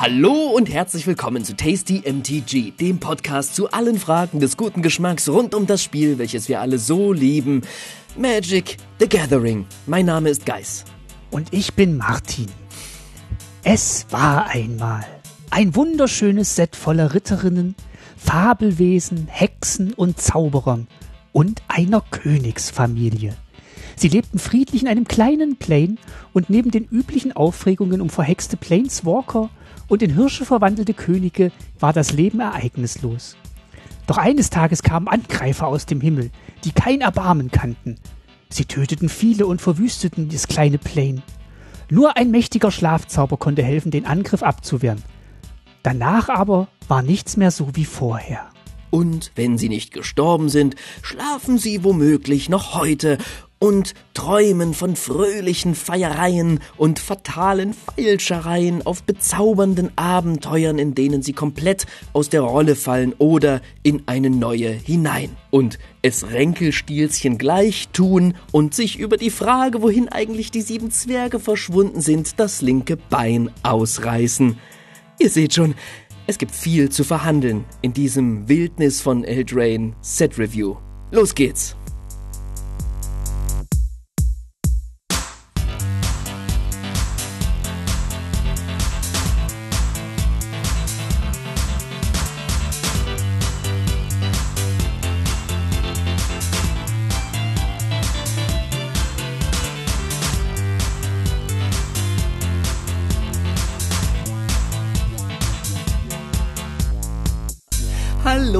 Hallo und herzlich willkommen zu Tasty MTG, dem Podcast zu allen Fragen des guten Geschmacks rund um das Spiel, welches wir alle so lieben. Magic the Gathering. Mein Name ist Geis. Und ich bin Martin. Es war einmal ein wunderschönes Set voller Ritterinnen, Fabelwesen, Hexen und Zauberern und einer Königsfamilie. Sie lebten friedlich in einem kleinen Plane und neben den üblichen Aufregungen um verhexte Planeswalker und in Hirsche verwandelte Könige war das Leben ereignislos. Doch eines Tages kamen Angreifer aus dem Himmel, die kein Erbarmen kannten. Sie töteten viele und verwüsteten das kleine Plane. Nur ein mächtiger Schlafzauber konnte helfen, den Angriff abzuwehren. Danach aber war nichts mehr so wie vorher. Und wenn sie nicht gestorben sind, schlafen sie womöglich noch heute und träumen von fröhlichen Feiereien und fatalen Feilschereien auf bezaubernden Abenteuern, in denen sie komplett aus der Rolle fallen oder in eine neue hinein. Und es Ränkelstielchen gleich tun und sich über die Frage, wohin eigentlich die sieben Zwerge verschwunden sind, das linke Bein ausreißen. Ihr seht schon, es gibt viel zu verhandeln in diesem Wildnis von Eldrain Set Review. Los geht's!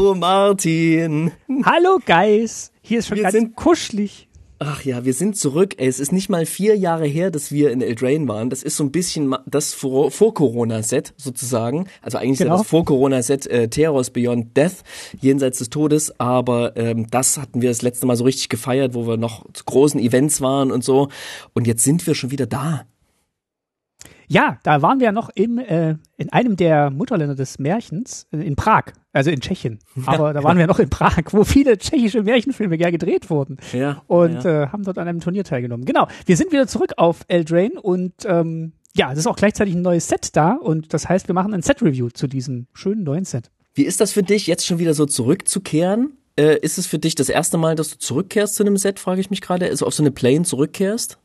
Hallo Martin. Hallo Geis. Hier ist schon Wir ganz sind- kuschelig. Ach ja, wir sind zurück. Ey, es ist nicht mal vier Jahre her, dass wir in Eldrain waren. Das ist so ein bisschen das vor, vor Corona-Set sozusagen. Also eigentlich Genau. ist das vor Corona-Set äh, Theros Beyond Death, jenseits des Todes. Aber ähm, das hatten wir das letzte Mal so richtig gefeiert, wo wir noch zu großen Events waren und so. Und jetzt sind wir schon wieder da. Ja, da waren wir ja noch im, äh, in einem der Mutterländer des Märchens, äh, in Prag, also in Tschechien. Aber da waren wir noch in Prag, wo viele tschechische Märchenfilme ja gedreht wurden. Ja. Und ja. äh, haben dort an einem Turnier teilgenommen. Genau, wir sind wieder zurück auf Eldrain und ähm, ja, es ist auch gleichzeitig ein neues Set da und das heißt, wir machen ein Set-Review zu diesem schönen neuen Set. Wie ist das für dich, jetzt schon wieder so zurückzukehren? Äh, ist es für dich das erste Mal, dass du zurückkehrst zu einem Set, frage ich mich gerade, also auf so eine Plane zurückkehrst?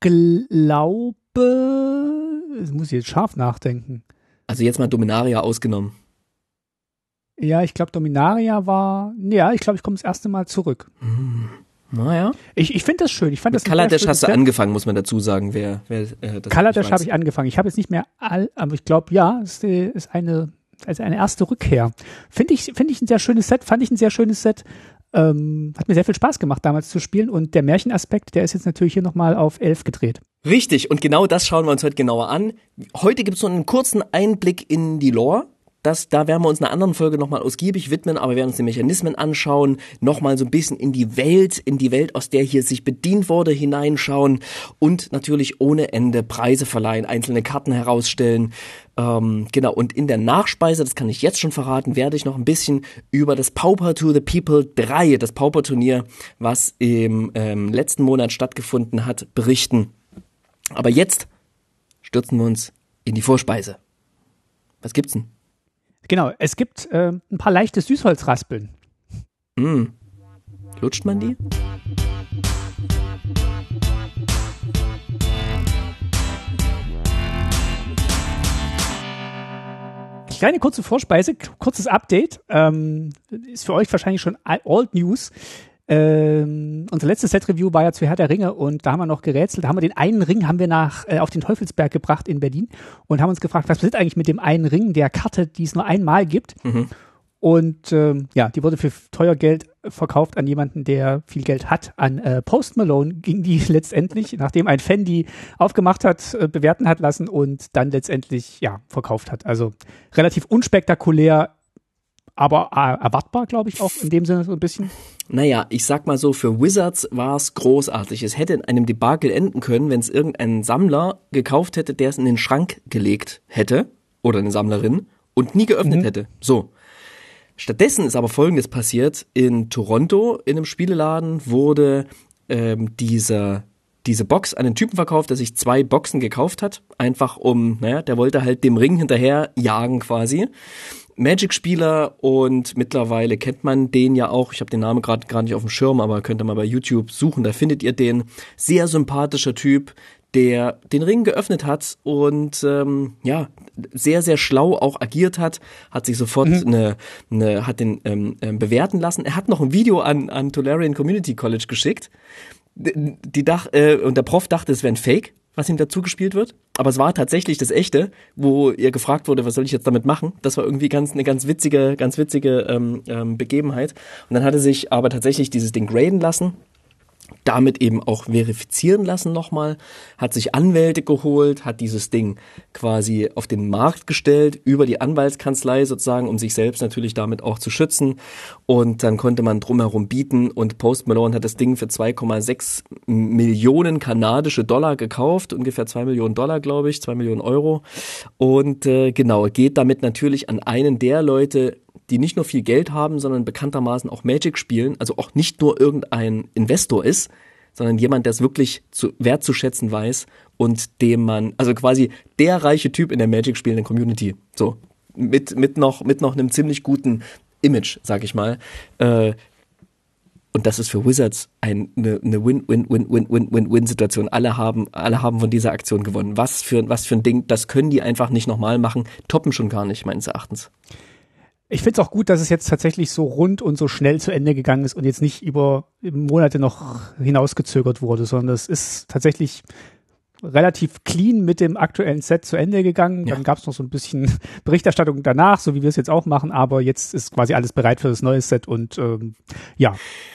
Glaube, das muss ich jetzt scharf nachdenken. Also jetzt mal Dominaria ausgenommen. Ja, ich glaube, Dominaria war, ja, ich glaube, ich komme das erste Mal zurück. Naja. Ich, ich finde das schön. Ich fand Mit das Kaladesh hast du Set. angefangen, muss man dazu sagen, wer, wer äh, das Kaladesh habe ich angefangen. Ich habe jetzt nicht mehr all, aber ich glaube, ja, es ist, ist eine, also eine erste Rückkehr. Finde ich, finde ich ein sehr schönes Set, fand ich ein sehr schönes Set. Ähm, hat mir sehr viel Spaß gemacht, damals zu spielen. Und der Märchenaspekt, der ist jetzt natürlich hier nochmal auf elf gedreht. Richtig, und genau das schauen wir uns heute genauer an. Heute gibt's so einen kurzen Einblick in die Lore. Das, da werden wir uns in einer anderen Folge nochmal ausgiebig widmen, aber wir werden uns die Mechanismen anschauen, nochmal so ein bisschen in die Welt, in die Welt, aus der hier sich bedient wurde, hineinschauen und natürlich ohne Ende Preise verleihen, einzelne Karten herausstellen. Ähm, genau, und in der Nachspeise, das kann ich jetzt schon verraten, werde ich noch ein bisschen über das Pauper to the People 3, das Pauper-Turnier, was im ähm, letzten Monat stattgefunden hat, berichten. Aber jetzt stürzen wir uns in die Vorspeise. Was gibt's denn? Genau, es gibt äh, ein paar leichte Süßholzraspeln. Mm. Lutscht man die? Kleine kurze Vorspeise, kurzes Update. Ähm, ist für euch wahrscheinlich schon Old News. Ähm, unser letztes Set-Review war ja zu Herr der Ringe und da haben wir noch gerätselt. Da haben wir den einen Ring haben wir nach äh, auf den Teufelsberg gebracht in Berlin und haben uns gefragt, was passiert eigentlich mit dem einen Ring der Karte, die es nur einmal gibt. Und ähm, ja, die wurde für teuer Geld verkauft an jemanden, der viel Geld hat. An äh, Post Malone ging die letztendlich, nachdem ein Fan die aufgemacht hat, äh, bewerten hat lassen und dann letztendlich ja verkauft hat. Also relativ unspektakulär, aber äh, erwartbar, glaube ich, auch in dem Sinne so ein bisschen. Naja, ich sag mal so, für Wizards war's großartig. Es hätte in einem Debakel enden können, wenn es irgendein Sammler gekauft hätte, der es in den Schrank gelegt hätte, oder eine Sammlerin, und nie geöffnet Mhm. hätte. So. Stattdessen ist aber Folgendes passiert. In Toronto, in einem Spieleladen, wurde ähm, dieser diese Box an den Typen verkauft, der sich zwei Boxen gekauft hat, einfach um, naja, der wollte halt dem Ring hinterher jagen quasi. Magic-Spieler und mittlerweile kennt man den ja auch. Ich habe den Namen gerade gar nicht auf dem Schirm, aber könnt ihr mal bei YouTube suchen, da findet ihr den. Sehr sympathischer Typ, der den Ring geöffnet hat und ähm, ja sehr sehr schlau auch agiert hat, hat sich sofort mhm. eine, eine hat den ähm, ähm, bewerten lassen. Er hat noch ein Video an an Tolarian Community College geschickt. Die, die Dach äh, und der Prof dachte, es wäre ein Fake, was ihm dazu gespielt wird, aber es war tatsächlich das echte, wo ihr gefragt wurde, was soll ich jetzt damit machen? Das war irgendwie ganz eine ganz witzige ganz witzige ähm, ähm, Begebenheit. Und dann hat er sich aber tatsächlich dieses Ding graden lassen damit eben auch verifizieren lassen nochmal, hat sich Anwälte geholt, hat dieses Ding quasi auf den Markt gestellt, über die Anwaltskanzlei sozusagen, um sich selbst natürlich damit auch zu schützen. Und dann konnte man drumherum bieten und Post Malone hat das Ding für 2,6 Millionen kanadische Dollar gekauft, ungefähr 2 Millionen Dollar, glaube ich, 2 Millionen Euro. Und äh, genau, geht damit natürlich an einen der Leute die nicht nur viel Geld haben, sondern bekanntermaßen auch Magic spielen, also auch nicht nur irgendein Investor ist, sondern jemand, der es wirklich zu, wertzuschätzen weiß und dem man, also quasi der reiche Typ in der Magic spielenden Community, so mit mit noch mit noch einem ziemlich guten Image, sag ich mal. Äh, und das ist für Wizards eine, eine Win-Win-Win-Win-Win-Win-Situation. Alle haben, alle haben von dieser Aktion gewonnen. Was für, was für ein Ding, das können die einfach nicht nochmal machen. Toppen schon gar nicht, meines Erachtens. Ich finde es auch gut, dass es jetzt tatsächlich so rund und so schnell zu Ende gegangen ist und jetzt nicht über Monate noch hinausgezögert wurde, sondern es ist tatsächlich relativ clean mit dem aktuellen Set zu Ende gegangen. Ja. Dann gab es noch so ein bisschen Berichterstattung danach, so wie wir es jetzt auch machen, aber jetzt ist quasi alles bereit für das neue Set und ähm, ja,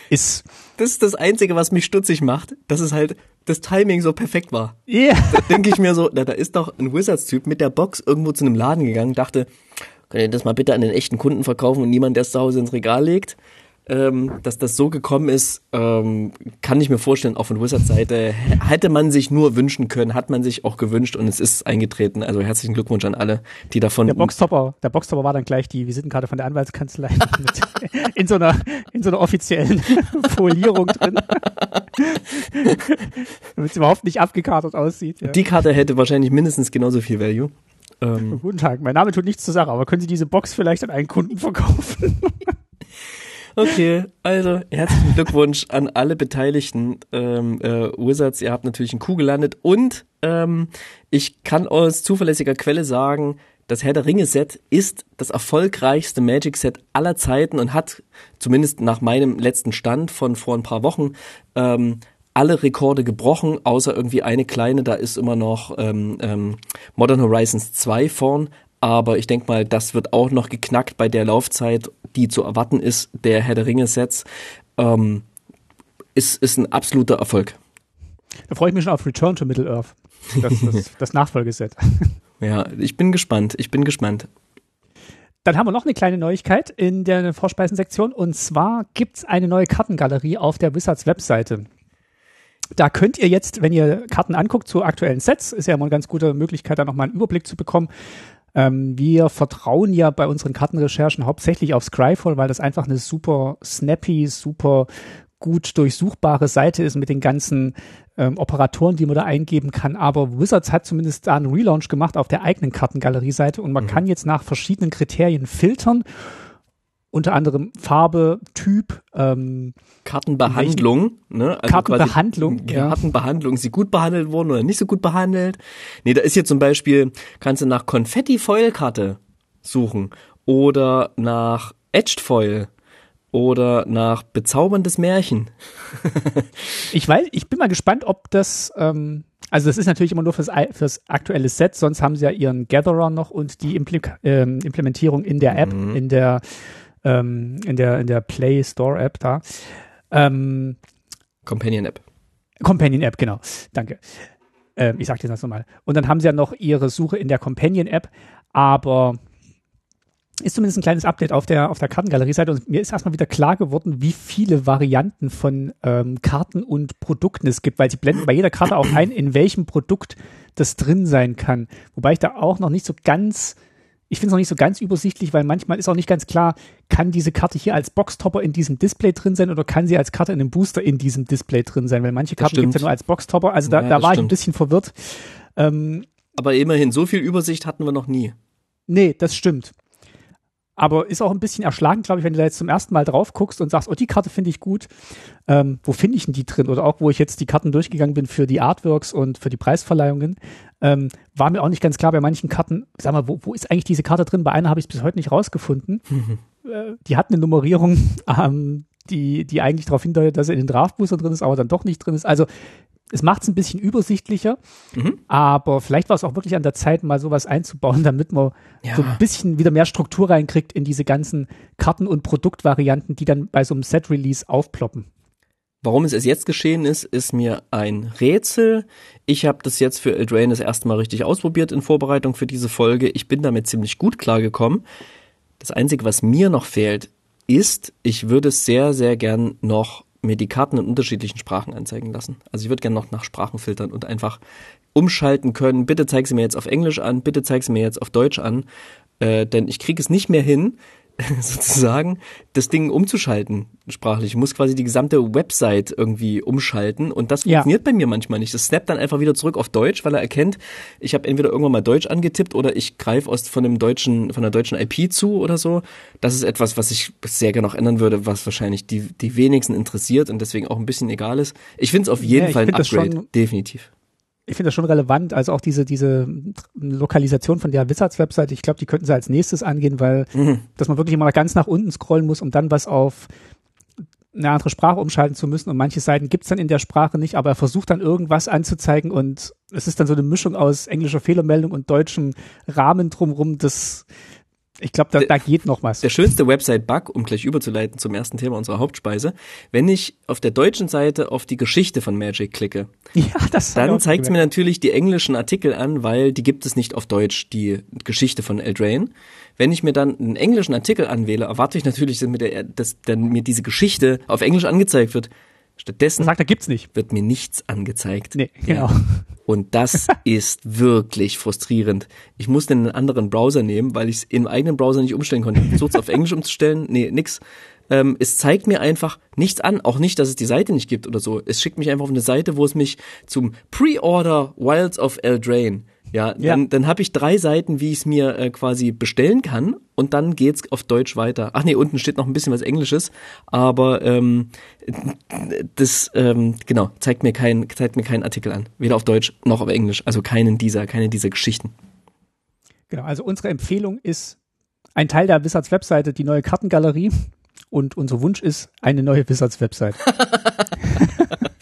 ist. Das ist das Einzige, was mich stutzig macht, dass es halt das Timing so perfekt war. Ja. Yeah. Da denke ich mir so, na, da ist doch ein Wizards-Typ mit der Box irgendwo zu einem Laden gegangen, dachte, könnt ihr das mal bitte an den echten Kunden verkaufen und niemand, der es zu Hause ins Regal legt? Ähm, dass das so gekommen ist, ähm, kann ich mir vorstellen, auch von Wizards Seite hätte man sich nur wünschen können, hat man sich auch gewünscht und es ist eingetreten. Also herzlichen Glückwunsch an alle, die davon. Der Boxtopper, der Boxtopper war dann gleich die Visitenkarte von der Anwaltskanzlei mit, in so einer in so einer offiziellen Folierung drin, damit es überhaupt nicht abgekartet aussieht. Ja. Die Karte hätte wahrscheinlich mindestens genauso viel Value. Ähm, Guten Tag, mein Name tut nichts zur Sache, aber können Sie diese Box vielleicht an einen Kunden verkaufen? okay, also herzlichen Glückwunsch an alle Beteiligten. Ähm, äh, Wizards, ihr habt natürlich einen Kuh gelandet und ähm, ich kann aus zuverlässiger Quelle sagen, das Herr der Ringe Set ist das erfolgreichste Magic Set aller Zeiten und hat zumindest nach meinem letzten Stand von vor ein paar Wochen ähm, alle Rekorde gebrochen, außer irgendwie eine kleine, da ist immer noch ähm, ähm, Modern Horizons 2 vorn. Aber ich denke mal, das wird auch noch geknackt bei der Laufzeit, die zu erwarten ist, der Herr der Ringe-Sets. Ähm, ist, ist ein absoluter Erfolg. Da freue ich mich schon auf Return to Middle-earth, das, das, das Nachfolgeset. Ja, ich bin gespannt, ich bin gespannt. Dann haben wir noch eine kleine Neuigkeit in der Vorspeisensektion und zwar gibt's eine neue Kartengalerie auf der Wizards Webseite. Da könnt ihr jetzt, wenn ihr Karten anguckt zu aktuellen Sets, ist ja immer eine ganz gute Möglichkeit, da nochmal einen Überblick zu bekommen. Ähm, wir vertrauen ja bei unseren Kartenrecherchen hauptsächlich auf Scryfall, weil das einfach eine super snappy, super gut durchsuchbare Seite ist mit den ganzen ähm, Operatoren, die man da eingeben kann. Aber Wizards hat zumindest da einen Relaunch gemacht auf der eigenen Kartengalerie-Seite und man mhm. kann jetzt nach verschiedenen Kriterien filtern unter anderem Farbe, Typ, ähm, Kartenbehandlung, ne? Also Kartenbehandlung, ja. Kartenbehandlung, sie gut behandelt worden oder nicht so gut behandelt? Nee, da ist hier zum Beispiel, kannst du nach Konfetti-Foil-Karte suchen oder nach Etched Foil oder nach bezauberndes Märchen. ich weiß, ich bin mal gespannt, ob das, ähm, also das ist natürlich immer nur fürs, fürs aktuelle Set, sonst haben sie ja ihren Gatherer noch und die Impl ähm, Implementierung in der App, mhm. in der ähm, in der, in der Play Store App da. Ähm, Companion App. Companion App, genau. Danke. Ähm, ich sag dir das nochmal. Und dann haben sie ja noch ihre Suche in der Companion App, aber ist zumindest ein kleines Update auf der, auf der Kartengalerie-Seite und mir ist erstmal wieder klar geworden, wie viele Varianten von ähm, Karten und Produkten es gibt, weil sie blenden bei jeder Karte auch ein, in welchem Produkt das drin sein kann. Wobei ich da auch noch nicht so ganz ich finde es noch nicht so ganz übersichtlich, weil manchmal ist auch nicht ganz klar, kann diese Karte hier als Boxtopper in diesem Display drin sein oder kann sie als Karte in einem Booster in diesem Display drin sein? Weil manche Karten gibt es ja nur als Boxtopper. Also da, ja, da war stimmt. ich ein bisschen verwirrt. Ähm, Aber immerhin, so viel Übersicht hatten wir noch nie. Nee, das stimmt. Aber ist auch ein bisschen erschlagend, glaube ich, wenn du da jetzt zum ersten Mal drauf guckst und sagst, oh, die Karte finde ich gut. Ähm, wo finde ich denn die drin? Oder auch, wo ich jetzt die Karten durchgegangen bin für die Artworks und für die Preisverleihungen, ähm, war mir auch nicht ganz klar bei manchen Karten, sag mal, wo, wo ist eigentlich diese Karte drin? Bei einer habe ich es bis heute nicht rausgefunden. Mhm. Äh, die hat eine Nummerierung, ähm, die, die eigentlich darauf hindeutet, dass er in den Draftbooster drin ist, aber dann doch nicht drin ist. Also es macht es ein bisschen übersichtlicher, mhm. aber vielleicht war es auch wirklich an der Zeit, mal sowas einzubauen, damit man ja. so ein bisschen wieder mehr Struktur reinkriegt in diese ganzen Karten- und Produktvarianten, die dann bei so einem Set-Release aufploppen. Warum es erst jetzt geschehen ist, ist mir ein Rätsel. Ich habe das jetzt für Eldraine das erste Mal richtig ausprobiert in Vorbereitung für diese Folge. Ich bin damit ziemlich gut klargekommen. Das Einzige, was mir noch fehlt, ist, ich würde es sehr, sehr gern noch mir die Karten in unterschiedlichen Sprachen anzeigen lassen. Also ich würde gerne noch nach Sprachen filtern und einfach umschalten können. Bitte zeig sie mir jetzt auf Englisch an, bitte zeig sie mir jetzt auf Deutsch an, äh, denn ich kriege es nicht mehr hin, sozusagen das Ding umzuschalten sprachlich. Ich muss quasi die gesamte Website irgendwie umschalten und das funktioniert ja. bei mir manchmal nicht. Das snappt dann einfach wieder zurück auf Deutsch, weil er erkennt, ich habe entweder irgendwann mal Deutsch angetippt oder ich greife aus von einem deutschen von einer deutschen IP zu oder so. Das ist etwas, was ich sehr gerne noch ändern würde, was wahrscheinlich die die wenigsten interessiert und deswegen auch ein bisschen egal ist. Ich finde es auf jeden ja, Fall ein Upgrade, definitiv ich finde das schon relevant. Also auch diese, diese Lokalisation von der Wizards-Webseite, ich glaube, die könnten sie als nächstes angehen, weil, mhm. dass man wirklich immer ganz nach unten scrollen muss, um dann was auf eine andere Sprache umschalten zu müssen. Und manche Seiten gibt's dann in der Sprache nicht, aber er versucht dann irgendwas anzuzeigen und es ist dann so eine Mischung aus englischer Fehlermeldung und deutschem Rahmen drumrum. Das ich glaube, da, da geht noch was. Der schönste Website-Bug, um gleich überzuleiten zum ersten Thema unserer Hauptspeise, wenn ich auf der deutschen Seite auf die Geschichte von Magic klicke, ja, das dann zeigt es mir natürlich die englischen Artikel an, weil die gibt es nicht auf Deutsch, die Geschichte von Eldraine. Wenn ich mir dann einen englischen Artikel anwähle, erwarte ich natürlich, dass mir, der, dass mir diese Geschichte auf Englisch angezeigt wird. Stattdessen sagt, da gibt's nicht. wird mir nichts angezeigt. Nee, genau. Ja. Und das ist wirklich frustrierend. Ich musste einen anderen Browser nehmen, weil ich es im eigenen Browser nicht umstellen konnte. Ich versuche es auf Englisch umzustellen. Nee, nix. Ähm, es zeigt mir einfach nichts an. Auch nicht, dass es die Seite nicht gibt oder so. Es schickt mich einfach auf eine Seite, wo es mich zum Pre-Order Wilds of Eldraine ja, ja. dann, dann habe ich drei Seiten, wie ich es mir äh, quasi bestellen kann und dann geht's auf Deutsch weiter. Ach nee, unten steht noch ein bisschen was Englisches, aber ähm, das ähm, genau zeigt mir kein zeigt mir keinen Artikel an, weder auf Deutsch noch auf Englisch, also keinen dieser keine dieser Geschichten. Genau, also unsere Empfehlung ist ein Teil der Wizards Webseite, die neue Kartengalerie und unser Wunsch ist eine neue Wizards Website.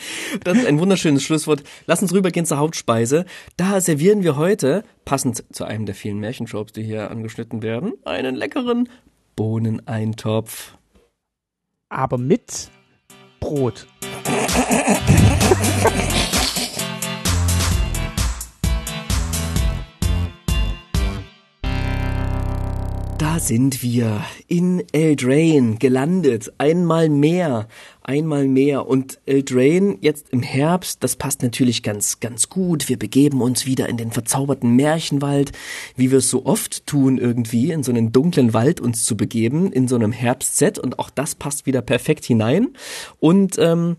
Das ist ein wunderschönes Schlusswort. Lass uns rübergehen zur Hauptspeise. Da servieren wir heute, passend zu einem der vielen Märchentropes, die hier angeschnitten werden, einen leckeren Bohneneintopf. Aber mit Brot. Da sind wir in Eldraine gelandet. Einmal mehr. Einmal mehr. Und Eldraine jetzt im Herbst, das passt natürlich ganz, ganz gut. Wir begeben uns wieder in den verzauberten Märchenwald, wie wir es so oft tun irgendwie, in so einen dunklen Wald uns zu begeben, in so einem Herbstset. Und auch das passt wieder perfekt hinein. Und ähm,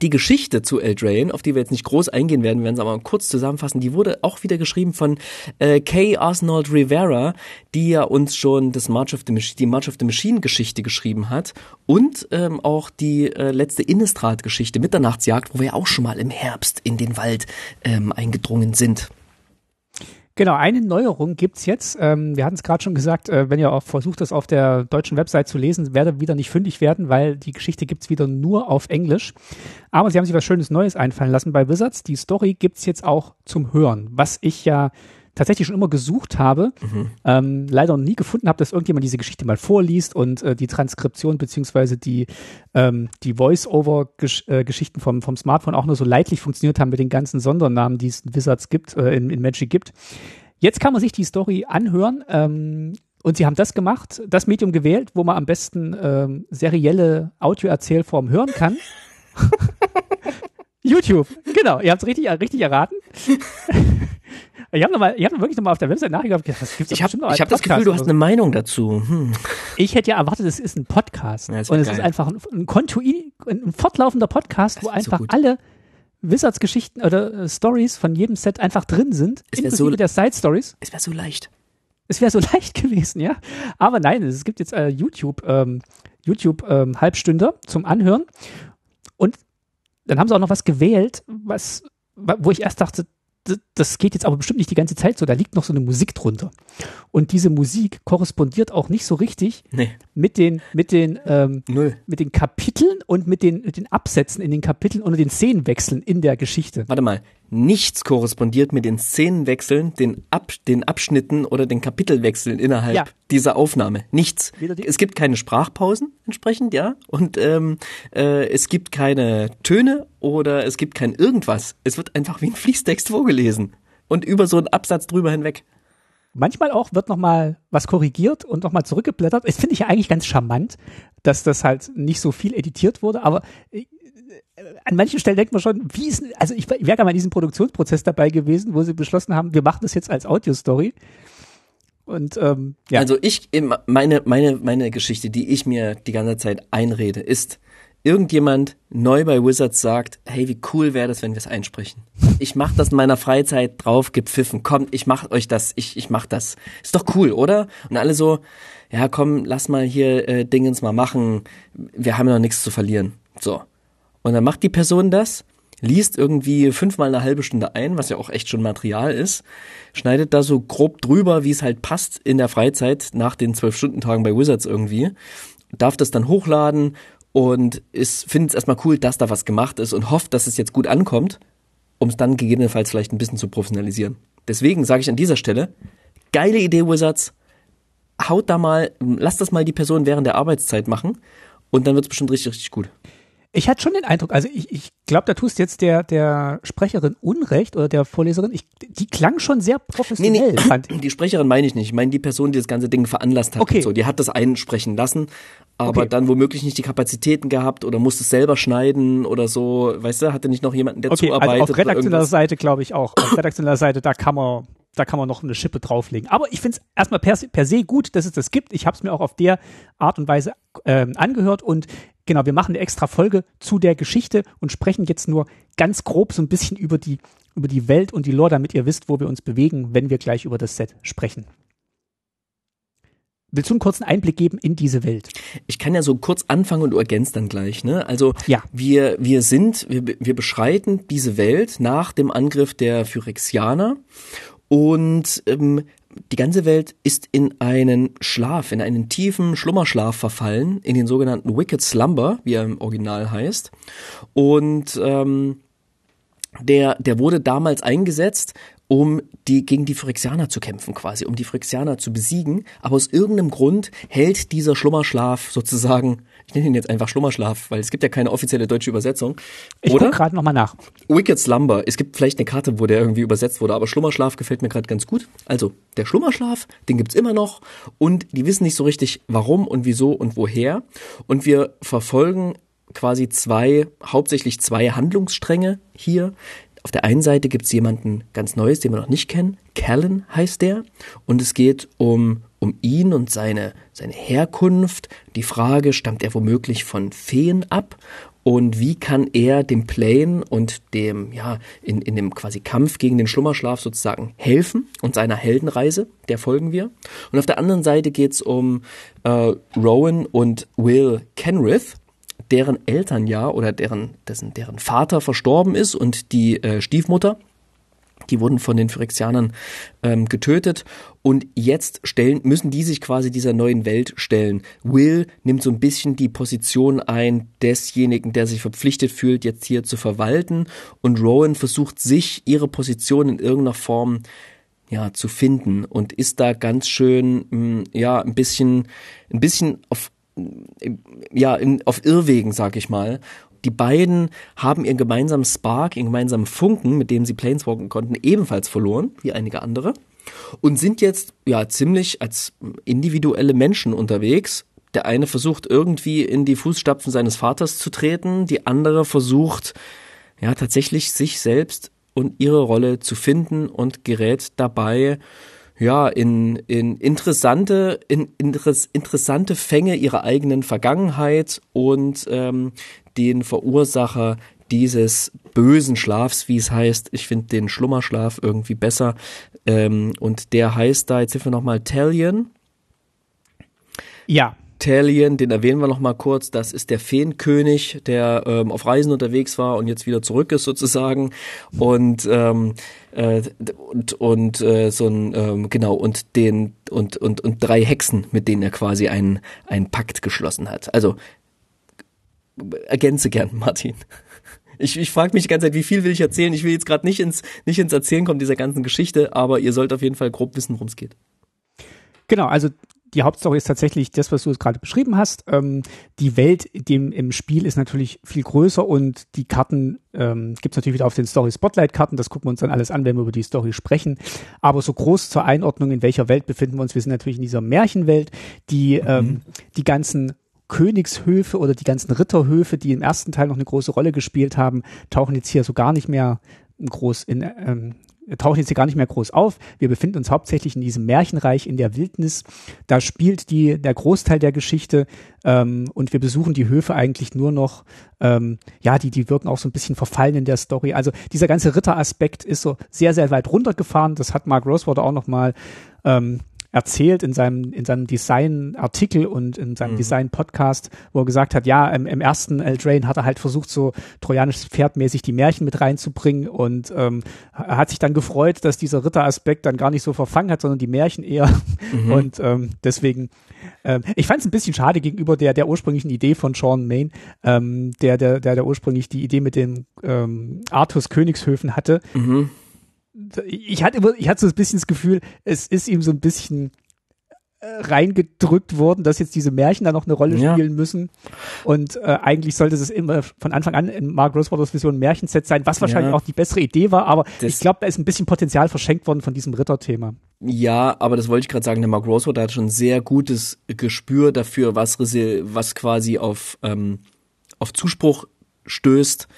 die Geschichte zu Eldraine, auf die wir jetzt nicht groß eingehen werden, werden es aber kurz zusammenfassen, die wurde auch wieder geschrieben von äh, Kay Arnold Rivera, die ja uns schon das March of the Machine, die March of the Machine Geschichte geschrieben hat und ähm, auch die äh, letzte Innistrad Geschichte Mitternachtsjagd, wo wir auch schon mal im Herbst in den Wald ähm, eingedrungen sind. Genau, eine Neuerung gibt's jetzt. Ähm, wir hatten es gerade schon gesagt, äh, wenn ihr auch versucht, das auf der deutschen Website zu lesen, werdet wieder nicht fündig werden, weil die Geschichte gibt's wieder nur auf Englisch. Aber sie haben sich was Schönes Neues einfallen lassen bei Wizards. Die Story gibt's jetzt auch zum Hören, was ich ja tatsächlich schon immer gesucht habe, mhm. ähm, leider noch nie gefunden habe, dass irgendjemand diese Geschichte mal vorliest und äh, die Transkription beziehungsweise die, ähm, die Voice-Over-Geschichten äh, vom, vom Smartphone auch nur so leidlich funktioniert haben mit den ganzen Sondernamen, die es in Wizards gibt, äh, in, in Magic gibt. Jetzt kann man sich die Story anhören ähm, und sie haben das gemacht, das Medium gewählt, wo man am besten ähm, serielle Audio-Erzählform hören kann. YouTube, genau, ihr habt es richtig, richtig erraten. Ich habe noch hab wirklich nochmal auf der Website nachgedacht, was gibt's Ich habe hab das Gefühl, du hast eine Meinung dazu. Hm. Ich hätte ja erwartet, es ist ein Podcast. Ja, und es ist einfach ein, ein, Kontuin, ein fortlaufender Podcast, das wo einfach so alle Wizards-Geschichten oder äh, Stories von jedem Set einfach drin sind, inklusive so, der Side-Stories. Es wäre so leicht. Es wäre so leicht gewesen, ja. Aber nein, es gibt jetzt äh, YouTube, ähm, YouTube ähm, Halbstünder zum Anhören. Und dann haben sie auch noch was gewählt, was, wo ich erst dachte, das geht jetzt aber bestimmt nicht die ganze Zeit so, da liegt noch so eine Musik drunter. Und diese Musik korrespondiert auch nicht so richtig nee. mit den, mit den, ähm, mit den Kapiteln und mit den, mit den Absätzen in den Kapiteln oder den Szenenwechseln in der Geschichte. Warte mal, nichts korrespondiert mit den Szenenwechseln, den, Ab den Abschnitten oder den Kapitelwechseln innerhalb ja. dieser Aufnahme. Nichts. Es gibt keine Sprachpausen entsprechend, ja. Und ähm, äh, es gibt keine Töne oder es gibt kein irgendwas. Es wird einfach wie ein Fließtext vorgelesen. Und über so einen Absatz drüber hinweg. Manchmal auch wird nochmal was korrigiert und nochmal zurückgeblättert. Das finde ich ja eigentlich ganz charmant, dass das halt nicht so viel editiert wurde, aber äh, an manchen Stellen denkt man schon, wie ist, also ich, wäre gerne mal in diesem Produktionsprozess dabei gewesen, wo sie beschlossen haben, wir machen das jetzt als Audiostory. Und ähm, ja. Also ich, meine, meine, meine Geschichte, die ich mir die ganze Zeit einrede, ist, irgendjemand neu bei Wizards sagt, hey, wie cool wäre das, wenn wir es einsprechen. Ich mach das in meiner Freizeit drauf gepfiffen. Kommt, ich mach euch das, ich, ich mach das. Ist doch cool, oder? Und alle so, ja komm, lass mal hier äh, Dingens mal machen. Wir haben ja noch nichts zu verlieren. So. Und dann macht die Person das, liest irgendwie fünfmal eine halbe Stunde ein, was ja auch echt schon Material ist, schneidet da so grob drüber, wie es halt passt in der Freizeit nach den zwölf Stunden Tagen bei Wizards irgendwie, darf das dann hochladen und ist findet es erstmal cool, dass da was gemacht ist und hofft, dass es jetzt gut ankommt, um es dann gegebenenfalls vielleicht ein bisschen zu professionalisieren. Deswegen sage ich an dieser Stelle, geile Idee Wizards, haut da mal, lasst das mal die Person während der Arbeitszeit machen und dann wird es bestimmt richtig, richtig gut. Ich hatte schon den Eindruck, also ich, ich glaube, da tust jetzt der, der Sprecherin Unrecht oder der Vorleserin, ich, die klang schon sehr professionell. Nee, nee. Die Sprecherin meine ich nicht. Ich meine die Person, die das ganze Ding veranlasst hat. Okay. so. Die hat das einsprechen lassen, aber okay. dann womöglich nicht die Kapazitäten gehabt oder musste es selber schneiden oder so. Weißt du, hatte nicht noch jemanden, der okay, zuarbeitet. Also auf redaktioneller Seite glaube ich auch. Auf redaktioneller Seite, da kann man da kann man noch eine Schippe drauflegen. Aber ich finde es erstmal per, per se gut, dass es das gibt. Ich habe es mir auch auf der Art und Weise ähm, angehört und genau, wir machen eine extra Folge zu der Geschichte und sprechen jetzt nur ganz grob so ein bisschen über die, über die Welt und die Lore, damit ihr wisst, wo wir uns bewegen, wenn wir gleich über das Set sprechen. Willst du einen kurzen Einblick geben in diese Welt? Ich kann ja so kurz anfangen und du ergänzt dann gleich, ne? Also ja. wir, wir sind, wir, wir beschreiten diese Welt nach dem Angriff der Phyrexianer und ähm, die ganze Welt ist in einen Schlaf, in einen tiefen Schlummerschlaf verfallen, in den sogenannten Wicked Slumber, wie er im Original heißt. Und ähm, der, der wurde damals eingesetzt, um die, gegen die Phyrexianer zu kämpfen quasi, um die Phyrexianer zu besiegen. Aber aus irgendeinem Grund hält dieser Schlummerschlaf sozusagen ich nenne ihn jetzt einfach Schlummerschlaf, weil es gibt ja keine offizielle deutsche Übersetzung. Ich gucke gerade nochmal nach. Wicked Slumber. Es gibt vielleicht eine Karte, wo der irgendwie übersetzt wurde, aber Schlummerschlaf gefällt mir gerade ganz gut. Also, der Schlummerschlaf, den gibt's immer noch und die wissen nicht so richtig, warum und wieso und woher. Und wir verfolgen quasi zwei, hauptsächlich zwei Handlungsstränge hier. Auf der einen Seite gibt's jemanden ganz Neues, den wir noch nicht kennen. Callan heißt der. Und es geht um um ihn und seine, seine Herkunft. Die Frage, stammt er womöglich von Feen ab? Und wie kann er dem Plane und dem, ja, in, in dem quasi Kampf gegen den Schlummerschlaf sozusagen helfen und seiner Heldenreise, der folgen wir. Und auf der anderen Seite geht's um äh, Rowan und Will Kenrith, deren Eltern ja oder deren, dessen, deren Vater verstorben ist und die äh, Stiefmutter die wurden von den Phyrexianern ähm, getötet. Und jetzt stellen, müssen die sich quasi dieser neuen Welt stellen. Will nimmt so ein bisschen die Position ein desjenigen, der sich verpflichtet fühlt, jetzt hier zu verwalten. Und Rowan versucht sich ihre Position in irgendeiner Form ja zu finden und ist da ganz schön mm, ja ein bisschen ein bisschen auf ja, in, auf Irrwegen, sag ich mal, die beiden haben ihren gemeinsamen Spark, ihren gemeinsamen Funken, mit dem sie Planeswalken konnten, ebenfalls verloren, wie einige andere. Und sind jetzt ja ziemlich als individuelle Menschen unterwegs. Der eine versucht irgendwie in die Fußstapfen seines Vaters zu treten, die andere versucht ja tatsächlich sich selbst und ihre Rolle zu finden und gerät dabei ja in, in interessante in, interess, interessante Fänge ihrer eigenen Vergangenheit und ähm, den Verursacher dieses bösen Schlafs, wie es heißt. Ich finde den Schlummerschlaf irgendwie besser. Ähm, und der heißt da, jetzt sind wir nochmal Talion. Ja. Talion, den erwähnen wir noch mal kurz. Das ist der Feenkönig, der ähm, auf Reisen unterwegs war und jetzt wieder zurück ist sozusagen. Und ähm, äh, und und äh, so ein ähm, genau und den und und und drei Hexen, mit denen er quasi einen einen Pakt geschlossen hat. Also ergänze gern, Martin. Ich, ich frage mich die ganze Zeit, wie viel will ich erzählen? Ich will jetzt gerade nicht ins nicht ins Erzählen kommen dieser ganzen Geschichte, aber ihr sollt auf jeden Fall grob wissen, worum es geht. Genau, also die Hauptstory ist tatsächlich das, was du gerade beschrieben hast. Ähm, die Welt dem, im Spiel ist natürlich viel größer und die Karten ähm, gibt es natürlich wieder auf den Story Spotlight Karten. Das gucken wir uns dann alles an, wenn wir über die Story sprechen. Aber so groß zur Einordnung, in welcher Welt befinden wir uns. Wir sind natürlich in dieser Märchenwelt, die mhm. ähm, die ganzen Königshöfe oder die ganzen Ritterhöfe, die im ersten Teil noch eine große Rolle gespielt haben, tauchen jetzt hier so gar nicht mehr groß in, ähm, tauchen jetzt hier gar nicht mehr groß auf. Wir befinden uns hauptsächlich in diesem Märchenreich in der Wildnis. Da spielt die, der Großteil der Geschichte ähm, und wir besuchen die Höfe eigentlich nur noch, ähm, ja, die, die wirken auch so ein bisschen verfallen in der Story. Also dieser ganze Ritteraspekt ist so sehr, sehr weit runtergefahren. Das hat Mark Rosewater auch nochmal ähm, erzählt in seinem, in seinem Design-Artikel und in seinem mhm. Design-Podcast, wo er gesagt hat, ja, im, im ersten Eldrain hat er halt versucht, so trojanisches Pferd mäßig die Märchen mit reinzubringen und ähm, er hat sich dann gefreut, dass dieser Ritteraspekt dann gar nicht so verfangen hat, sondern die Märchen eher. Mhm. Und ähm, deswegen, ähm, ich fand es ein bisschen schade gegenüber der, der ursprünglichen Idee von Sean Main, ähm, der, der, der, der ursprünglich die Idee mit den ähm, Arthurs Königshöfen hatte. Mhm ich hatte immer, ich hatte so ein bisschen das Gefühl, es ist ihm so ein bisschen äh, reingedrückt worden, dass jetzt diese Märchen da noch eine Rolle spielen ja. müssen. Und äh, eigentlich sollte es immer von Anfang an in Mark Rosewaters Vision ein Märchenset sein, was wahrscheinlich ja. auch die bessere Idee war, aber das ich glaube, da ist ein bisschen Potenzial verschenkt worden von diesem Ritterthema. Ja, aber das wollte ich gerade sagen, der Mark Rosewater hat schon sehr gutes Gespür dafür, was, was quasi auf, ähm, auf Zuspruch stößt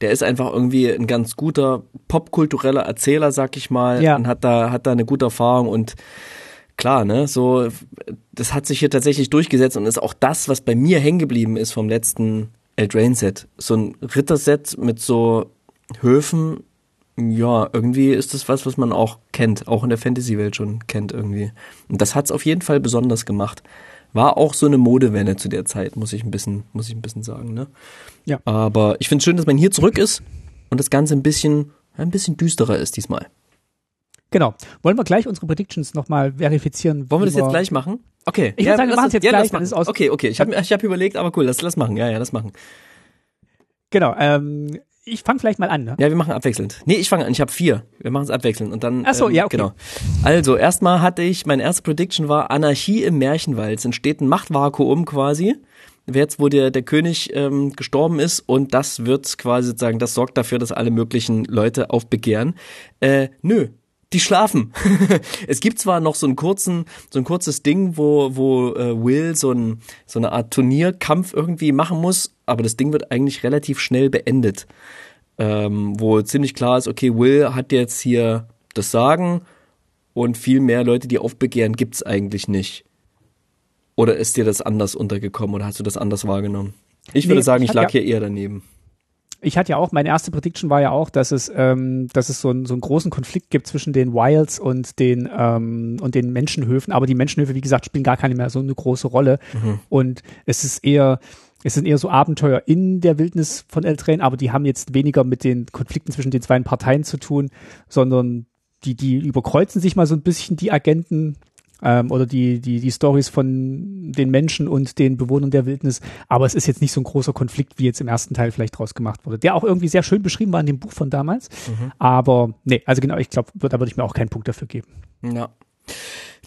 der ist einfach irgendwie ein ganz guter popkultureller Erzähler, sag ich mal, ja. und hat da, hat da eine gute Erfahrung und klar, ne, so, das hat sich hier tatsächlich durchgesetzt und ist auch das, was bei mir hängen geblieben ist vom letzten Eldraine-Set. So ein Ritterset mit so Höfen, ja, irgendwie ist das was, was man auch kennt, auch in der Fantasy-Welt schon kennt irgendwie. Und das hat's auf jeden Fall besonders gemacht. War auch so eine Modewelle zu der Zeit, muss ich ein bisschen, muss ich ein bisschen sagen, ne? Ja. Aber ich finde es schön, dass man hier zurück ist und das Ganze ein bisschen, ein bisschen düsterer ist diesmal. Genau. Wollen wir gleich unsere Predictions nochmal verifizieren? Wollen wir das jetzt gleich machen? Okay. Ich würde sagen, wir machen es jetzt ja, gleich. Dann ist aus okay, okay. Ich habe ich hab überlegt, aber cool, lass, lass machen. Ja, ja, lass machen. Genau. Ähm, ich fange vielleicht mal an, ne? Ja, wir machen abwechselnd. Nee, ich fange an. Ich habe vier. Wir machen es abwechselnd und dann. Ach so, ähm, ja, okay. Genau. Also erstmal hatte ich, meine erste Prediction war Anarchie im Märchenwald. Es entsteht ein Machtvakuum quasi. Jetzt, wo der, der König ähm, gestorben ist und das wird quasi sozusagen, das sorgt dafür, dass alle möglichen Leute aufbegehren. Äh, nö, die schlafen. es gibt zwar noch so einen kurzen, so ein kurzes Ding, wo, wo äh, Will so, ein, so eine Art Turnierkampf irgendwie machen muss, aber das Ding wird eigentlich relativ schnell beendet. Ähm, wo ziemlich klar ist, okay, Will hat jetzt hier das Sagen und viel mehr Leute, die aufbegehren, gibt's eigentlich nicht. Oder ist dir das anders untergekommen oder hast du das anders wahrgenommen? Ich würde nee, sagen, ich, ich lag ja, hier eher daneben ich hatte ja auch, meine erste Prediction war ja auch, dass es, ähm, dass es so, ein, so einen großen Konflikt gibt zwischen den Wilds und den, ähm, und den Menschenhöfen. Aber die Menschenhöfe, wie gesagt, spielen gar keine mehr so eine große Rolle. Mhm. Und es ist eher, es sind eher so Abenteuer in der Wildnis von Eltrain, aber die haben jetzt weniger mit den Konflikten zwischen den zwei Parteien zu tun, sondern die, die überkreuzen sich mal so ein bisschen die Agenten ähm, oder die, die, die Stories von den Menschen und den Bewohnern der Wildnis. Aber es ist jetzt nicht so ein großer Konflikt, wie jetzt im ersten Teil vielleicht draus gemacht wurde, der auch irgendwie sehr schön beschrieben war in dem Buch von damals. Mhm. Aber nee, also genau, ich glaube, da würde ich mir auch keinen Punkt dafür geben. Ja.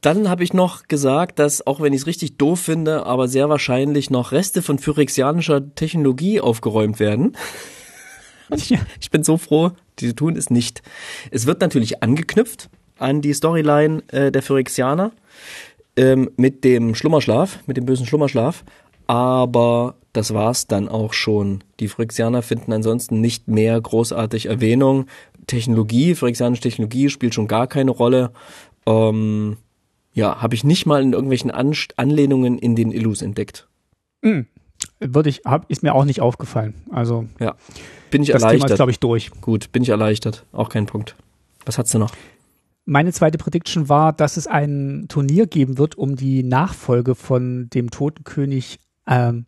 Dann habe ich noch gesagt, dass, auch wenn ich es richtig doof finde, aber sehr wahrscheinlich noch Reste von phyrexianischer Technologie aufgeräumt werden. Ich, ich bin so froh, die tun es nicht. Es wird natürlich angeknüpft an die Storyline äh, der Phyrexianer ähm, mit dem Schlummerschlaf, mit dem bösen Schlummerschlaf. Aber das war's dann auch schon. Die Phyrexianer finden ansonsten nicht mehr großartig Erwähnung. Technologie, phyrexianische Technologie spielt schon gar keine Rolle. Ähm, ja, habe ich nicht mal in irgendwelchen An Anlehnungen in den Illus entdeckt. Mhm. Würde ich, hab, ist mir auch nicht aufgefallen. Also ja, bin ich das erleichtert. Thema ist, glaube ich, durch. Gut, bin ich erleichtert. Auch kein Punkt. Was hast du noch? Meine zweite Prediction war, dass es ein Turnier geben wird um die Nachfolge von dem toten König ähm,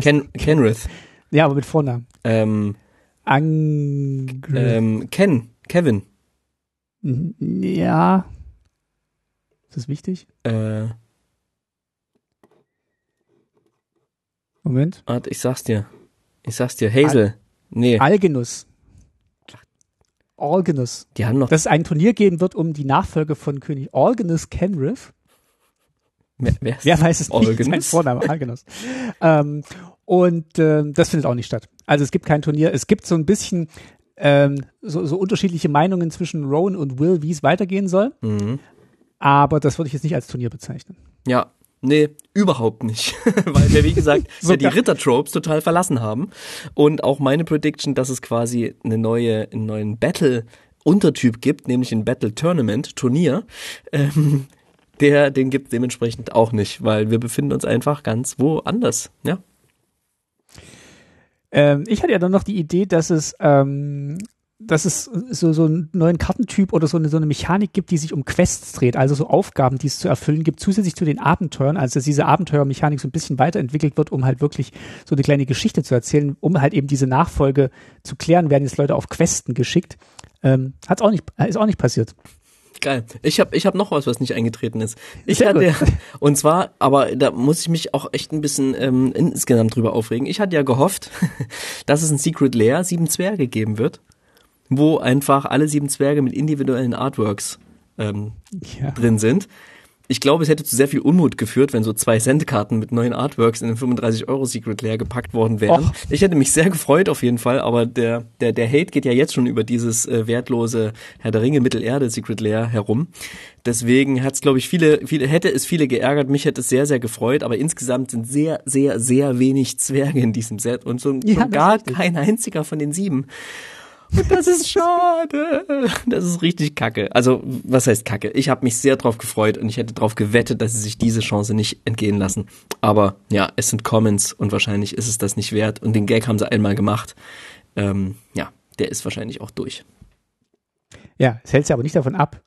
Ken, Kenrith. Ja, aber mit Vornamen. Ähm, Angr ähm, Ken, Kevin. Ja. Ist das wichtig? Äh, Moment. warte, ich sag's dir. Ich sag's dir. Hazel. nee, Algenus. Algenus. die haben noch. Dass es ein Turnier geben wird um die Nachfolge von König Algenus Kenrith. wer, wer, Wer weiß es nicht? Algenus? Sein Vorname, Algenus. ähm, und ähm, das findet auch nicht statt. Also es gibt kein Turnier. Es gibt so ein bisschen ähm, so, so unterschiedliche Meinungen zwischen Rowan und Will, wie es weitergehen soll. Mhm. Aber das würde ich jetzt nicht als Turnier bezeichnen. Ja, nee, überhaupt nicht. Weil wir, wie gesagt, So ja die Ritter-Tropes total verlassen haben. Und auch meine Prediction, dass es quasi eine neue, einen neuen Battle-Untertyp gibt, nämlich ein Battle-Tournament, Turnier, ähm, der, den gibt dementsprechend auch nicht, weil wir befinden uns einfach ganz woanders, ja. Ähm, ich hatte ja dann noch die Idee, dass es, ähm, dass es so, so einen neuen Kartentyp oder so eine, so eine Mechanik gibt, die sich um Quests dreht, also so Aufgaben, die es zu erfüllen gibt, zusätzlich zu den Abenteuern, also dass diese Abenteuermechanik so ein bisschen weiterentwickelt wird, um halt wirklich so eine kleine Geschichte zu erzählen, um halt eben diese Nachfolge zu klären, werden jetzt Leute auf Questen geschickt. Ähm, hat's auch nicht, ist auch nicht passiert. Geil. Ich habe ich hab noch was, was nicht eingetreten ist. Ich Sehr hatte, gut. und zwar, aber da muss ich mich auch echt ein bisschen ähm, insgesamt drüber aufregen. Ich hatte ja gehofft, dass es ein Secret Lair sieben Zwerge geben wird, wo einfach alle sieben Zwerge mit individuellen Artworks ähm, Ja. drin sind. Ich glaube, es hätte zu sehr viel Unmut geführt, wenn so zwei Centkarten mit neuen Artworks in den 35 Euro Secret Lair gepackt worden wären. Och. Ich hätte mich sehr gefreut auf jeden Fall, aber der, der, der Hate geht ja jetzt schon über dieses äh, wertlose Herr der Ringe Mittelerde Secret Lair herum. Deswegen hat es, glaube ich, viele, viele, hätte es viele geärgert, mich hätte es sehr, sehr gefreut, aber insgesamt sind sehr, sehr, sehr wenig Zwerge in diesem Set und so Ja, gar kein einziger von den sieben. Und das ist schade. Das ist richtig kacke. Also, was heißt kacke? Ich habe mich sehr drauf gefreut und ich hätte drauf gewettet, dass sie sich diese Chance nicht entgehen lassen. Aber ja, es sind Comments und wahrscheinlich ist es das nicht wert. Und den Gag haben sie einmal gemacht. Ähm, ja, der ist wahrscheinlich auch durch. Ja, es hält sich aber nicht davon ab,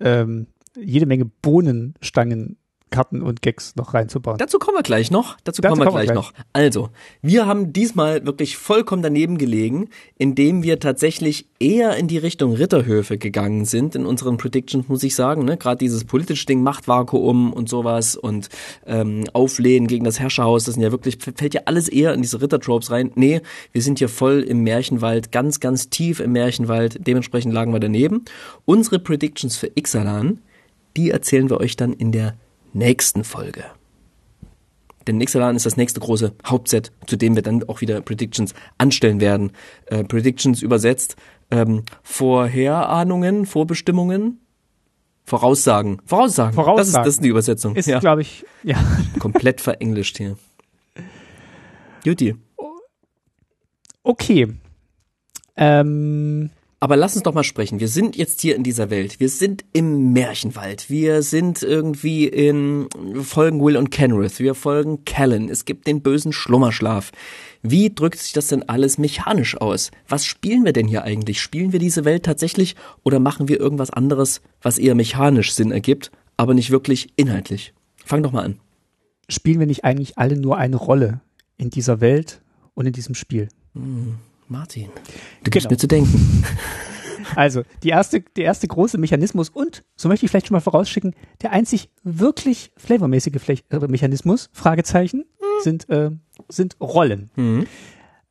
ähm, jede Menge Bohnenstangen, Karten und Gags noch reinzubauen. Dazu kommen wir gleich noch. Dazu, Dazu kommen wir kommen wir gleich, gleich. noch. Also, wir haben diesmal wirklich vollkommen daneben gelegen, indem wir tatsächlich eher in die Richtung Ritterhöfe gegangen sind in unseren Predictions, muss ich sagen. Ne? Gerade dieses politische Ding, Machtvakuum und sowas und ähm, Auflehnen gegen das Herrscherhaus, das sind ja wirklich, fällt ja alles eher in diese Rittertropes rein. Nee, wir sind hier voll im Märchenwald, ganz, ganz tief im Märchenwald. Dementsprechend lagen wir daneben. Unsere Predictions für Ixalan, die erzählen wir euch dann in der nächsten Folge. Denn Ixalan ist das nächste große Hauptset, zu dem wir dann auch wieder Predictions anstellen werden. Äh, Predictions übersetzt, ähm, Vorherahnungen, Vorbestimmungen, Voraussagen. Voraussagen. Voraussagen. Das ist, das ist die Übersetzung. Ist, ja, glaube ich, ja. komplett verenglischt hier. Juti. Okay. Ähm, Aber lass uns doch mal sprechen. Wir sind jetzt hier in dieser Welt. Wir sind im Märchenwald. Wir sind irgendwie in, wir folgen Will und Kenrith. Wir folgen Callan. Es gibt den bösen Schlummerschlaf. Wie drückt sich das denn alles mechanisch aus? Was spielen wir denn hier eigentlich? Spielen wir diese Welt tatsächlich oder machen wir irgendwas anderes, was eher mechanisch Sinn ergibt, aber nicht wirklich inhaltlich? Fang doch mal an. spielen wir nicht eigentlich alle nur eine Rolle in dieser Welt und in diesem Spiel? Martin, du gibst Genau. mir zu denken. Also, die erste, der erste große Mechanismus und, so möchte ich vielleicht schon mal vorausschicken, der einzig wirklich flavormäßige Mechanismus, Fragezeichen, sind, äh, sind Rollen.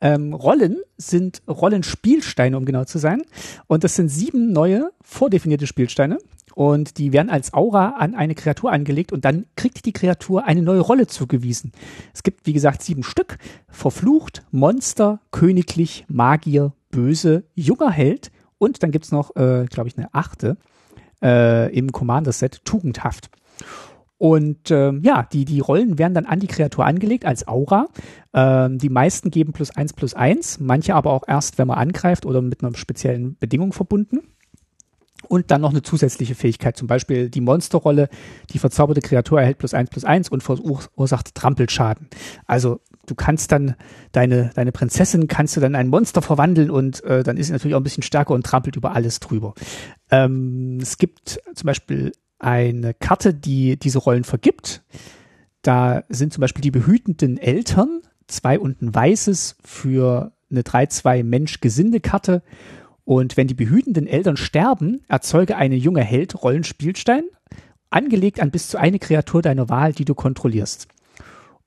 Ähm, Rollen sind Rollenspielsteine, um genau zu sein. Und das sind sieben neue, vordefinierte Spielsteine. Und die werden als Aura an eine Kreatur angelegt und dann kriegt die Kreatur eine neue Rolle zugewiesen. Es gibt, wie gesagt, sieben Stück. Verflucht, Monster, Königlich, Magier, Böse, junger Held und dann gibt's noch, äh, glaube ich, eine achte äh, im Commander-Set, Tugendhaft. Und ähm, ja, die, die Rollen werden dann an die Kreatur angelegt als Aura. Ähm, die meisten geben plus eins plus eins, manche aber auch erst, wenn man angreift oder mit einer speziellen Bedingung verbunden. Und dann noch eine zusätzliche Fähigkeit, zum Beispiel die Monsterrolle, die verzauberte Kreatur erhält plus eins plus eins und verursacht Trampelschaden. Also du kannst dann deine, deine Prinzessin kannst du dann in ein Monster verwandeln und äh, dann ist sie natürlich auch ein bisschen stärker und trampelt über alles drüber. Ähm, es gibt zum Beispiel eine Karte, die diese Rollen vergibt. Da sind zum Beispiel die behütenden Eltern, zwei und ein weißes für eine 3-2 Mensch-Gesinde-Karte. Und wenn die behütenden Eltern sterben, erzeuge eine junge Held Rollenspielstein, angelegt an bis zu eine Kreatur deiner Wahl, die du kontrollierst.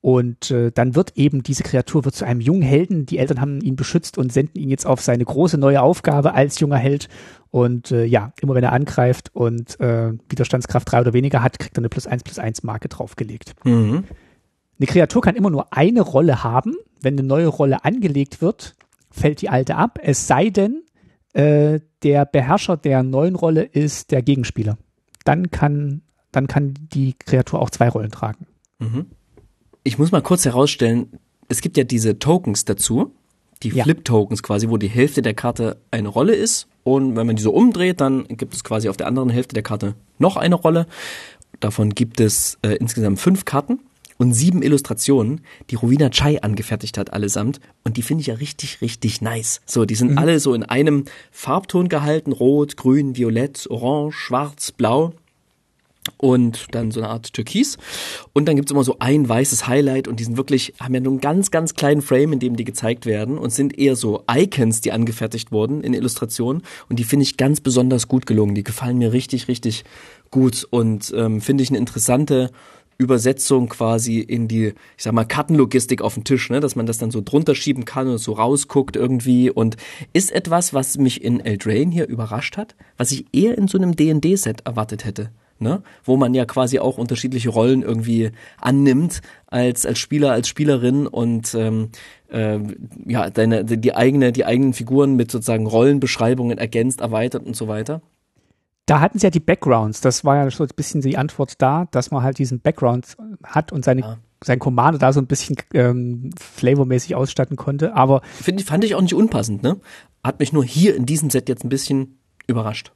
Und äh, dann wird eben diese Kreatur wird zu einem jungen Helden. Die Eltern haben ihn beschützt und senden ihn jetzt auf seine große neue Aufgabe als junger Held. Und äh, ja, immer wenn er angreift und äh, Widerstandskraft drei oder weniger hat, kriegt er eine plus eins plus eins Marke draufgelegt. Mhm. Eine Kreatur kann immer nur eine Rolle haben. Wenn eine neue Rolle angelegt wird, fällt die alte ab. Es sei denn, äh, der Beherrscher der neuen Rolle ist der Gegenspieler. Dann kann, dann kann die Kreatur auch zwei Rollen tragen. Mhm ich muss mal kurz herausstellen, es gibt ja diese Tokens dazu, die ja. Flip-Tokens quasi, wo die Hälfte der Karte eine Rolle ist. Und wenn man die so umdreht, dann gibt es quasi auf der anderen Hälfte der Karte noch eine Rolle. Davon gibt es äh, insgesamt fünf Karten und sieben Illustrationen, die Rowena Chai angefertigt hat allesamt. Und die finde ich ja richtig, richtig nice. So, die sind mhm. alle so in einem Farbton gehalten. Rot, Grün, Violett, Orange, Schwarz, Blau und dann so eine Art Türkis. Und dann gibt's immer so ein weißes Highlight und die sind wirklich, haben ja nur einen ganz, ganz kleinen Frame, in dem die gezeigt werden und sind eher so Icons, die angefertigt wurden in Illustrationen. Und die finde ich ganz besonders gut gelungen. Die gefallen mir richtig, richtig gut und ähm, finde ich eine interessante Übersetzung quasi in die, ich sag mal, Kartenlogistik auf den Tisch, ne, dass man das dann so drunter schieben kann und so rausguckt irgendwie und ist etwas, was mich in Eldraine hier überrascht hat, was ich eher in so einem D&D-Set erwartet hätte ne? wo man ja quasi auch unterschiedliche Rollen irgendwie annimmt als als Spieler, als Spielerin und ähm, äh, ja deine die eigene die eigenen Figuren mit sozusagen Rollenbeschreibungen ergänzt, erweitert und so weiter. Da hatten sie ja die Backgrounds. Das war ja schon ein bisschen die Antwort da, dass man halt diesen Background hat und seine ja. sein Commander da so ein bisschen ähm, flavormäßig ausstatten konnte. Aber Find, fand ich auch nicht unpassend. Ne, hat mich nur hier in diesem Set jetzt ein bisschen überrascht.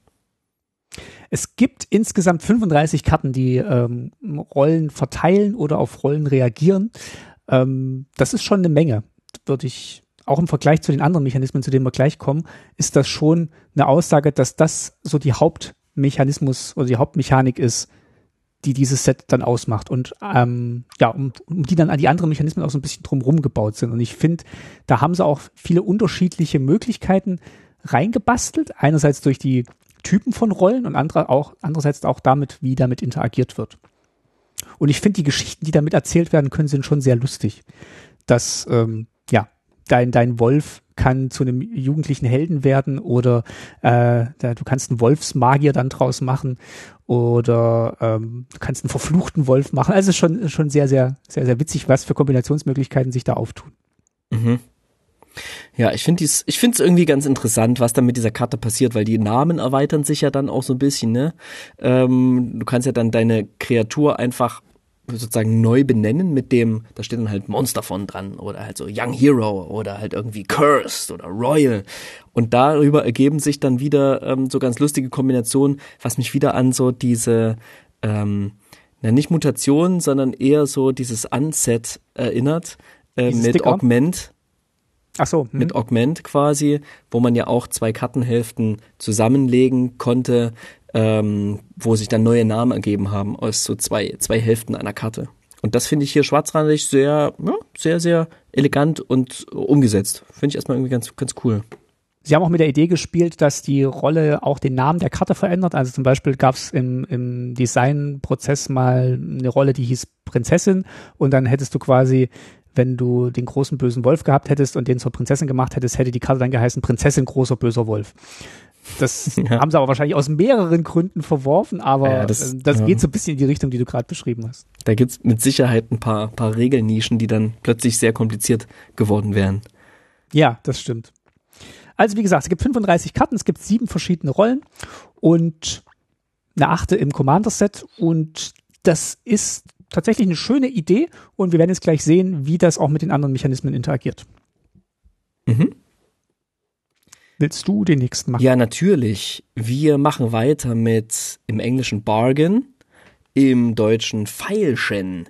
Es gibt insgesamt 35 Karten, die ähm, Rollen verteilen oder auf Rollen reagieren. Ähm, das ist schon eine Menge, würde ich auch im Vergleich zu den anderen Mechanismen, zu denen wir gleich kommen, ist das schon eine Aussage, dass das so die Hauptmechanismus oder die Hauptmechanik ist, die dieses Set dann ausmacht und ähm, ja, um, um die dann an die anderen Mechanismen auch so ein bisschen drumherum gebaut sind. Und ich finde, da haben sie auch viele unterschiedliche Möglichkeiten reingebastelt. Einerseits durch die Typen von Rollen und andere auch, andererseits auch damit, wie damit interagiert wird. Und ich finde, die Geschichten, die damit erzählt werden können, sind schon sehr lustig. Dass, ähm, ja, dein, dein Wolf kann zu einem jugendlichen Helden werden oder äh, du kannst einen Wolfsmagier dann draus machen oder ähm, du kannst einen verfluchten Wolf machen. Also schon, schon sehr, sehr, sehr, sehr witzig, was für Kombinationsmöglichkeiten sich da auftun. Mhm. Ja, ich finde es irgendwie ganz interessant, was da mit dieser Karte passiert, weil die Namen erweitern sich ja dann auch so ein bisschen, ne? Ähm, du kannst ja dann deine Kreatur einfach sozusagen neu benennen mit dem, da steht dann halt Monster von dran oder halt so Young Hero oder halt irgendwie Cursed oder Royal und darüber ergeben sich dann wieder ähm, so ganz lustige Kombinationen, was mich wieder an so diese ähm, na, nicht Mutation, sondern eher so dieses Unset erinnert äh, mit Sticker? Augment Ach so. Hm. Mit Augment quasi, wo man ja auch zwei Kartenhälften zusammenlegen konnte, ähm, wo sich dann neue Namen ergeben haben aus so zwei, zwei Hälften einer Karte. Und das finde ich hier schwarzrandig sehr, ja, sehr, sehr elegant und umgesetzt. Finde ich erstmal irgendwie ganz, ganz cool. Sie haben auch mit der Idee gespielt, dass die Rolle auch den Namen der Karte verändert. Also zum Beispiel gab es im, im Designprozess mal eine Rolle, die hieß Prinzessin und dann hättest du quasi wenn du den großen bösen Wolf gehabt hättest und den zur Prinzessin gemacht hättest, hätte die Karte dann geheißen Prinzessin großer böser Wolf. Das ja. haben sie aber wahrscheinlich aus mehreren Gründen verworfen, aber ja, das, ähm, das geht so ein bisschen in die Richtung, die du gerade beschrieben hast. Da gibt's mit Sicherheit ein paar, paar Regelnischen, die dann plötzlich sehr kompliziert geworden wären. Ja, das stimmt. Also wie gesagt, es gibt 35 Karten, es gibt sieben verschiedene Rollen und eine achte im Commander-Set und das ist tatsächlich eine schöne Idee und wir werden jetzt gleich sehen, wie das auch mit den anderen Mechanismen interagiert. Mhm. Willst du den nächsten machen? Ja, natürlich. Wir machen weiter mit im Englischen Bargain, im Deutschen Feilschen.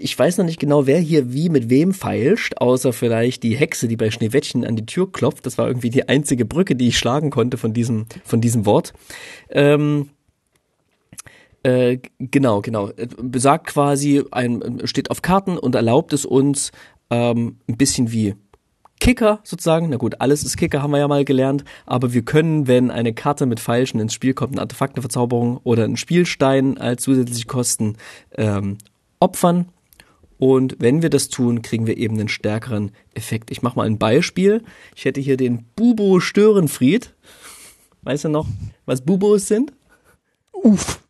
Ich weiß noch nicht genau, wer hier wie mit wem feilscht, außer vielleicht die Hexe, die bei Schneewittchen an die Tür klopft. Das war irgendwie die einzige Brücke, die ich schlagen konnte von diesem, von diesem Wort. Ähm, äh, genau, genau. Besagt quasi, ein, steht auf Karten und erlaubt es uns, ähm, ein bisschen wie Kicker sozusagen. Na gut, alles ist Kicker, haben wir ja mal gelernt. Aber wir können, wenn eine Karte mit Falschen ins Spiel kommt, eine Artefaktenverzauberung oder ein Spielstein als zusätzliche Kosten ähm, opfern. Und wenn wir das tun, kriegen wir eben einen stärkeren Effekt. Ich mache mal ein Beispiel. Ich hätte hier den Bubo Störenfried. Weißt du noch, was Bubos sind? Uff.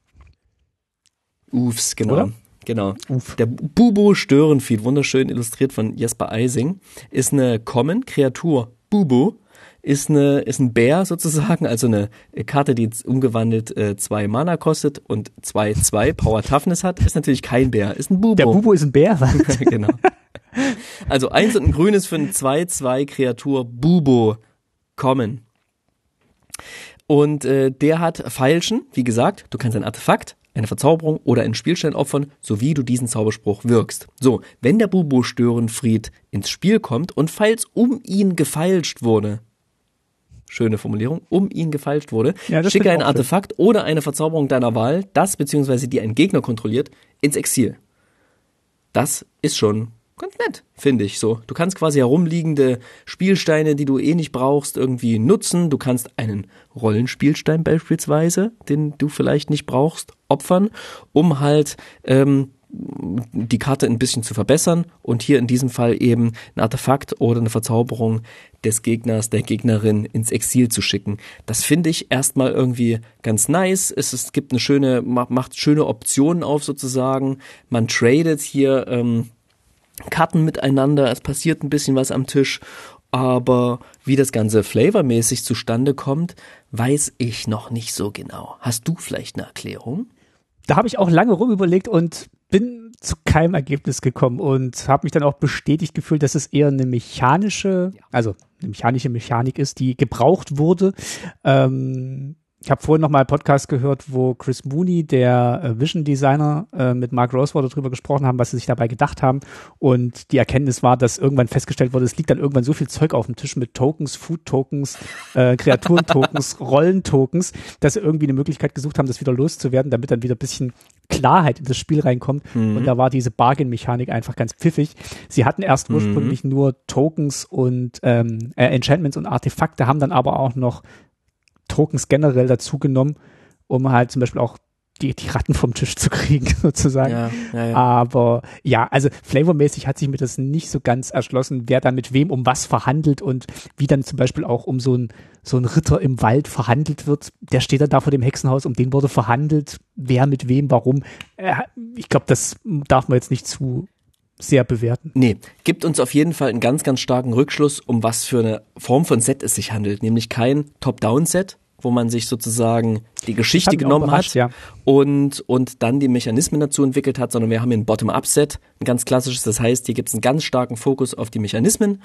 Ufs, genau. Oder? Genau. Uf. Der Bubo Störenfried, wunderschön illustriert von Jesper Eising, ist eine Common Kreatur. Bubo ist eine ist ein Bär sozusagen, also eine Karte, die umgewandelt äh, zwei Mana kostet und zwei zwei Power Toughness hat, ist natürlich kein Bär, ist ein Bubo. Der Bubo ist ein Bär, was? genau. Also eins und ein grünes für ein zwei zwei Kreatur Bubo Common. Und äh, der hat Feilschen, wie gesagt, du kannst ein Artefakt eine Verzauberung oder einen Spielstein opfern, sowie du diesen Zauberspruch wirkst. So, wenn der Bubo Störenfried ins Spiel kommt und falls um ihn gefeilscht wurde, schöne Formulierung, um ihn gefeilscht wurde, ja, schicke ein Artefakt schön. oder eine Verzauberung deiner Wahl, das bzw. die einen Gegner kontrolliert, ins Exil. Das ist schon ganz nett, finde ich so. Du kannst quasi herumliegende Spielsteine, die du eh nicht brauchst, irgendwie nutzen. Du kannst einen Rollenspielstein beispielsweise, den du vielleicht nicht brauchst, opfern, um halt ähm, die Karte ein bisschen zu verbessern und hier in diesem Fall eben ein Artefakt oder eine Verzauberung des Gegners, der Gegnerin ins Exil zu schicken. Das finde ich erstmal irgendwie ganz nice. Es, es gibt eine schöne, macht schöne Optionen auf sozusagen. Man tradet hier ähm, Karten miteinander, es passiert ein bisschen was am Tisch, aber wie das Ganze flavormäßig zustande kommt, weiß ich noch nicht so genau. Hast du vielleicht eine Erklärung? Da habe ich auch lange rum überlegt und bin zu keinem Ergebnis gekommen und habe mich dann auch bestätigt gefühlt, dass es eher eine mechanische, also eine mechanische Mechanik ist, die gebraucht wurde. Ähm, ich habe vorhin noch mal einen Podcast gehört, wo Chris Mooney, der äh, Vision Designer, äh, mit Mark Rosewater darüber gesprochen haben, was sie sich dabei gedacht haben. Und die Erkenntnis war, dass irgendwann festgestellt wurde, es liegt dann irgendwann so viel Zeug auf dem Tisch mit Tokens, Food-Tokens, äh, Kreaturen-Tokens, Rollen-Tokens, dass sie irgendwie eine Möglichkeit gesucht haben, das wieder loszuwerden, damit dann wieder ein bisschen Klarheit in das Spiel reinkommt. Mhm. Und da war diese Bargain-Mechanik einfach ganz pfiffig. Sie hatten erst mhm. ursprünglich nur Tokens und ähm, äh, Enchantments und Artefakte, haben dann aber auch noch Tokens generell dazu genommen, um halt zum Beispiel auch die, die Ratten vom Tisch zu kriegen, sozusagen. Ja, ja, ja. Aber ja, also flavormäßig hat sich mir das nicht so ganz erschlossen, wer dann mit wem um was verhandelt und wie dann zum Beispiel auch um so ein, so ein Ritter im Wald verhandelt wird. Der steht dann da vor dem Hexenhaus, um den wurde verhandelt, wer mit wem, warum. Äh, ich glaube, das darf man jetzt nicht zu sehr bewerten. Nee, gibt uns auf jeden Fall einen ganz, ganz starken Rückschluss, um was für eine Form von Set es sich handelt. Nämlich kein Top-Down-Set, wo man sich sozusagen die Geschichte genommen hat ja. und, und dann die Mechanismen dazu entwickelt hat, sondern wir haben hier ein Bottom-Up-Set, ein ganz klassisches. Das heißt, hier gibt es einen ganz starken Fokus auf die Mechanismen,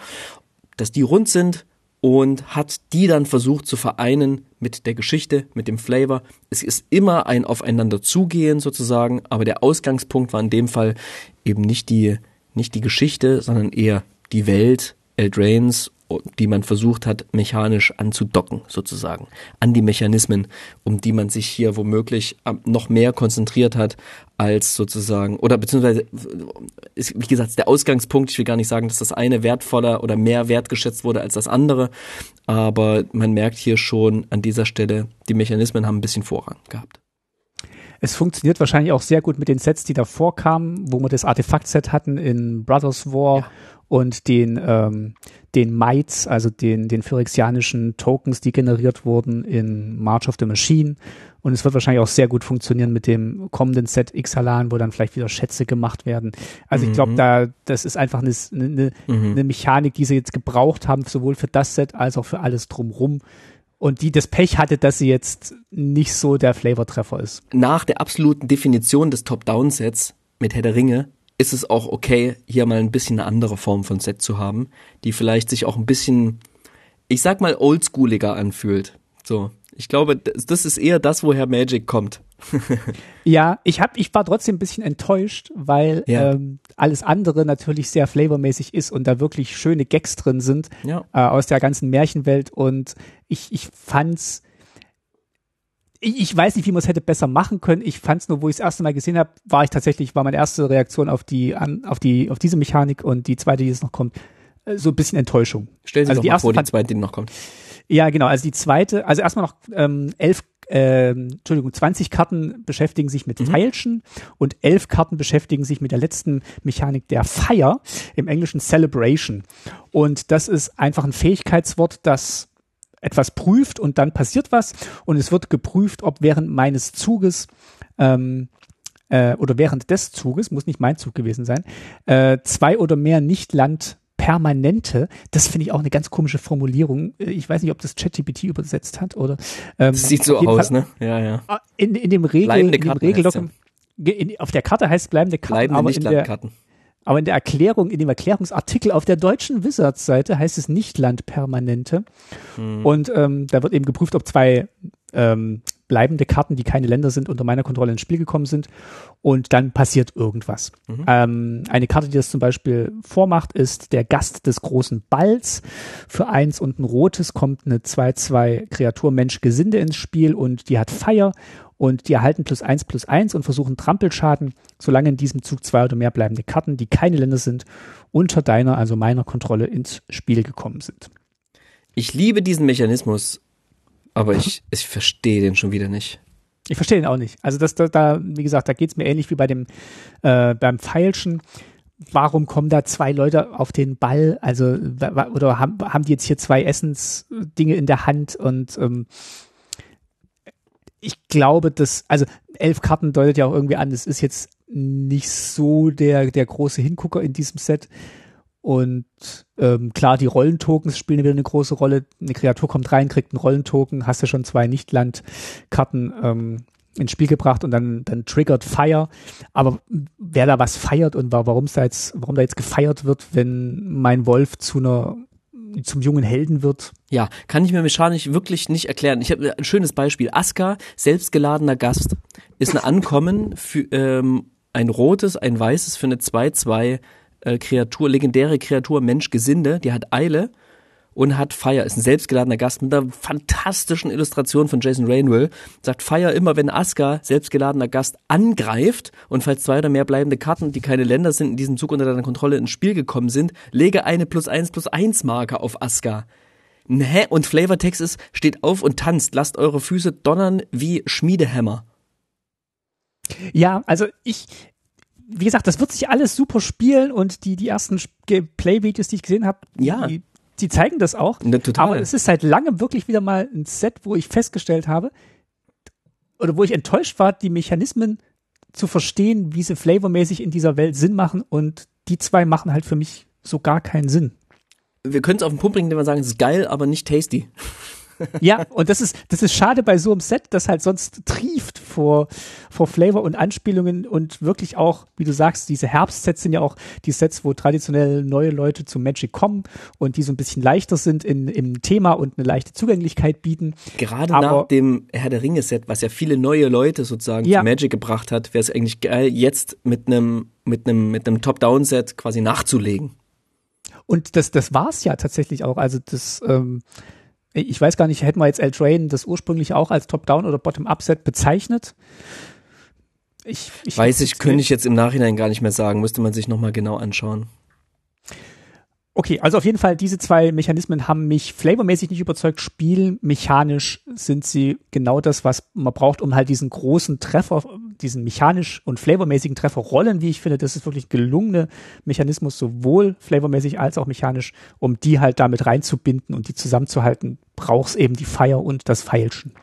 dass die rund sind und hat die dann versucht zu vereinen mit der Geschichte, mit dem Flavor. Es ist immer ein Aufeinander zugehen sozusagen, aber der Ausgangspunkt war in dem Fall eben nicht die, nicht die Geschichte, sondern eher die Welt, Eldrains die man versucht hat, mechanisch anzudocken, sozusagen, an die Mechanismen, um die man sich hier womöglich ähm, noch mehr konzentriert hat, als sozusagen, oder beziehungsweise, ist, wie gesagt, der Ausgangspunkt, ich will gar nicht sagen, dass das eine wertvoller oder mehr wertgeschätzt wurde als das andere, aber man merkt hier schon an dieser Stelle, die Mechanismen haben ein bisschen Vorrang gehabt. Es funktioniert wahrscheinlich auch sehr gut mit den Sets, die davor kamen, wo wir das Artefakt-Set hatten in Brothers War ja. Und den, ähm, den Mites, also den, den phyrexianischen Tokens, die generiert wurden in March of the Machine. Und es wird wahrscheinlich auch sehr gut funktionieren mit dem kommenden Set Ixalan, wo dann vielleicht wieder Schätze gemacht werden. Also mhm. ich glaube, da, das ist einfach eine, eine, mhm. eine Mechanik, die sie jetzt gebraucht haben, sowohl für das Set als auch für alles drumrum. und die das Pech hatte, dass sie jetzt nicht so der Flavortreffer ist. Nach der absoluten Definition des Top-Down-Sets mit Herr der Ringe ist es auch okay, hier mal ein bisschen eine andere Form von Set zu haben, die vielleicht sich auch ein bisschen, ich sag mal, oldschooliger anfühlt. So. Ich glaube, das ist eher das, woher Magic kommt. ja, ich hab, ich war trotzdem ein bisschen enttäuscht, weil ja. ähm, alles andere natürlich sehr flavormäßig ist und da wirklich schöne Gags drin sind ja. äh, aus der ganzen Märchenwelt und ich, ich fand's ich, ich weiß nicht, wie man es hätte besser machen können. Ich fand's nur, wo ich das erste Mal gesehen habe, war ich tatsächlich, war meine erste Reaktion auf die, an, auf die, auf diese Mechanik und die zweite, die jetzt noch kommt, äh, so ein bisschen Enttäuschung. Stellen Sie also doch mal vor, die zweite, die noch kommt. Ja, genau. Also die zweite, also erstmal noch ähm, elf äh, Entschuldigung, 20 Karten beschäftigen sich mit mhm. Feilschen und elf Karten beschäftigen sich mit der letzten Mechanik der Fire, im Englischen Celebration. Und das ist einfach ein Fähigkeitswort, das etwas prüft und dann passiert was und es wird geprüft, ob während meines Zuges ähm, äh, oder während des Zuges, muss nicht mein Zug gewesen sein, äh, zwei oder mehr Nicht-Land permanente, das finde ich auch eine ganz komische Formulierung. Ich weiß nicht, ob das ChatGPT übersetzt hat oder. Ähm, das sieht so aus, Fall, ne? Ja, ja. Ah, in, in dem Regel, in dem Regeldokument, ja. auf der Karte heißt bleibende Karten, bleibende aber in der, aber in der Erklärung, in dem Erklärungsartikel auf der deutschen Wizards-Seite heißt es nicht Landpermanente. Hm. Und ähm, da wird eben geprüft, ob zwei ähm, bleibende Karten, die keine Länder sind, unter meiner Kontrolle ins Spiel gekommen sind. Und dann passiert irgendwas. Mhm. Ähm, eine Karte, die das zum Beispiel vormacht, ist der Gast des großen Balls. Für eins und ein rotes kommt eine 2-2 Kreatur Mensch Gesinde ins Spiel und die hat Feier und die erhalten plus eins plus eins und versuchen Trampelschaden, solange in diesem Zug zwei oder mehr bleibende Karten, die keine Länder sind, unter deiner, also meiner Kontrolle ins Spiel gekommen sind. Ich liebe diesen Mechanismus aber ich, ich verstehe den schon wieder nicht. Ich verstehe den auch nicht. Also das, da, da wie gesagt, da geht's mir ähnlich wie bei dem äh, beim Feilschen. Warum kommen da zwei Leute auf den Ball? Also oder haben, haben die jetzt hier zwei Essensdinge in der Hand und ähm, ich glaube, dass, also elf Karten deutet ja auch irgendwie an, es ist jetzt nicht so der, der große Hingucker in diesem Set. Und ähm, klar, die Rollentokens spielen wieder eine große Rolle. Eine Kreatur kommt rein, kriegt einen Rollentoken, hast du schon zwei Nicht-Land-Karten ähm, ins Spiel gebracht und dann, dann triggert Fire. Aber wer da was feiert und warum da jetzt, warum da jetzt gefeiert wird, wenn mein Wolf zu einer zum jungen Helden wird. Ja, kann ich mir mechanisch wirklich nicht erklären. Ich habe ein schönes Beispiel. Aska, selbstgeladener Gast, ist ein Ankommen für ähm, ein rotes, ein weißes für eine 2-2 äh, Kreatur, legendäre Kreatur Mensch Gesinde, die hat Eile und hat Fire, ist ein selbstgeladener Gast mit einer fantastischen Illustration von Jason Rainwell. Sagt Fire immer, wenn Aska, selbstgeladener Gast, angreift und falls zwei oder mehr bleibende Karten, die keine Länder sind, in diesem Zug unter deiner Kontrolle ins Spiel gekommen sind, lege eine plus eins plus eins Marke auf Aska. Hä? Und Flavortext ist, steht auf und tanzt, lasst eure Füße donnern wie Schmiedehämmer. Ja, also ich, wie gesagt, das wird sich alles super spielen und die, die ersten Play-Videos, die ich gesehen habe, ja. die, die zeigen das auch. Ne, total. Aber es ist seit langem wirklich wieder mal ein Set, wo ich festgestellt habe, oder wo ich enttäuscht war, die Mechanismen zu verstehen, wie sie flavormäßig in dieser Welt Sinn machen und die zwei machen halt für mich so gar keinen Sinn. Wir können es auf den Punkt bringen, indem wir sagen, es ist geil, aber nicht tasty ja, und das ist, das ist schade bei so einem Set, das halt sonst trieft vor, vor Flavor und Anspielungen und wirklich auch, wie du sagst, diese Herbstsets sind ja auch die Sets, wo traditionell neue Leute zu Magic kommen und die so ein bisschen leichter sind in, im Thema und eine leichte Zugänglichkeit bieten. Gerade Aber, nach dem Herr der Ringe Set, was ja viele neue Leute sozusagen ja. zu Magic gebracht hat, wäre es eigentlich geil, jetzt mit einem, mit einem, mit einem Top-Down-Set quasi nachzulegen. Und das, das war's ja tatsächlich auch. Also das, ähm, ich weiß gar nicht, hätten wir jetzt L-Train das ursprünglich auch als Top-Down oder Bottom-Up-Set bezeichnet? Ich, ich weiß ich, könnte ich jetzt im Nachhinein gar nicht mehr sagen, müsste man sich nochmal genau anschauen. Okay, also auf jeden Fall, diese zwei Mechanismen haben mich flavormäßig nicht überzeugt. Spielmechanisch sind sie genau das, was man braucht, um halt diesen großen Treffer, diesen mechanisch und flavormäßigen Treffer rollen, wie ich finde. Das ist wirklich gelungene Mechanismus, sowohl flavormäßig als auch mechanisch, um die halt damit reinzubinden und die zusammenzuhalten, brauchst eben die Feier und das Feilschen.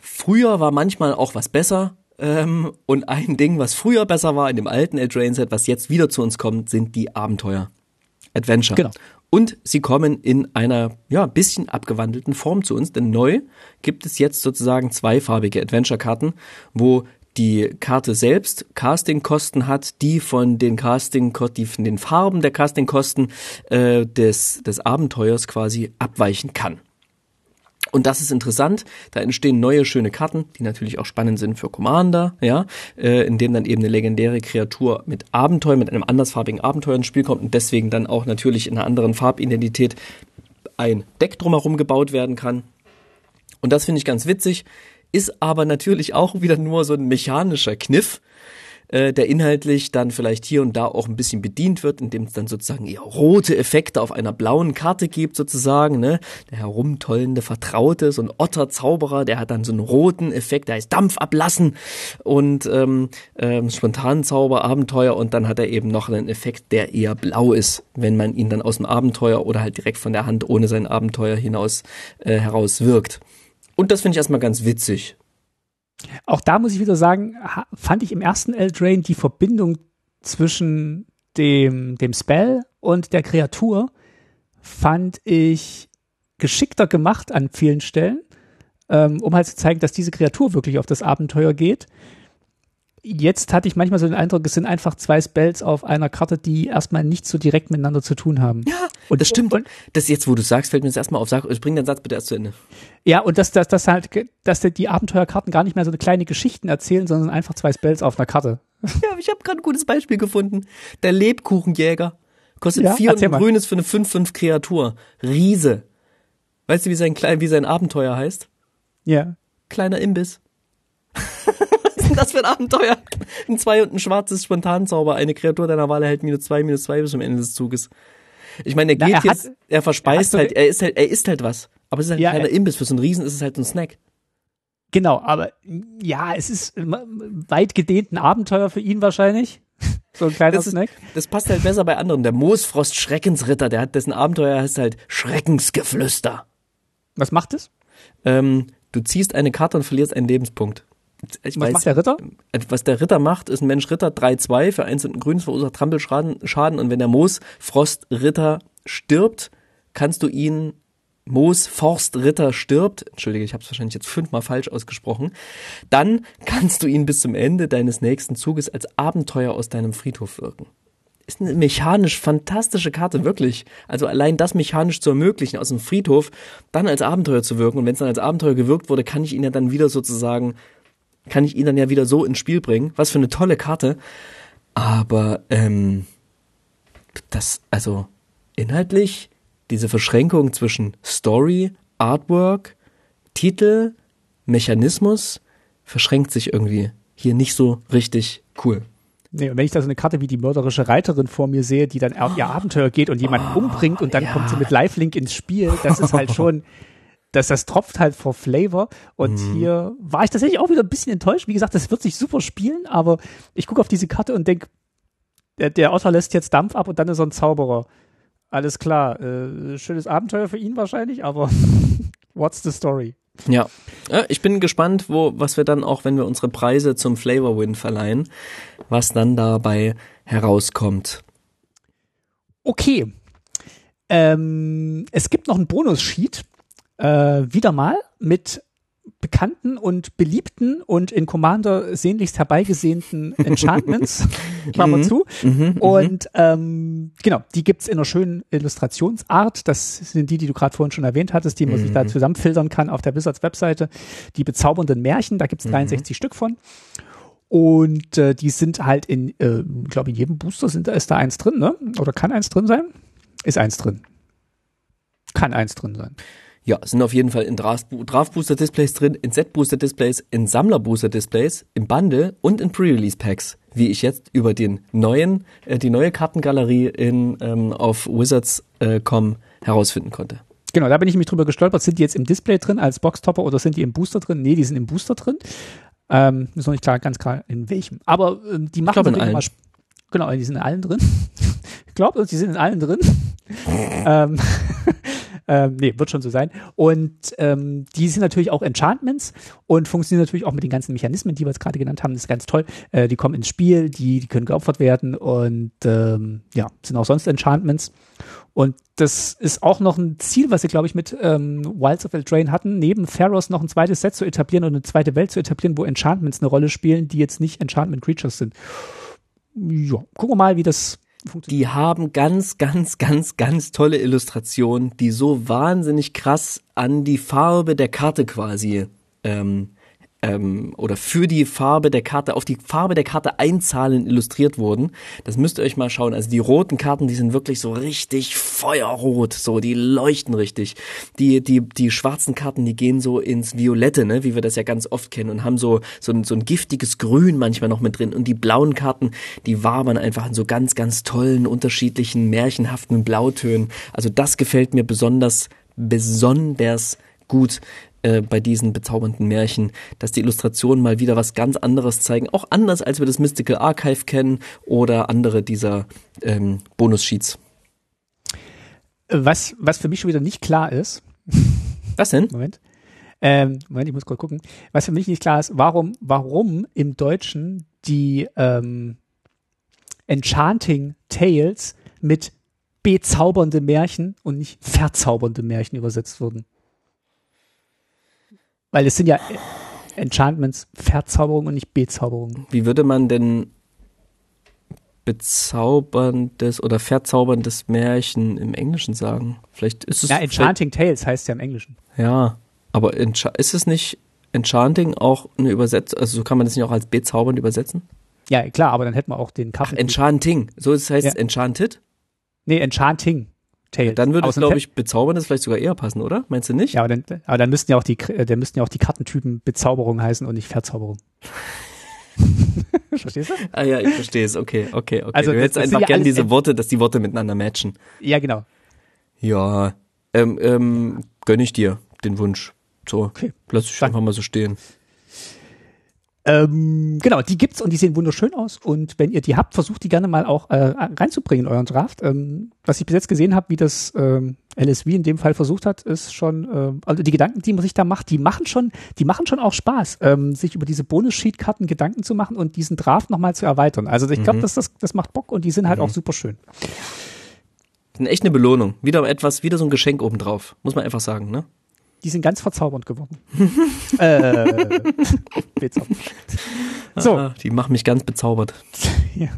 Früher war manchmal auch was besser. Ähm, und ein Ding, was früher besser war in dem alten Eldraine-Set, was jetzt wieder zu uns kommt, sind die Abenteuer. Adventure. Genau. Und sie kommen in einer, ja, bisschen abgewandelten Form zu uns, denn neu gibt es jetzt sozusagen zweifarbige Adventure-Karten, wo die Karte selbst Castingkosten hat, die von den Casting, die von den Farben der Castingkosten äh, des, des Abenteuers quasi abweichen kann. Und das ist interessant. Da entstehen neue schöne Karten, die natürlich auch spannend sind für Commander, ja, äh, in dem dann eben eine legendäre Kreatur mit Abenteuer, mit einem andersfarbigen Abenteuer ins Spiel kommt und deswegen dann auch natürlich in einer anderen Farbidentität ein Deck drumherum gebaut werden kann. Und das finde ich ganz witzig, ist aber natürlich auch wieder nur so ein mechanischer Kniff, äh, der inhaltlich dann vielleicht hier und da auch ein bisschen bedient wird, indem es dann sozusagen eher rote Effekte auf einer blauen Karte gibt sozusagen, ne? Der herumtollende Vertraute, so ein Otter-Zauberer, der hat dann so einen roten Effekt, der heißt Dampf ablassen und ähm, ähm, spontanen Zauber, Abenteuer und dann hat er eben noch einen Effekt, der eher blau ist, wenn man ihn dann aus dem Abenteuer oder halt direkt von der Hand ohne sein Abenteuer hinaus äh, heraus wirkt. Und das finde ich erstmal ganz witzig. Auch da muss ich wieder sagen, fand ich im ersten Eldrain die Verbindung zwischen dem, dem Spell und der Kreatur fand ich geschickter gemacht an vielen Stellen, ähm, um halt zu zeigen, dass diese Kreatur wirklich auf das Abenteuer geht jetzt hatte ich manchmal so den Eindruck, es sind einfach zwei Spells auf einer Karte, die erstmal nicht so direkt miteinander zu tun haben. Ja, und das stimmt. Und, das jetzt, wo du sagst, fällt mir das erstmal auf. Sag, bring deinen Satz bitte erst zu Ende. Ja, und dass, dass, dass halt, dass die Abenteuerkarten gar nicht mehr so eine kleine Geschichten erzählen, sondern einfach zwei Spells auf einer Karte. Ja, ich habe gerade ein gutes Beispiel gefunden. Der Lebkuchenjäger kostet ja, vier und ein grünes für eine 5-5 Kreatur. Riese. Weißt du, wie sein, wie sein Abenteuer heißt? Ja. Kleiner Imbiss. das für ein Abenteuer? Ein zwei und ein schwarzes Spontanzauber. Eine Kreatur deiner Wahl erhält minus zwei, minus zwei bis zum Ende des Zuges. Ich meine, er geht Na, er jetzt, hat, er verspeist er halt, er isst halt, er isst halt was. Aber es ist halt ja, ein kleiner Imbiss. Für so einen Riesen ist es halt ein Snack. Genau, aber ja, es ist weit gedehnt ein Abenteuer für ihn wahrscheinlich. So ein kleiner das ist, Snack. Das passt halt besser bei anderen. Der Moosfrost Schreckensritter, der hat dessen Abenteuer heißt halt Schreckensgeflüster. Was macht es? Ähm, du ziehst eine Karte und verlierst einen Lebenspunkt. Ich was weiß, macht der Ritter? Äh, was der Ritter macht, ist ein Mensch Ritter 3-2 für eins und ein grünes verursacht Trampelschaden Schaden und wenn der Moos Frost Ritter stirbt, kannst du ihn Moos Forst Ritter stirbt, entschuldige, ich habe es wahrscheinlich jetzt fünfmal falsch ausgesprochen, dann kannst du ihn bis zum Ende deines nächsten Zuges als Abenteuer aus deinem Friedhof wirken. Ist eine mechanisch fantastische Karte, wirklich. Also allein das mechanisch zu ermöglichen, aus dem Friedhof dann als Abenteuer zu wirken. Und wenn es dann als Abenteuer gewirkt wurde, kann ich ihn ja dann wieder sozusagen kann ich ihn dann ja wieder so ins Spiel bringen. Was für eine tolle Karte. Aber ähm, das, also inhaltlich, diese Verschränkung zwischen Story, Artwork, Titel, Mechanismus verschränkt sich irgendwie hier nicht so richtig cool. Nee, und wenn ich da so eine Karte wie die mörderische Reiterin vor mir sehe, die dann auf ihr Abenteuer geht und jemanden oh, umbringt und dann ja. kommt sie mit Lifelink ins Spiel, das ist halt schon, das, das tropft halt vor Flavor. Und mhm. hier war ich tatsächlich auch wieder ein bisschen enttäuscht. Wie gesagt, das wird sich super spielen, aber ich gucke auf diese Karte und denke, der, der Otter lässt jetzt Dampf ab und dann ist er ein Zauberer. Alles klar. Äh, schönes Abenteuer für ihn wahrscheinlich, aber what's the story? Ja, ich bin gespannt, wo, was wir dann auch, wenn wir unsere Preise zum Flavor Win verleihen, was dann dabei herauskommt. Okay. Ähm, es gibt noch einen Bonus-Sheet, äh, wieder mal mit bekannten und beliebten und in Commander sehnlichst herbeigesehnten Enchantments, Klammer mhm. zu. Mhm, mhm, und ähm, genau, die gibt's in einer schönen Illustrationsart. Das sind die, die du gerade vorhin schon erwähnt hattest, die man sich da zusammenfiltern kann auf der Wizards Webseite. Die bezaubernden Märchen, da gibt's 63 Stück von. Und äh, die sind halt in, äh, glaube in jedem Booster sind, ist da eins drin, ne? Oder kann eins drin sein? Ist eins drin. Kann eins drin sein. Ja, sind auf jeden Fall in Draft Booster Displays drin, in Set Booster Displays, in Sammler Booster Displays, im Bundle und in Pre-Release Packs, wie ich jetzt über den neuen, äh, die neue Kartengalerie in, ähm, auf Wizards.com äh, herausfinden konnte. Genau, da bin ich mich drüber gestolpert. Sind die jetzt im Display drin als Boxtopper oder sind die im Booster drin? Nee, die sind im Booster drin. Ähm, ist noch nicht klar, ganz klar in welchem. Aber ähm, die machen ich glaub. Genau, die sind in allen drin. ich glaube, die sind in allen drin. ähm, Ähm, nee, wird schon so sein. Und ähm, die sind natürlich auch Enchantments und funktionieren natürlich auch mit den ganzen Mechanismen, die wir jetzt gerade genannt haben. Das ist ganz toll. Äh, die kommen ins Spiel, die, die können geopfert werden und ähm, ja, sind auch sonst Enchantments. Und das ist auch noch ein Ziel, was sie, glaube ich, mit ähm, Wilds of Eldraine hatten, neben Pharaohs noch ein zweites Set zu etablieren und eine zweite Welt zu etablieren, wo Enchantments eine Rolle spielen, die jetzt nicht Enchantment Creatures sind. Ja, gucken wir mal, wie das die haben ganz, ganz, ganz, ganz tolle Illustrationen, die so wahnsinnig krass an die Farbe der Karte quasi ähm, ähm, oder für die Farbe der Karte, auf die Farbe der Karte einzahlen illustriert wurden. Das müsst ihr euch mal schauen. Also die roten Karten, die sind wirklich so richtig feuerrot, so, die leuchten richtig. Die, die, die schwarzen Karten, die gehen so ins Violette, ne, wie wir das ja ganz oft kennen und haben so, so ein, so ein giftiges Grün manchmal noch mit drin. Und die blauen Karten, die wabern einfach in so ganz, ganz tollen, unterschiedlichen, märchenhaften Blautönen. Also das gefällt mir besonders, besonders gut äh, bei diesen bezaubernden Märchen, dass die Illustrationen mal wieder was ganz anderes zeigen, auch anders als wir das Mystical Archive kennen oder andere dieser ähm, Bonus-Sheets. Was, was für mich schon wieder nicht klar ist. Was denn? Moment. Ähm, Moment, ich muss kurz gucken. Was für mich nicht klar ist, warum, warum im Deutschen die ähm, Enchanting Tales mit bezaubernde Märchen und nicht verzaubernde Märchen übersetzt wurden. Weil es sind ja Enchantments Verzauberung und nicht Bezauberung. Wie würde man denn bezauberndes oder verzauberndes Märchen im Englischen sagen? Vielleicht ist es. Ja, Enchanting Tales heißt ja im Englischen. Ja, aber ist es nicht Enchanting auch eine Übersetzung? Also so kann man das nicht auch als bezaubernd übersetzen? Ja, klar, aber dann hätten wir auch den. Ach, Enchanting. So heißt ja. Enchanted? Nee, Enchanting. Tale. Dann würde es, glaube ich, bezauberndes vielleicht sogar eher passen, oder? Meinst du nicht? Ja, aber dann, aber dann müssten ja auch die, äh, dann müssten ja auch die Kartentypen Bezauberung heißen und nicht Verzauberung. Verstehst du? Ah ja, ich verstehe es. Okay, okay, okay. Also, du hättest einfach ja gern diese Worte, dass die Worte miteinander matchen. Ja, genau. Ja, ähm, ähm, gönn ich dir den Wunsch. So, okay. lass ich einfach mal so stehen. Ähm, genau, die gibt's und die sehen wunderschön aus. Und wenn ihr die habt, versucht die gerne mal auch äh, reinzubringen in euren Draft. Ähm, was ich bis jetzt gesehen habe, wie das ähm, LSV in dem Fall versucht hat, ist schon, äh, also die Gedanken, die man sich da macht, die machen schon, die machen schon auch Spaß, ähm, sich über diese Bonus-Sheet-Karten Gedanken zu machen und diesen Draft nochmal zu erweitern. Also ich glaube, mhm. das, das, das macht Bock und die sind halt mhm. auch super schön. Echt eine Belohnung. Wieder etwas, wieder so ein Geschenk obendrauf. Muss man einfach sagen, ne? Die sind ganz verzaubernd geworden. äh, so. Ah, die machen mich ganz bezaubert. ja.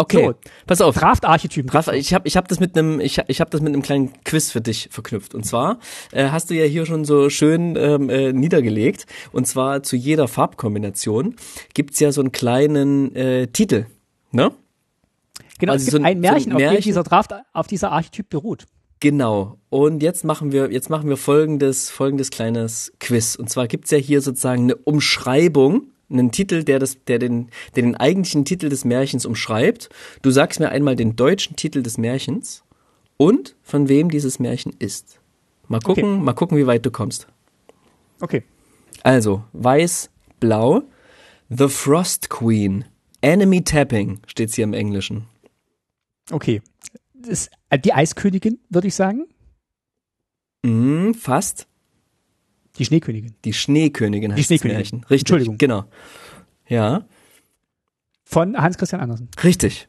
Okay, so, pass auf. Draft-Archetypen. Draft, ich habe ich hab das mit einem ich, ich hab das mit einem kleinen Quiz für dich verknüpft. Und zwar äh, hast du ja hier schon so schön ähm, äh, niedergelegt. Und zwar zu jeder Farbkombination gibt's ja so einen kleinen äh, Titel. Ne? Genau, also es gibt so ein, ein Märchen, so ein Märchen, auf dem dieser Draft auf dieser Archetyp beruht. Genau. Und jetzt machen wir, jetzt machen wir folgendes, folgendes kleines Quiz. Und zwar gibt's ja hier sozusagen eine Umschreibung, einen Titel, der das, der den, der den eigentlichen Titel des Märchens umschreibt. Du sagst mir einmal den deutschen Titel des Märchens und von wem dieses Märchen ist. Mal gucken, okay. mal gucken, wie weit du kommst. Okay. Also, weiß, blau, The Frost Queen, Enemy Tapping steht's hier im Englischen. Okay äh, die Eiskönigin, würde ich sagen. Mm, fast. Die Schneekönigin. Die Schneekönigin heißt die Schneekönigin. Märchen. Richtig. Entschuldigung. Genau. Ja. Von Hans Christian Andersen. Richtig.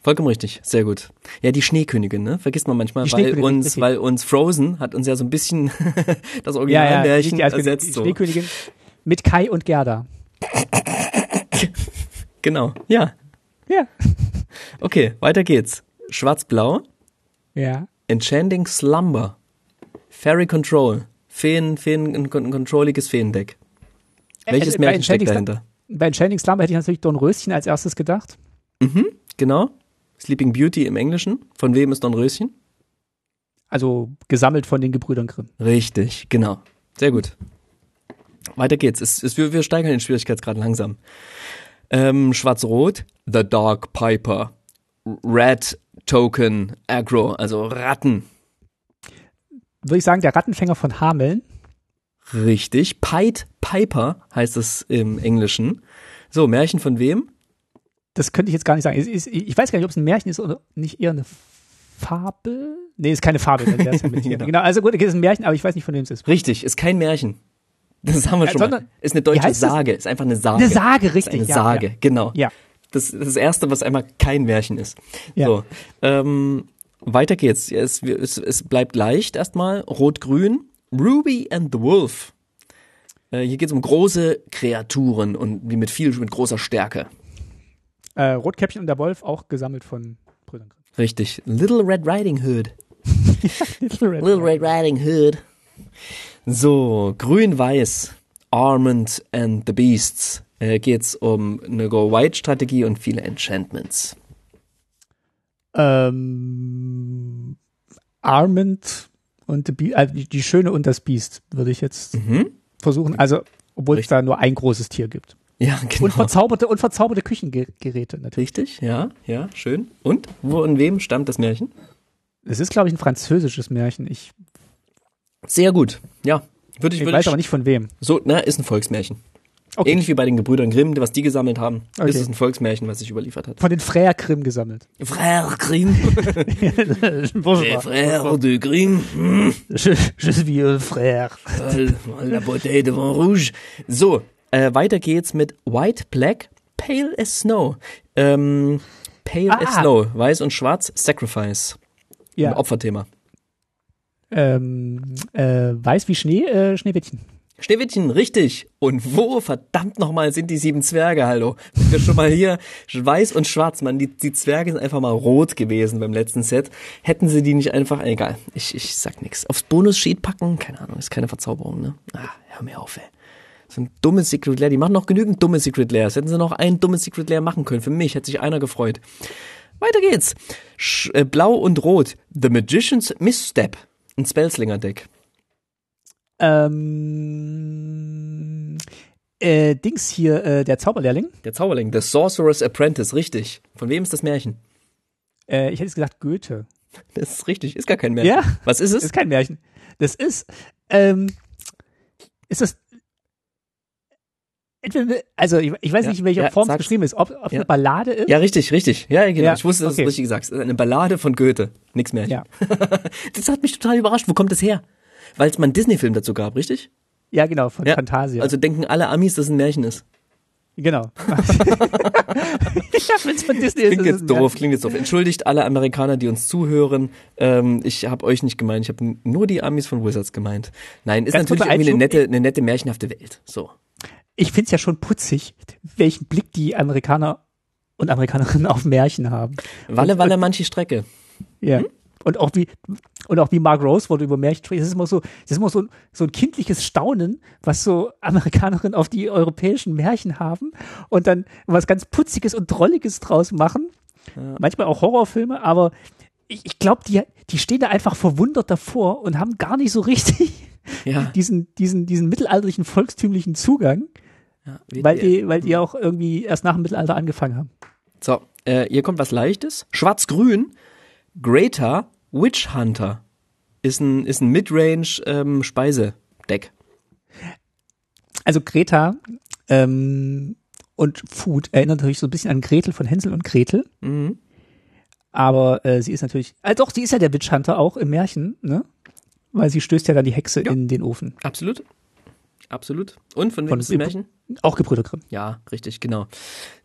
Vollkommen richtig, sehr gut. Ja, die Schneekönigin, ne? Vergisst man manchmal, weil uns, richtig. weil uns Frozen hat uns ja so ein bisschen das Originalmärchen ja, ja, ersetzt. Die so. Schneekönigin mit Kai und Gerda. genau, ja. Ja. Okay, weiter geht's. Schwarz-Blau. Ja. Enchanting Slumber. Fairy Control. Feen, Feen, ein controlliges Feendeck. Welches äh, Märchen steckt dahinter? Bei Enchanting Slumber hätte ich natürlich Dornröschen als erstes gedacht. Mhm, genau. Sleeping Beauty im Englischen. Von wem ist Dornröschen? Also gesammelt von den Gebrüdern Grimm. Richtig, genau. Sehr gut. Weiter geht's. Es, es, wir, wir steigern den Schwierigkeitsgrad langsam. Ähm, Schwarz-Rot, The Dark Piper. Red Token Aggro, also Ratten. Würde ich sagen, der Rattenfänger von Hameln. Richtig. Pied Piper heißt es im Englischen. So, Märchen von wem? Das könnte ich jetzt gar nicht sagen. Ich weiß gar nicht, ob es ein Märchen ist oder nicht eher eine Fabel? Nee, ist keine Fabel. ja. Genau. genau. also gut, okay, ist ein Märchen, aber ich weiß nicht, von wem es ist. Richtig, ist kein Märchen. Das haben wir Äh, schon mal. sondern- Ist eine deutsche heißt das? Sage, ist einfach eine Sage. Eine Sage, Ist richtig. eine ja, Sage, Ja. genau. ja. Das das erste, was einmal kein Märchen ist. Ja. So, ähm, weiter geht's. Es, es, es bleibt leicht erstmal. Rot-Grün. Ruby and the Wolf. Äh, hier geht's um große Kreaturen und die mit viel, mit großer Stärke. Äh, Rotkäppchen und der Wolf auch gesammelt von Brüdern. Richtig. Little Red Riding Hood. Little Red. Little Red Riding Hood. So, grün-weiß. Armand and the Beasts. Äh, geht's um eine Go-White-Strategie und viele Enchantments. Ähm, Armand und the Be äh, die, die Schöne und das Biest würde ich jetzt Mhm. versuchen. Also, obwohl es da nur ein großes Tier gibt. Ja, genau. Und verzauberte, und verzauberte Küchengeräte natürlich. Richtig, ja, ja, schön. Und wo und wem stammt das Märchen? Es ist, glaube ich, ein französisches Märchen. Ich, Sehr gut. Ja, würde ich, ich würde weiß ich aber nicht von wem. so, na, ist ein Volksmärchen. Okay. Ähnlich wie bei den Gebrüdern Grimm, was die gesammelt haben, Okay. ist es ein Volksmärchen, was sich überliefert hat. Von den Frères Grimm gesammelt. Frère Grimm, Frères de Grimm, hm, Je, je suis un frère. la bouteille de vin rouge. So, äh, weiter geht's mit White, Black, Pale as Snow. Ähm, Pale as Ah. Snow, weiß und schwarz, Sacrifice. Ein Ja. Opferthema. Ähm, äh, weiß wie Schnee, äh, Schneewittchen. Schneewittchen, richtig. Und wo, verdammt nochmal, sind die sieben Zwerge, hallo? Sind wir schon mal hier, weiß und schwarz, Mann, die, die Zwerge sind einfach mal rot gewesen beim letzten Set. Hätten sie die nicht einfach, egal, ich, ich sag nix. Aufs Bonus-Sheet packen, keine Ahnung, ist keine Verzauberung, ne? Ah, hör mir auf, ey. So ein dummes Secret Lair, die machen noch genügend dumme Secret Lairs. Hätten sie noch ein dummes Secret Lair machen können, für mich hätte sich einer gefreut. Weiter geht's. Sch äh, Blau und Rot, The Magician's Misstep, ein Spellslinger-Deck. Ähm, äh, Dings hier, äh, der Zauberlehrling. Der Zauberling, The Sorcerer's Apprentice, richtig. Von wem ist das Märchen? Äh, ich hätte jetzt gesagt Goethe. Das ist richtig, ist gar kein Märchen. Ja. Was ist Das es? ist kein Märchen. Das ist, ähm, ist das, also ich, ich weiß Ja, nicht, in welcher ja, Form es geschrieben ist, ob, ob Ja. eine Ballade ist. Ja, richtig, richtig. Ja, genau. Ich wusste, dass okay. du es richtig. Es ist Eine Ballade von Goethe. Nix Märchen. Ja. Das hat mich total überrascht. Wo kommt das her? Weil es mal einen Disney-Film dazu gab, richtig? Ja, genau, von Ja. Fantasia. Also denken alle Amis, dass es ein Märchen ist. genau. ich hab jetzt von Disney Klingt jetzt doof, klingt jetzt doof. Entschuldigt alle Amerikaner, die uns zuhören. Ähm, ich habe euch nicht gemeint, ich habe nur die Amis von Wizards gemeint. Nein, ist Ganz natürlich irgendwie eine nette, eine nette märchenhafte Welt. So. Ich find's ja schon putzig, welchen Blick die Amerikaner und Amerikanerinnen auf Märchen haben. Walle, Walle, manche Strecke. Ja. Hm? Und auch wie, und auch wie Mark Rosewood über Märchen spricht, das ist immer so, das ist immer so, so ein kindliches Staunen, was so Amerikanerinnen auf die europäischen Märchen haben und dann was ganz Putziges und Drolliges draus machen. Manchmal auch Horrorfilme, aber ich, ich glaube, die, die stehen da einfach verwundert davor und haben gar nicht so richtig Ja. diesen, diesen, diesen mittelalterlichen volkstümlichen Zugang, ja weil die, weil die auch irgendwie erst nach dem Mittelalter angefangen haben. So, äh, hier kommt was Leichtes. Schwarz-Grün. Greater Witch Hunter. Ist ein, ist ein Midrange ähm, Speisedeck. Also Greta ähm, und Food erinnert natürlich so ein bisschen an Gretel von Hänsel und Gretel. Mhm. Aber äh, sie ist natürlich, äh, doch, sie ist ja der Witch Hunter auch im Märchen, ne? Weil sie stößt ja dann die Hexe Ja. in den Ofen. Absolut. Absolut. Und von wem Von ist das Märchen? Auch Gebrüder Grimm. Ja, richtig, genau.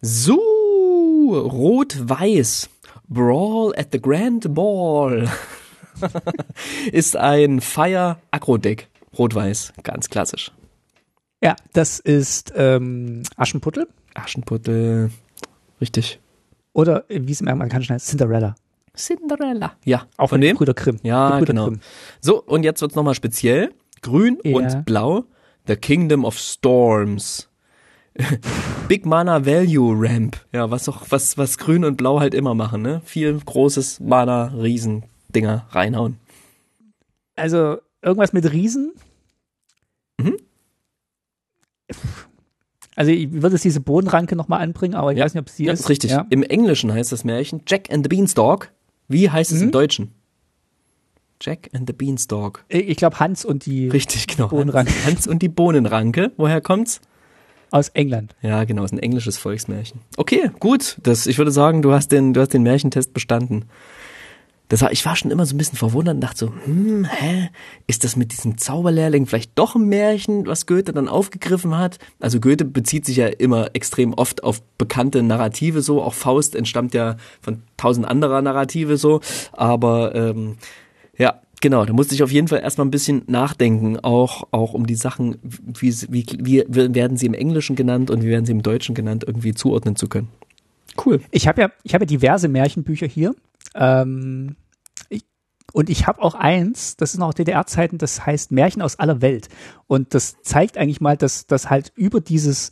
So, Rot-Weiß. Brawl at the Grand Ball. ist ein Fire-Agro-Deck. Rot-Weiß. Ganz klassisch. Ja, das ist ähm, Aschenputtel Aschenputtel. Richtig. oder äh, wie es im Amerikanischen heißt, Cinderella. Cinderella. Ja, Auch von wem? Gebrüder Grimm. Ja, Gebrüder genau. Grimm. So, und jetzt wird's nochmal speziell. Grün Ja. und blau. The Kingdom of Storms. Big Mana Value Ramp. Ja, was auch, was, was grün und blau halt immer machen, ne? Viel großes Mana, Riesendinger reinhauen. Also irgendwas mit Riesen. Mhm. Also ich würde es diese Bodenranke nochmal anbringen, aber ich Ja. weiß nicht, ob es die Ja, ist. ist richtig. Ja. Im Englischen heißt das Märchen Jack and the Beanstalk. Wie heißt es Mhm. im Deutschen? Jack and the Beanstalk. Ich glaube Hans und die Richtig, genau. Bohnenranke. Hans, Hans und die Bohnenranke. Woher kommt's? Aus England. Ja, genau, ist ein englisches Volksmärchen. Okay, gut. Das, ich würde sagen, du hast den, du hast den Märchentest bestanden. Das war, ich war schon immer so ein bisschen verwundert und dachte so, hm, hä, ist das mit diesem Zauberlehrling vielleicht doch ein Märchen, was Goethe dann aufgegriffen hat? Also Goethe bezieht sich ja immer extrem oft auf bekannte Narrative so, auch Faust entstammt ja von tausend anderer Narrative so, aber ähm, ja, Genau, da musste ich auf jeden Fall erstmal ein bisschen nachdenken, auch, auch um die Sachen, wie, wie, wie werden sie im Englischen genannt und wie werden sie im Deutschen genannt, irgendwie zuordnen zu können. Cool. Ich habe ja, ich habe ja diverse Märchenbücher hier. Ähm, ich, und ich habe auch eins, das ist noch DDR-Zeiten, das heißt Märchen aus aller Welt. Und das zeigt eigentlich mal, dass, dass halt über dieses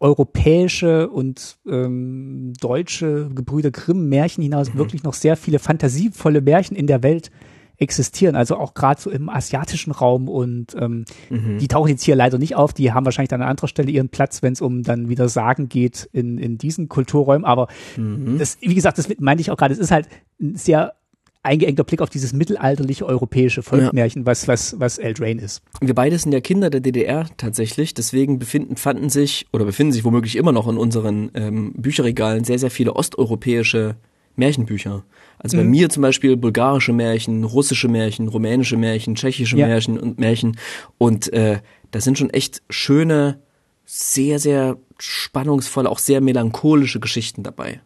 europäische und ähm, deutsche Gebrüder Grimm Märchen hinaus mhm. wirklich noch sehr viele fantasievolle Märchen in der Welt existieren, also auch gerade so im asiatischen Raum und ähm, mhm. die tauchen jetzt hier leider nicht auf, die haben wahrscheinlich dann an anderer Stelle ihren Platz, wenn es um dann wieder Sagen geht in, in diesen Kulturräumen, aber mhm. das, wie gesagt, das meinte ich auch gerade, es ist halt ein sehr eingeengter Blick auf dieses mittelalterliche europäische Volkmärchen, ja. was, was, was Eldraine ist. Wir beide sind ja Kinder der DDR tatsächlich, deswegen befinden, fanden sich oder befinden sich womöglich immer noch in unseren ähm, Bücherregalen sehr, sehr viele osteuropäische Märchenbücher. Also mhm. bei mir zum Beispiel bulgarische Märchen, russische Märchen, rumänische Märchen, tschechische ja. Märchen und Märchen. Und äh, das sind schon echt schöne, sehr, sehr spannungsvolle, auch sehr melancholische Geschichten dabei.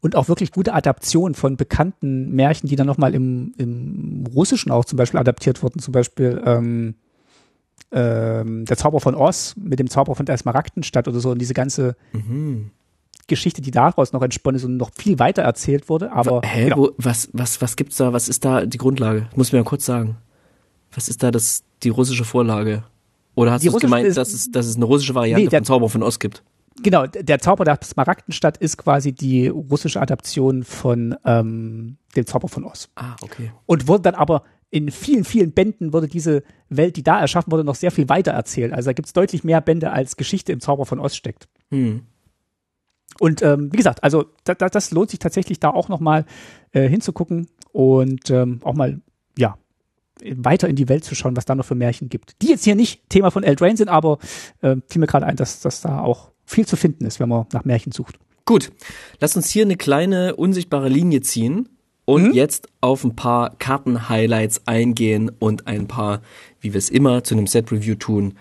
Und auch wirklich gute Adaptionen von bekannten Märchen, die dann nochmal im, im Russischen auch zum Beispiel adaptiert wurden. Zum Beispiel ähm, ähm, der Zauber von Oz mit dem Zauber von der Smaragdenstadt oder so. Und diese ganze mhm. Geschichte, die daraus noch entsponnen ist und noch viel weiter erzählt wurde. Aber Hä, genau. wo, was, was, was gibt's da? Was ist da die Grundlage? Muss mir mal kurz sagen. Was ist da das, die russische Vorlage? Oder hast du gemeint, ist, dass, es, dass es eine russische Variante nee, der, von Zauber von Ost gibt? Genau, der Zauber der Smaragdenstadt ist quasi die russische Adaption von ähm, dem Zauber von Oz. Ah, okay. Und wurde dann aber in vielen, vielen Bänden wurde diese Welt, die da erschaffen wurde, noch sehr viel weiter erzählt. Also da gibt es deutlich mehr Bände, als Geschichte im Zauber von Oz steckt. Hm. Und ähm, wie gesagt, also da, da, das lohnt sich tatsächlich da auch nochmal äh, hinzugucken und ähm, auch mal, ja, weiter in die Welt zu schauen, was da noch für Märchen gibt. Die jetzt hier nicht Thema von Eldraine sind, aber äh, fiel mir gerade ein, dass, dass da auch viel zu finden ist, wenn man nach Märchen sucht. Gut, lass uns hier eine kleine unsichtbare Linie ziehen und mhm. jetzt auf ein paar Karten-Highlights eingehen und ein paar, wie wir es immer zu einem Set-Review tun,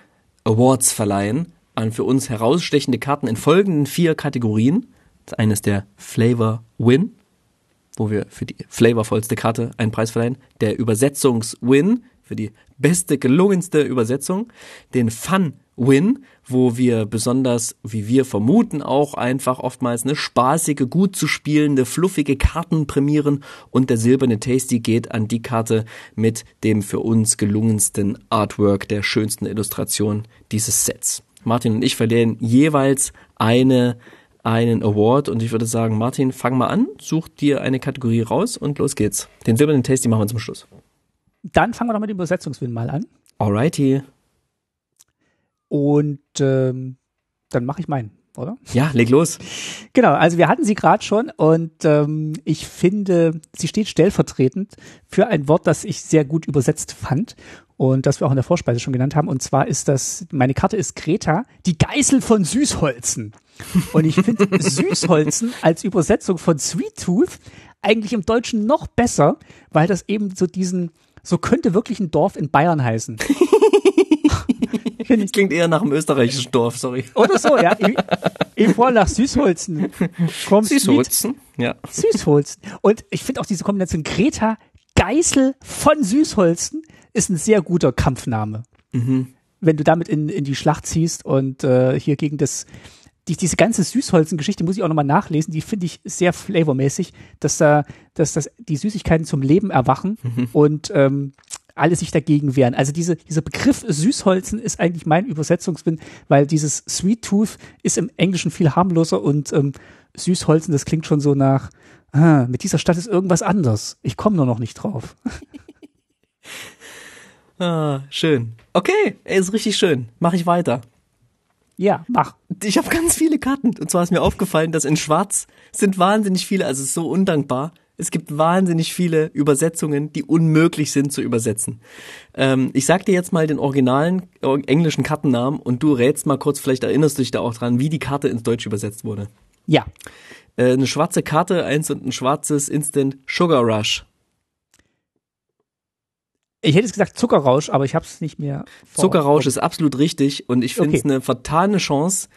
Awards verleihen an für uns herausstechende Karten in folgenden vier Kategorien. Das eine ist der Flavor Win, wo wir für die flavorvollste Karte einen Preis verleihen. Der Übersetzungs-Win für die beste, gelungenste Übersetzung. Den Fun Win, wo wir besonders, wie wir vermuten, auch einfach oftmals eine spaßige, gut zu spielende, fluffige Karten prämieren und der silberne Tasty geht an die Karte mit dem für uns gelungensten Artwork, der schönsten Illustration dieses Sets. Martin und ich verlieren jeweils eine, einen Award und ich würde sagen, Martin, fang mal an, such dir eine Kategorie raus und los geht's. Den silbernen Tasty machen wir zum Schluss. Dann fangen wir doch mit dem Übersetzungswin mal an. Alrighty. Und ähm, dann mache ich meinen, oder? Ja, leg los. Genau, also wir hatten sie gerade schon und ähm, ich finde, sie steht stellvertretend für ein Wort, das ich sehr gut übersetzt fand und das wir auch in der Vorspeise schon genannt haben. Und zwar ist das, meine Karte ist Greta, die Geißel von Süßholzen. Und ich finde Süßholzen als Übersetzung von Sweet Tooth eigentlich im Deutschen noch besser, weil das eben so diesen, so könnte wirklich ein Dorf in Bayern heißen. Klingt eher nach einem österreichischen Dorf, sorry. Oder so, ja. Ich, ich fahre nach Süßholzen. Kommst Süßholzen, mit? ja. Süßholzen. Und ich finde auch diese Kombination Greta Geißel von Süßholzen ist ein sehr guter Kampfname. Mhm. Wenn du damit in, in die Schlacht ziehst und äh, hier gegen das, die, diese ganze Süßholzen-Geschichte muss ich auch nochmal nachlesen, die finde ich sehr flavormäßig, dass da, dass das die Süßigkeiten zum Leben erwachen mhm. und ähm, alle sich dagegen wehren. Also diese, dieser Begriff Süßholzen ist eigentlich mein Übersetzungswin, weil dieses Sweet Tooth ist im Englischen viel harmloser und ähm, Süßholzen, das klingt schon so nach, ah, mit dieser Stadt ist irgendwas anders. Ich komme nur noch nicht drauf. Ah, schön. Okay, ist richtig schön. Mach ich weiter. Ja, mach. Ich habe ganz viele Karten. Und zwar ist mir aufgefallen, dass in Schwarz sind wahnsinnig viele, also es ist so undankbar. Es gibt wahnsinnig viele Übersetzungen, die unmöglich sind zu übersetzen. Ähm, ich sag dir jetzt mal den originalen englischen Kartennamen und du rätst mal kurz, vielleicht erinnerst du dich da auch dran, wie die Karte ins Deutsch übersetzt wurde. Ja. Äh, eine schwarze Karte, eins und ein schwarzes Instant Sugar Rush. Ich hätte es gesagt Zuckerrausch, aber ich habe es nicht mehr. vor- Zuckerrausch ist absolut richtig und ich finde es Okay. eine vertane Chance.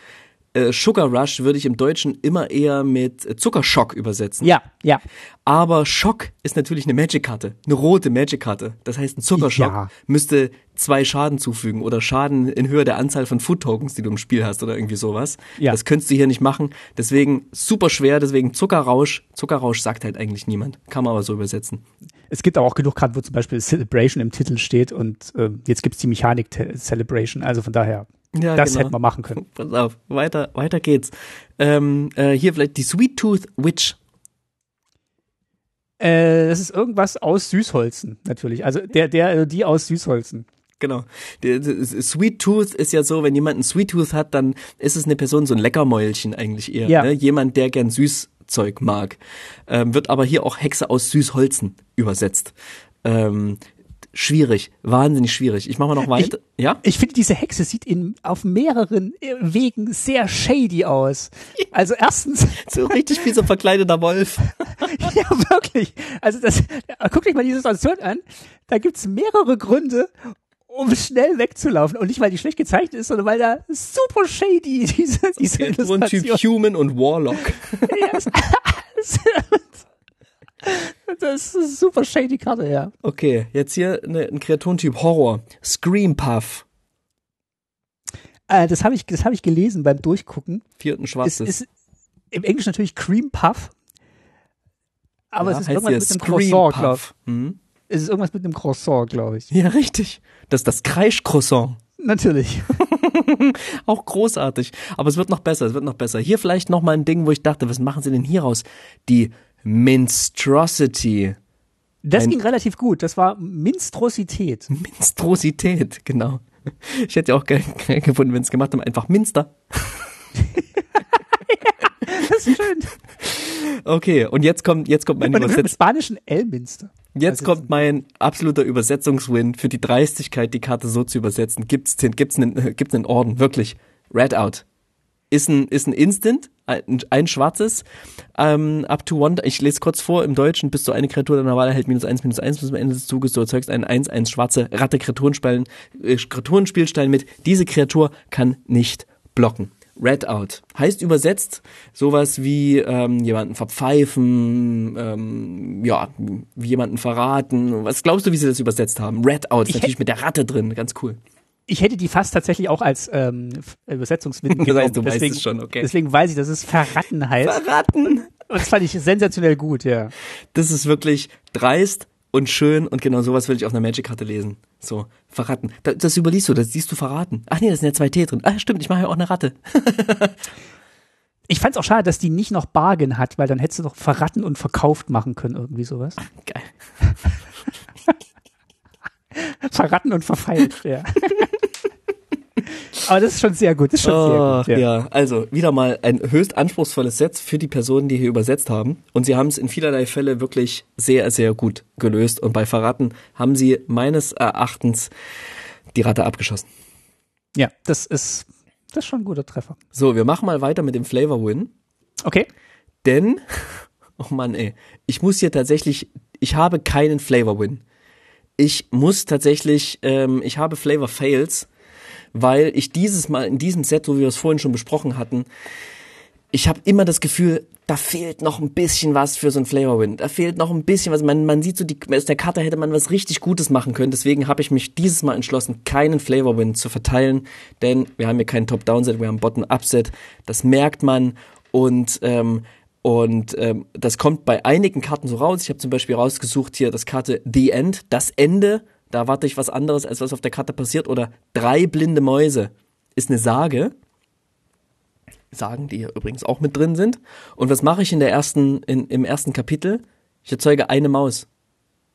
Äh, Sugar Rush würde ich im Deutschen immer eher mit äh, Zuckerschock übersetzen. Ja, ja. Aber Schock ist natürlich eine Magic-Karte, eine rote Magic-Karte. Das heißt, ein Zuckerschock Ja. müsste zwei Schaden zufügen oder Schaden in Höhe der Anzahl von Food-Tokens, die du im Spiel hast oder irgendwie sowas. Ja. Das könntest du hier nicht machen. Deswegen super schwer, deswegen Zuckerrausch. Zuckerrausch sagt halt eigentlich niemand. Kann man aber so übersetzen. Es gibt aber auch genug Karten, wo zum Beispiel Celebration im Titel steht und ähm, jetzt gibt's die Mechanik Celebration. Also von daher, Ja, das genau. hätten wir machen können. Pass auf, weiter, weiter geht's. Ähm, äh, hier vielleicht die Sweet Tooth Witch. Äh, das ist irgendwas aus Süßholzen, natürlich. Also der, der, äh, die aus Süßholzen. Genau. Sweet Tooth ist ja so, wenn jemand einen Sweet Tooth hat, dann ist es eine Person, so ein Leckermäulchen eigentlich eher. Ja. Ne? Jemand, der gern Süßzeug mag. Ähm, wird aber hier auch Hexe aus Süßholzen übersetzt. Ähm, schwierig, wahnsinnig schwierig. Ich mache mal noch weiter. ja? Ich finde, diese Hexe sieht in, auf mehreren äh, Wegen sehr shady aus. Also erstens, So richtig wie so ein verkleideter Wolf. ja wirklich, also das, guck dich mal die Situation an, da gibt's mehrere Gründe, um schnell wegzulaufen. Und nicht, weil die schlecht gezeichnet ist, sondern weil da super shady diese, diese so ein Typ Illustration Human und Warlock. Ja. Das ist eine super shady Karte, ja. Okay, jetzt hier eine, ein Kreaturentyp Horror. Scream Puff. Äh, das habe ich, das habe ich gelesen beim Durchgucken. Vierten Es schwarzes. ist im Englischen natürlich Cream Puff. Aber Ja, es ist irgendwas mit einem Croissant, glaube Puff. Hm? Es ist irgendwas mit einem Croissant, glaube ich. Ja, richtig. Das ist das Kreischcroissant. Natürlich. Auch großartig. Aber es wird noch besser, es wird noch besser. Hier vielleicht noch mal ein Ding, wo ich dachte, was machen sie denn hier raus? Die Minstrosity. Das Ein- ging relativ gut. Das war Minstrosität. Minstrosität, genau. Ich hätte ja auch geil, geil gefunden, wenn es gemacht haben, einfach Minster. Das ist schön. Okay, und jetzt kommt, jetzt kommt mein Und im Übersetz spanischen Elminster. Jetzt Also kommt mein absoluter Übersetzungswin für die Dreistigkeit, die Karte so zu übersetzen. Gibt's den, gibt's einen, gibt's einen Orden, wirklich. Red Out. Ist ein, ist ein Instant, ein, ein schwarzes, ähm, up to one, ich lese kurz vor, im Deutschen bist du eine Kreatur deiner Wahl erhält minus eins, minus eins bis zum Ende des Zuges, du erzeugst einen eins, eins schwarze Ratte Kreaturenspielstein, äh, Kreaturenspielstein mit, diese Kreatur kann nicht blocken. Red Out. Heißt übersetzt sowas wie ähm, jemanden verpfeifen, ähm, ja, wie jemanden verraten. Was glaubst du, wie sie das übersetzt haben? Red Out ist Ich natürlich mit der Ratte drin, ganz cool. Ich hätte die fast tatsächlich auch als ähm, Übersetzungsmittel Das heißt, genommen. du weißt deswegen, es schon, okay. Deswegen weiß ich, dass es Verratten heißt. Verraten! Und das fand ich sensationell gut, ja. Das ist wirklich dreist und schön und genau sowas will ich auf einer Magic-Karte lesen. So, verraten. Das, das überliest du, das siehst du verraten. Ach nee, da sind ja zwei T drin. Ah, stimmt, ich mache ja auch eine Ratte. Ich fand's auch schade, dass die nicht noch Bargain hat, weil dann hättest du noch verratten und verkauft machen können, irgendwie sowas. Geil. Verratten und verfeilt, ja. Aber das ist schon sehr gut, das ist schon Ach, sehr gut. ja. also wieder mal ein höchst anspruchsvolles Set für die Personen, die hier übersetzt haben. Und sie haben es in vielerlei Fälle wirklich sehr, sehr gut gelöst. Und bei Verraten haben sie meines Erachtens die Ratte abgeschossen. Ja, das ist, das ist schon ein guter Treffer. So, wir machen mal weiter mit dem Flavor Win. Okay. Denn, oh Mann, ey, ich muss hier tatsächlich, ich habe keinen Flavor Win. Ich muss tatsächlich, ähm, ich habe Flavor Fails, weil ich dieses Mal in diesem Set, so wie wir es vorhin schon besprochen hatten, ich habe immer das Gefühl, da fehlt noch ein bisschen was für so ein Flavor Win. Da fehlt noch ein bisschen was. Man, man sieht so, die, aus der Karte hätte man was richtig Gutes machen können. Deswegen habe ich mich dieses Mal entschlossen, keinen Flavor Win zu verteilen. Denn wir haben hier kein Top-Down-Set, wir haben Bottom-Up-Set. Das merkt man. Und, ähm, und ähm, das kommt bei einigen Karten so raus. Ich habe zum Beispiel rausgesucht hier das Karte The End, das Ende. Da erwarte ich was anderes, als was auf der Karte passiert. Oder drei blinde Mäuse ist eine Sage. Sagen, die hier übrigens auch mit drin sind. Und was mache ich in der ersten, in, im ersten Kapitel? Ich erzeuge eine Maus.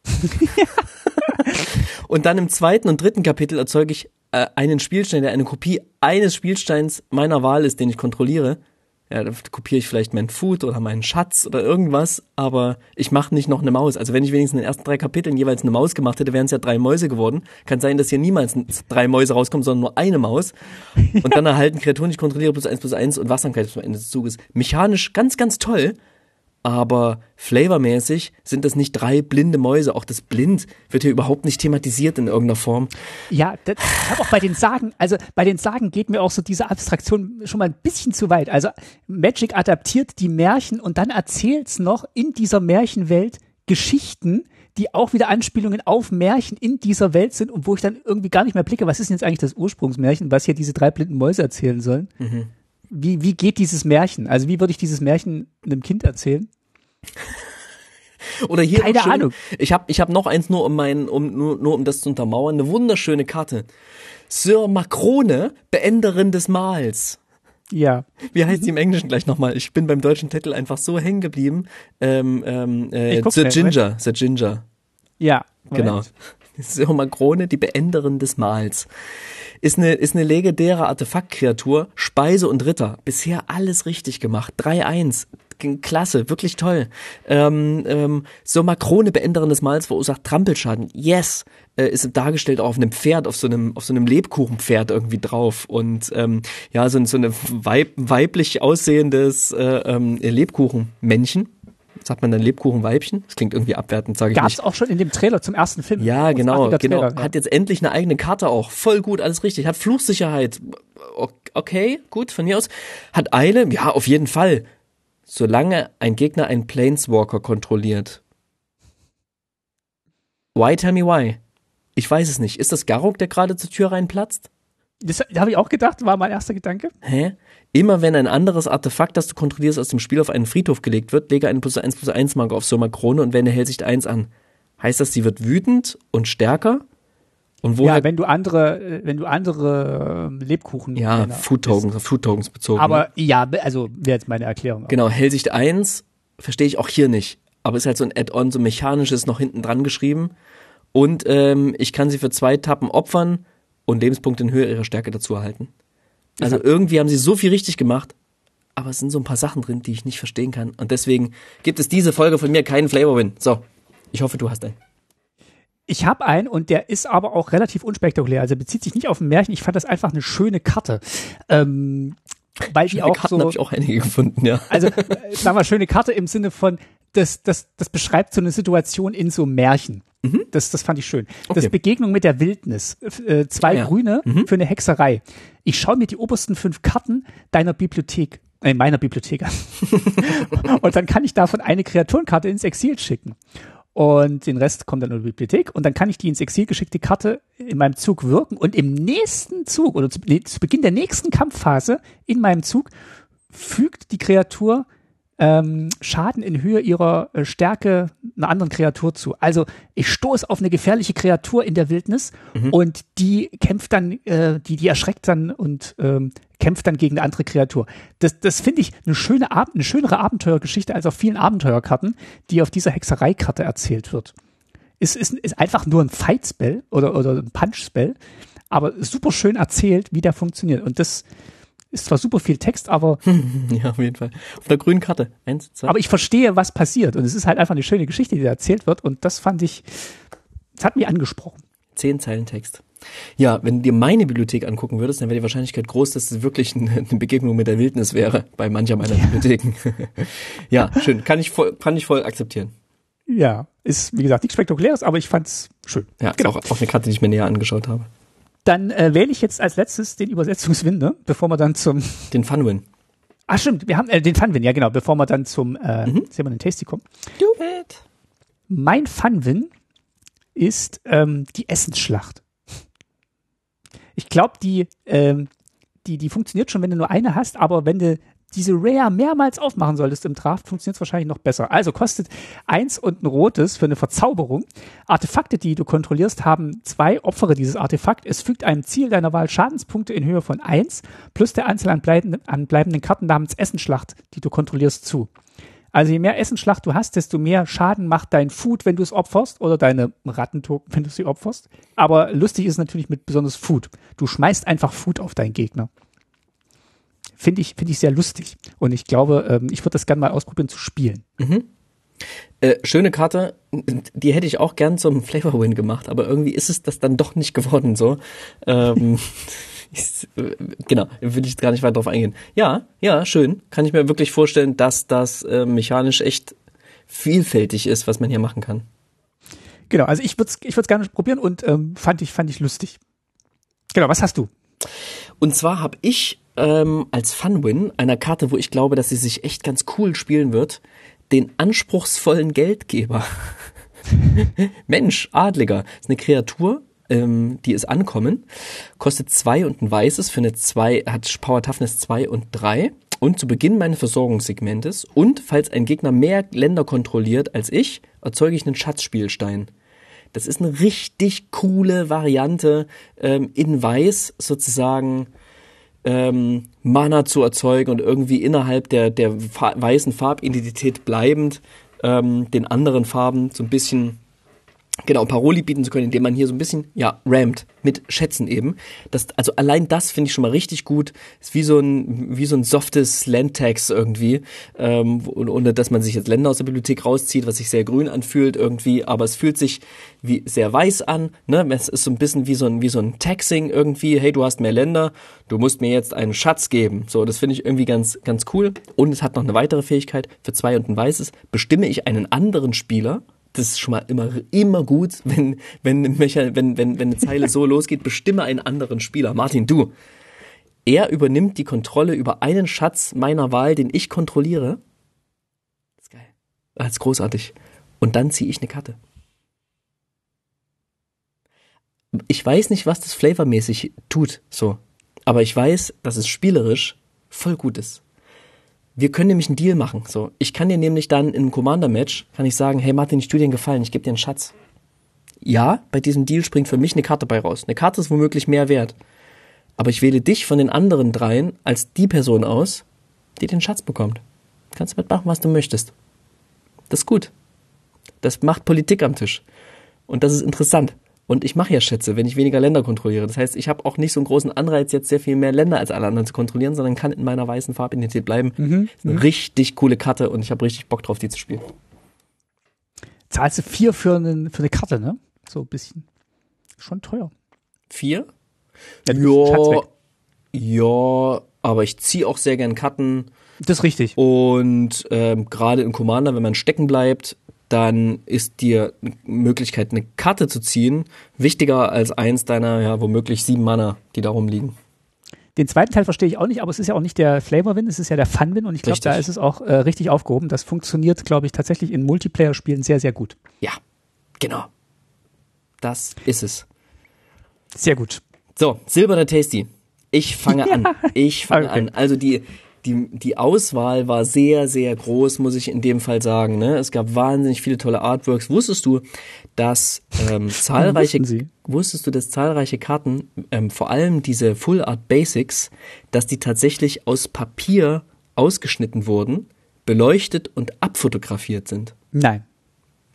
und dann im zweiten und dritten Kapitel erzeuge ich äh, einen Spielstein, der eine Kopie eines Spielsteins meiner Wahl ist, den ich kontrolliere. Ja, da kopiere ich vielleicht mein Food oder meinen Schatz oder irgendwas, aber ich mache nicht noch eine Maus. Also wenn ich wenigstens in den ersten drei Kapiteln jeweils eine Maus gemacht hätte, wären es ja drei Mäuse geworden. Kann sein, dass hier niemals drei Mäuse rauskommen, sondern nur eine Maus. Und dann erhalten Kreaturen, ich kontrolliere plus eins plus eins und Wachsamkeit bis zum Ende des Zuges. Mechanisch ganz, ganz toll, aber flavormäßig sind das nicht drei blinde Mäuse. Auch das Blind wird hier überhaupt nicht thematisiert in irgendeiner Form. Ja, das, ich habe auch bei den Sagen, also bei den Sagen geht mir auch so diese Abstraktion schon mal ein bisschen zu weit. Also Magic adaptiert die Märchen und dann erzählt's noch in dieser Märchenwelt Geschichten, die auch wieder Anspielungen auf Märchen in dieser Welt sind und wo ich dann irgendwie gar nicht mehr blicke, was ist denn jetzt eigentlich das Ursprungsmärchen, was hier diese drei blinden Mäuse erzählen sollen. Mhm wie, wie geht dieses Märchen? Also wie würde ich dieses Märchen einem Kind erzählen? Oder hier keine schön, Ahnung. Ich habe ich hab noch eins nur um mein um nur, nur um das zu untermauern, eine wunderschöne Karte. Sir Macrone, Beenderin des Mahls. Ja. Wie heißt sie im Englischen gleich nochmal? Ich bin beim deutschen Titel einfach so hängen geblieben. Ähm, ähm, äh, The Ginger, The Ginger. Ja. Genau. Sir Macrone, die Beenderin des Mahls ist eine, ist eine legendäre Artefaktkreatur, Speise und Ritter. Bisher alles richtig gemacht. 3-1. Klasse, wirklich toll. Ähm, ähm, so Makrone Beenderin des Mals verursacht Trampelschaden. Yes. Äh, ist dargestellt auf einem Pferd, auf so einem, auf so einem Lebkuchenpferd irgendwie drauf. Und ähm, ja, so, so eine weib, weiblich aussehendes äh, ähm, Lebkuchenmännchen sagt man dann Lebkuchenweibchen? Das klingt irgendwie abwertend, sage ich Gab's nicht. auch schon in dem Trailer zum ersten Film. Ja, genau, genau. Trailer. Hat jetzt endlich eine eigene Karte auch. Voll gut, alles richtig. Hat Fluchsicherheit. Okay, gut, von mir aus. Hat Eile? Ja, auf jeden Fall. Solange ein Gegner einen Planeswalker kontrolliert. Why, tell me why? Ich weiß es nicht. Ist das Garok, der gerade zur Tür reinplatzt? Das habe ich auch gedacht, war mein erster Gedanke. Hä? Immer wenn ein anderes Artefakt, das du kontrollierst, aus dem Spiel auf einen Friedhof gelegt wird, lege eine plus 1 plus 1 Marke auf Soma Krone und wende Hellsicht 1 an. Heißt das, sie wird wütend und stärker? Und woher? Ja, wenn du andere, äh, wenn du andere ähm, Lebkuchen. Ja, Food Tokens, Food Tokens bezogen. Aber ne? ja, also wäre jetzt meine Erklärung. Genau, Hellsicht 1 verstehe ich auch hier nicht. Aber ist halt so ein Add-on, so mechanisches noch hinten dran geschrieben. Und ähm, ich kann sie für zwei Tappen opfern und Lebenspunkte in Höhe ihrer Stärke dazu erhalten. Also ja. irgendwie haben sie so viel richtig gemacht, aber es sind so ein paar Sachen drin, die ich nicht verstehen kann. Und deswegen gibt es diese Folge von mir keinen Flavor-Win. So, ich hoffe, du hast einen. Ich habe einen und der ist aber auch relativ unspektakulär. Also bezieht sich nicht auf ein Märchen. Ich fand das einfach eine schöne Karte. Ähm, weil die auch Karten so. habe ich auch einige gefunden, ja. Also, äh, sagen wir, schöne Karte im Sinne von, das, das, das beschreibt so eine Situation in so Märchen. Mhm. Das, das fand ich schön. Okay. Das Begegnung mit der Wildnis. Äh, zwei ja. Grüne mhm. für eine Hexerei. Ich schaue mir die obersten fünf Karten deiner Bibliothek, äh, meiner Bibliothek an. und dann kann ich davon eine Kreaturenkarte ins Exil schicken. Und den Rest kommt dann in die Bibliothek und dann kann ich die ins Exil geschickte Karte in meinem Zug wirken und im nächsten Zug oder zu, nee, zu Beginn der nächsten Kampfphase in meinem Zug fügt die Kreatur ähm, Schaden in Höhe ihrer äh, Stärke einer anderen Kreatur zu. Also ich stoße auf eine gefährliche Kreatur in der Wildnis mhm. und die kämpft dann, äh, die, die erschreckt dann und ähm, kämpft dann gegen eine andere Kreatur. Das, das finde ich eine schöne, Ab eine schönere Abenteuergeschichte als auf vielen Abenteuerkarten, die auf dieser Hexereikarte erzählt wird. Es ist, ist einfach nur ein Fight-Spell oder, oder ein Punch-Spell, aber super schön erzählt, wie der funktioniert. Und das, ist zwar super viel Text, aber. ja, auf jeden Fall. Auf der grünen Karte. Eins, zwei. Aber ich verstehe, was passiert. Und es ist halt einfach eine schöne Geschichte, die da erzählt wird. Und das fand ich, das hat mich angesprochen. Zehn Zeilen Text. Ja, wenn du dir meine Bibliothek angucken würdest, dann wäre die Wahrscheinlichkeit groß, dass es wirklich eine, Begegnung mit der Wildnis wäre bei mancher meiner ja. Bibliotheken. ja, schön. Kann ich voll, kann ich voll akzeptieren. Ja, ist wie gesagt nichts Spektakuläres, aber ich fand's schön. Ja, genau. auch, auch eine Karte, die ich mir näher angeschaut habe. Dann äh, wähle ich jetzt als letztes den Übersetzungswin, ne? bevor wir dann zum den Funwin. Ach stimmt, wir haben äh, den Funwin, ja genau, bevor wir dann zum äh, mhm. sehen Tasty kommen. Do it. Mein Funwin ist ähm, die Essensschlacht. Ich glaube, die, ähm, die, die funktioniert schon, wenn du nur eine hast, aber wenn du diese Rare mehrmals aufmachen solltest im Draft, funktioniert es wahrscheinlich noch besser. Also kostet eins und ein rotes für eine Verzauberung. Artefakte, die du kontrollierst, haben zwei Opfere dieses Artefakt. Es fügt einem Ziel deiner Wahl Schadenspunkte in Höhe von eins plus der Anzahl an bleibenden, an bleibenden Karten namens Essenschlacht, die du kontrollierst, zu. Also je mehr Essenschlacht du hast, desto mehr Schaden macht dein Food, wenn du es opferst, oder deine Rattentoken, wenn du sie opferst. Aber lustig ist natürlich mit besonders Food. Du schmeißt einfach Food auf deinen Gegner. Finde ich, finde ich sehr lustig. Und ich glaube, ähm, ich würde das gerne mal ausprobieren zu spielen. Mhm. Äh, schöne Karte, die hätte ich auch gern zum Flavor Win gemacht, aber irgendwie ist es das dann doch nicht geworden so. Ähm, ich, äh, genau, will ich gar nicht weiter drauf eingehen. Ja, ja, schön. Kann ich mir wirklich vorstellen, dass das äh, mechanisch echt vielfältig ist, was man hier machen kann. Genau, also ich würde es ich würd's gerne probieren und ähm, fand, ich, fand ich lustig. Genau, was hast du? Und zwar habe ich ähm, als Fun-Win einer Karte, wo ich glaube, dass sie sich echt ganz cool spielen wird, den anspruchsvollen Geldgeber. Mensch, Adliger. Ist eine Kreatur, ähm, die ist ankommen, kostet zwei und ein weißes, für eine zwei, hat Power Toughness zwei und drei. Und zu Beginn meines Versorgungssegmentes und falls ein Gegner mehr Länder kontrolliert als ich, erzeuge ich einen Schatzspielstein. Das ist eine richtig coole Variante, ähm, in Weiß sozusagen ähm, Mana zu erzeugen und irgendwie innerhalb der, der weißen Farbidentität bleibend ähm, den anderen Farben so ein bisschen genau Paroli bieten zu können, indem man hier so ein bisschen ja rammt mit Schätzen eben. Das, also allein das finde ich schon mal richtig gut. Ist wie so ein wie so ein softes Landtax irgendwie, ähm, ohne dass man sich jetzt Länder aus der Bibliothek rauszieht, was sich sehr grün anfühlt irgendwie, aber es fühlt sich wie sehr weiß an. Ne, es ist so ein bisschen wie so ein wie so ein Taxing irgendwie. Hey, du hast mehr Länder, du musst mir jetzt einen Schatz geben. So, das finde ich irgendwie ganz ganz cool. Und es hat noch eine weitere Fähigkeit für zwei und ein weißes. Bestimme ich einen anderen Spieler das ist schon mal immer, immer gut, wenn, wenn, wenn, wenn, wenn eine Zeile so losgeht, bestimme einen anderen Spieler. Martin, du. Er übernimmt die Kontrolle über einen Schatz meiner Wahl, den ich kontrolliere. Das ist geil. Das ist großartig. Und dann ziehe ich eine Karte. Ich weiß nicht, was das flavormäßig tut, so. Aber ich weiß, dass es spielerisch voll gut ist. Wir können nämlich einen Deal machen. So, ich kann dir nämlich dann in einem Commander-Match kann ich sagen, hey Martin, ich tue dir einen Gefallen, ich gebe dir einen Schatz. Ja, bei diesem Deal springt für mich eine Karte bei raus. Eine Karte ist womöglich mehr wert. Aber ich wähle dich von den anderen dreien als die Person aus, die den Schatz bekommt. Kannst du mitmachen, was du möchtest. Das ist gut. Das macht Politik am Tisch. Und das ist interessant. Und ich mache ja Schätze, wenn ich weniger Länder kontrolliere. Das heißt, ich habe auch nicht so einen großen Anreiz, jetzt sehr viel mehr Länder als alle anderen zu kontrollieren, sondern kann in meiner weißen Farbidentität bleiben. Mhm. Eine mhm. richtig coole Karte und ich habe richtig Bock drauf, die zu spielen. Zahlst du vier für, einen, für eine Karte, ne? So ein bisschen. Schon teuer. Vier? Ja, ja, ja, aber ich ziehe auch sehr gern Karten. Das ist richtig. Und ähm, gerade in Commander, wenn man stecken bleibt, dann ist dir eine Möglichkeit, eine Karte zu ziehen, wichtiger als eins deiner, ja, womöglich sieben Mana, die da rumliegen. Den zweiten Teil verstehe ich auch nicht, aber es ist ja auch nicht der Flavor-Win, es ist ja der Fun-Win und ich glaube, da ist es auch äh, richtig aufgehoben. Das funktioniert, glaube ich, tatsächlich in Multiplayer-Spielen sehr, sehr gut. Ja, genau. Das ist es. Sehr gut. So, Silberner Tasty. Ich fange ja. an. Ich fange okay. an. Also die, die, die Auswahl war sehr, sehr groß, muss ich in dem Fall sagen. Ne? Es gab wahnsinnig viele tolle Artworks. Wusstest du, dass ähm, zahlreiche wusstest du, dass zahlreiche Karten, ähm, vor allem diese Full Art Basics, dass die tatsächlich aus Papier ausgeschnitten wurden, beleuchtet und abfotografiert sind? Nein.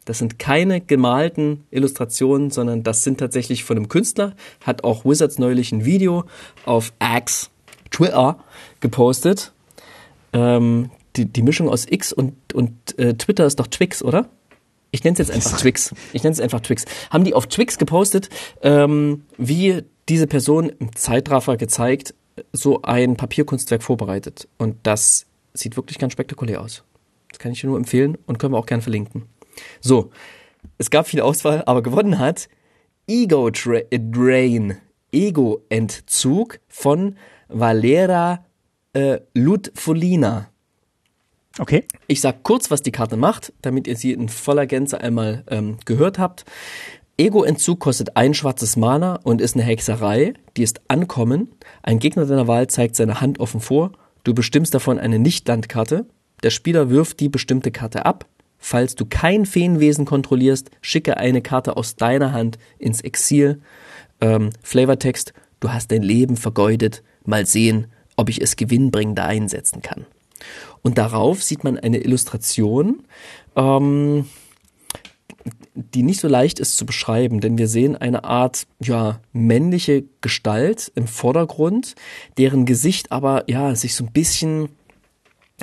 Das sind keine gemalten Illustrationen, sondern das sind tatsächlich von einem Künstler. Hat auch Wizards neulich ein Video auf Axe Twitter gepostet. Ähm, die, die Mischung aus X und, und äh, Twitter ist doch Twix, oder? Ich nenne es jetzt einfach Twix. Ich nenne es einfach Twix. Haben die auf Twix gepostet, ähm, wie diese Person im Zeitraffer gezeigt, so ein Papierkunstwerk vorbereitet. Und das sieht wirklich ganz spektakulär aus. Das kann ich dir nur empfehlen und können wir auch gern verlinken. So, es gab viel Auswahl, aber gewonnen hat Ego Drain, Ego-Entzug von Valera äh, Ludfolina. Okay. Ich sag kurz, was die Karte macht, damit ihr sie in voller Gänze einmal ähm, gehört habt. Ego-Entzug kostet ein schwarzes Mana und ist eine Hexerei. Die ist Ankommen. Ein Gegner deiner Wahl zeigt seine Hand offen vor. Du bestimmst davon eine Nicht-Landkarte. Der Spieler wirft die bestimmte Karte ab. Falls du kein Feenwesen kontrollierst, schicke eine Karte aus deiner Hand ins Exil. Ähm, Flavortext, du hast dein Leben vergeudet. Mal sehen, ob ich es gewinnbringender einsetzen kann. Und darauf sieht man eine Illustration. Ähm, die nicht so leicht ist zu beschreiben, denn wir sehen eine Art, ja, männliche Gestalt im Vordergrund, deren Gesicht aber, ja, sich so ein bisschen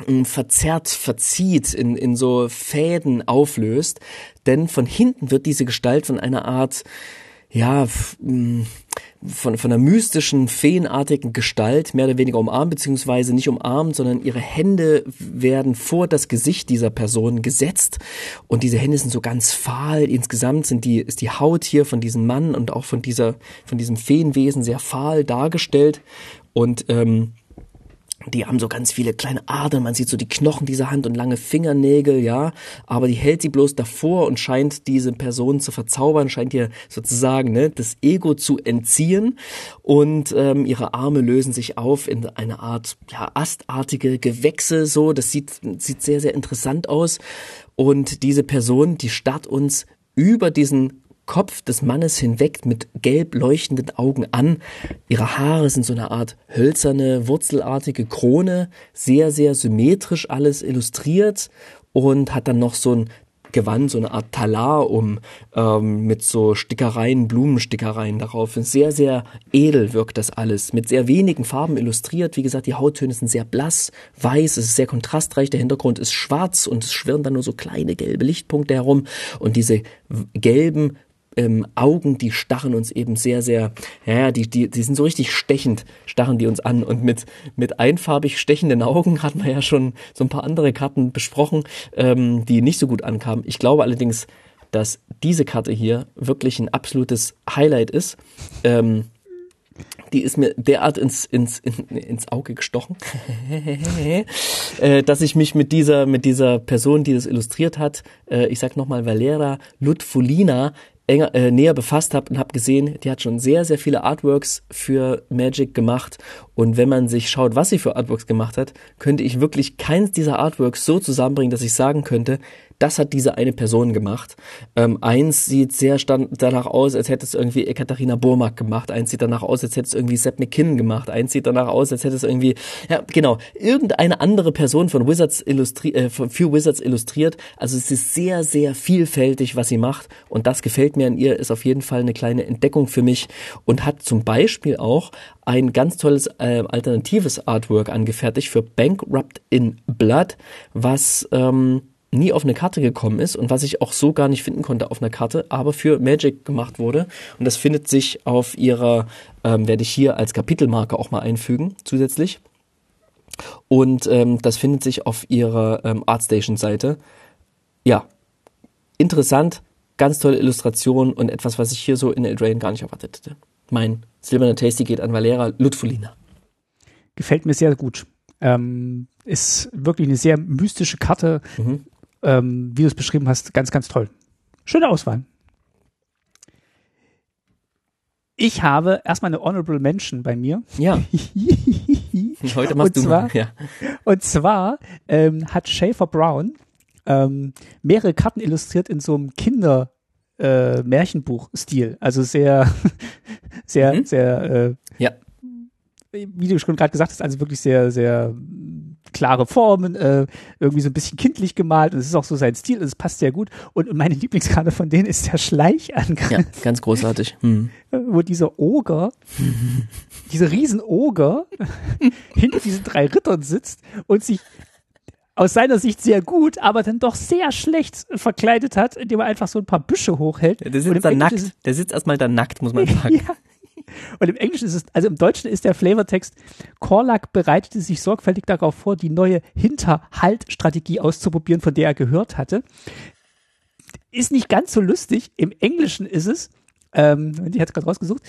mm, verzerrt, verzieht, in, in so Fäden auflöst, denn von hinten wird diese Gestalt von einer Art, ja, von, von einer mystischen, feenartigen Gestalt mehr oder weniger umarmt, beziehungsweise nicht umarmt, sondern ihre Hände werden vor das Gesicht dieser Person gesetzt und diese Hände sind so ganz fahl. Insgesamt sind die, ist die Haut hier von diesem Mann und auch von dieser, von diesem Feenwesen sehr fahl dargestellt und ähm, die haben so ganz viele kleine Adern, man sieht so die Knochen dieser Hand und lange Fingernägel, ja, aber die hält sie bloß davor und scheint diese Person zu verzaubern, scheint ihr sozusagen ne, das Ego zu entziehen. Und ähm, ihre Arme lösen sich auf in eine Art ja astartige Gewächse, so, das sieht sieht sehr sehr interessant aus. Und diese Person, die starrt uns über diesen Kopf des Mannes hinweg mit gelb leuchtenden Augen an. Ihre Haare sind so eine Art hölzerne, wurzelartige Krone, sehr, sehr symmetrisch alles illustriert und hat dann noch so ein Gewand, so eine Art Talar um, ähm, mit so Stickereien, Blumenstickereien darauf. Sehr, sehr edel wirkt das alles, mit sehr wenigen Farben illustriert. Wie gesagt, die Hauttöne sind sehr blass, weiß, es ist sehr kontrastreich, der Hintergrund ist schwarz und es schwirren dann nur so kleine gelbe Lichtpunkte herum und diese gelben ähm, Augen, die starren uns eben sehr, sehr, ja, die, die, die sind so richtig stechend, starren die uns an. Und mit, mit einfarbig stechenden Augen hatten wir ja schon so ein paar andere Karten besprochen, ähm, die nicht so gut ankamen. Ich glaube allerdings, dass diese Karte hier wirklich ein absolutes Highlight ist. Ähm, die ist mir derart ins, ins, ins Auge gestochen, äh, dass ich mich mit dieser, mit dieser Person, die das illustriert hat, äh, ich sag nochmal Valera Lutfulina, enger, äh, näher befasst habe und habe gesehen, die hat schon sehr, sehr viele Artworks für Magic gemacht. Und wenn man sich schaut, was sie für Artworks gemacht hat, könnte ich wirklich keins dieser Artworks so zusammenbringen, dass ich sagen könnte, das hat diese eine Person gemacht. Ähm, eins sieht sehr danach aus, als hätte es irgendwie Ekaterina Burmak gemacht. Eins sieht danach aus, als hätte es irgendwie Sepp McKinnon gemacht. Eins sieht danach aus, als hätte es irgendwie, ja, genau, irgendeine andere Person von Wizards illustri äh, für Wizards illustriert. Also es ist sehr, sehr vielfältig, was sie macht. Und das gefällt mir an ihr, ist auf jeden Fall eine kleine Entdeckung für mich und hat zum Beispiel auch ein ganz tolles äh, alternatives Artwork angefertigt für Bankrupt in Blood, was ähm, nie auf eine Karte gekommen ist und was ich auch so gar nicht finden konnte auf einer Karte, aber für Magic gemacht wurde. Und das findet sich auf ihrer, ähm, werde ich hier als Kapitelmarke auch mal einfügen, zusätzlich. Und ähm, das findet sich auf ihrer ähm, Artstation-Seite. Ja, interessant, ganz tolle Illustration und etwas, was ich hier so in Eldraine gar nicht erwartet hätte. Mein silberner Tasty geht an Valera Lutfulina. Gefällt mir sehr gut. Ähm, ist wirklich eine sehr mystische Karte. Mhm ähm, wie du es beschrieben hast, ganz, ganz toll. Schöne Auswahl. Ich habe erstmal eine Honorable Mention bei mir. Ja. Heute machst und du zwar, ja. Und zwar ähm, hat Schaefer Brown ähm, mehrere Karten illustriert in so einem Kinder äh, Märchenbuch-Stil. Also sehr, sehr, mhm. sehr, äh, ja. wie du schon gerade gesagt hast, also wirklich sehr, sehr klare Formen, äh, irgendwie so ein bisschen kindlich gemalt und es ist auch so sein Stil und es passt sehr gut. Und meine Lieblingskarte von denen ist der Schleichangriff. Ja, ganz großartig. Hm. Wo dieser Oger, dieser Riesenoger hinter diesen drei Rittern sitzt und sich aus seiner Sicht sehr gut, aber dann doch sehr schlecht verkleidet hat, indem er einfach so ein paar Büsche hochhält. der sitzt da nackt. Der sitzt erstmal da nackt, muss man sagen. ja, und im Englischen ist es, also im Deutschen ist der Flavortext, Korlak bereitete sich sorgfältig darauf vor, die neue Hinterhaltstrategie auszuprobieren, von der er gehört hatte. Ist nicht ganz so lustig. Im Englischen ist es, ähm, die hat es gerade rausgesucht,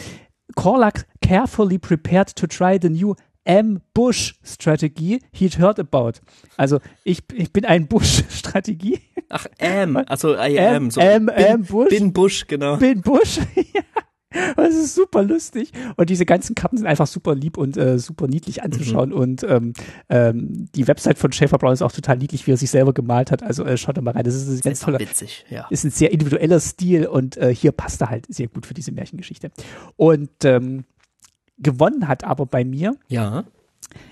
Korlak carefully prepared to try the new M-Bush-Strategie he'd heard about. Also ich, ich bin ein Bush-Strategie. Ach, M, also I am. So M, M, Bush. Bin Bush, genau. Bin Bush, ja. Das ist super lustig. Und diese ganzen Karten sind einfach super lieb und äh, super niedlich anzuschauen. Mhm. Und ähm, ähm, die Website von Schaefer Brown ist auch total niedlich, wie er sich selber gemalt hat. Also äh, schaut da mal rein. Das ist ein ganz toller. Witzig, ja. Ist ein sehr individueller Stil und äh, hier passt er halt sehr gut für diese Märchengeschichte. Und ähm, gewonnen hat aber bei mir. Ja.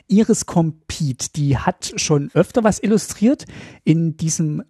Iris Compete, die hat schon öfter was illustriert in diesem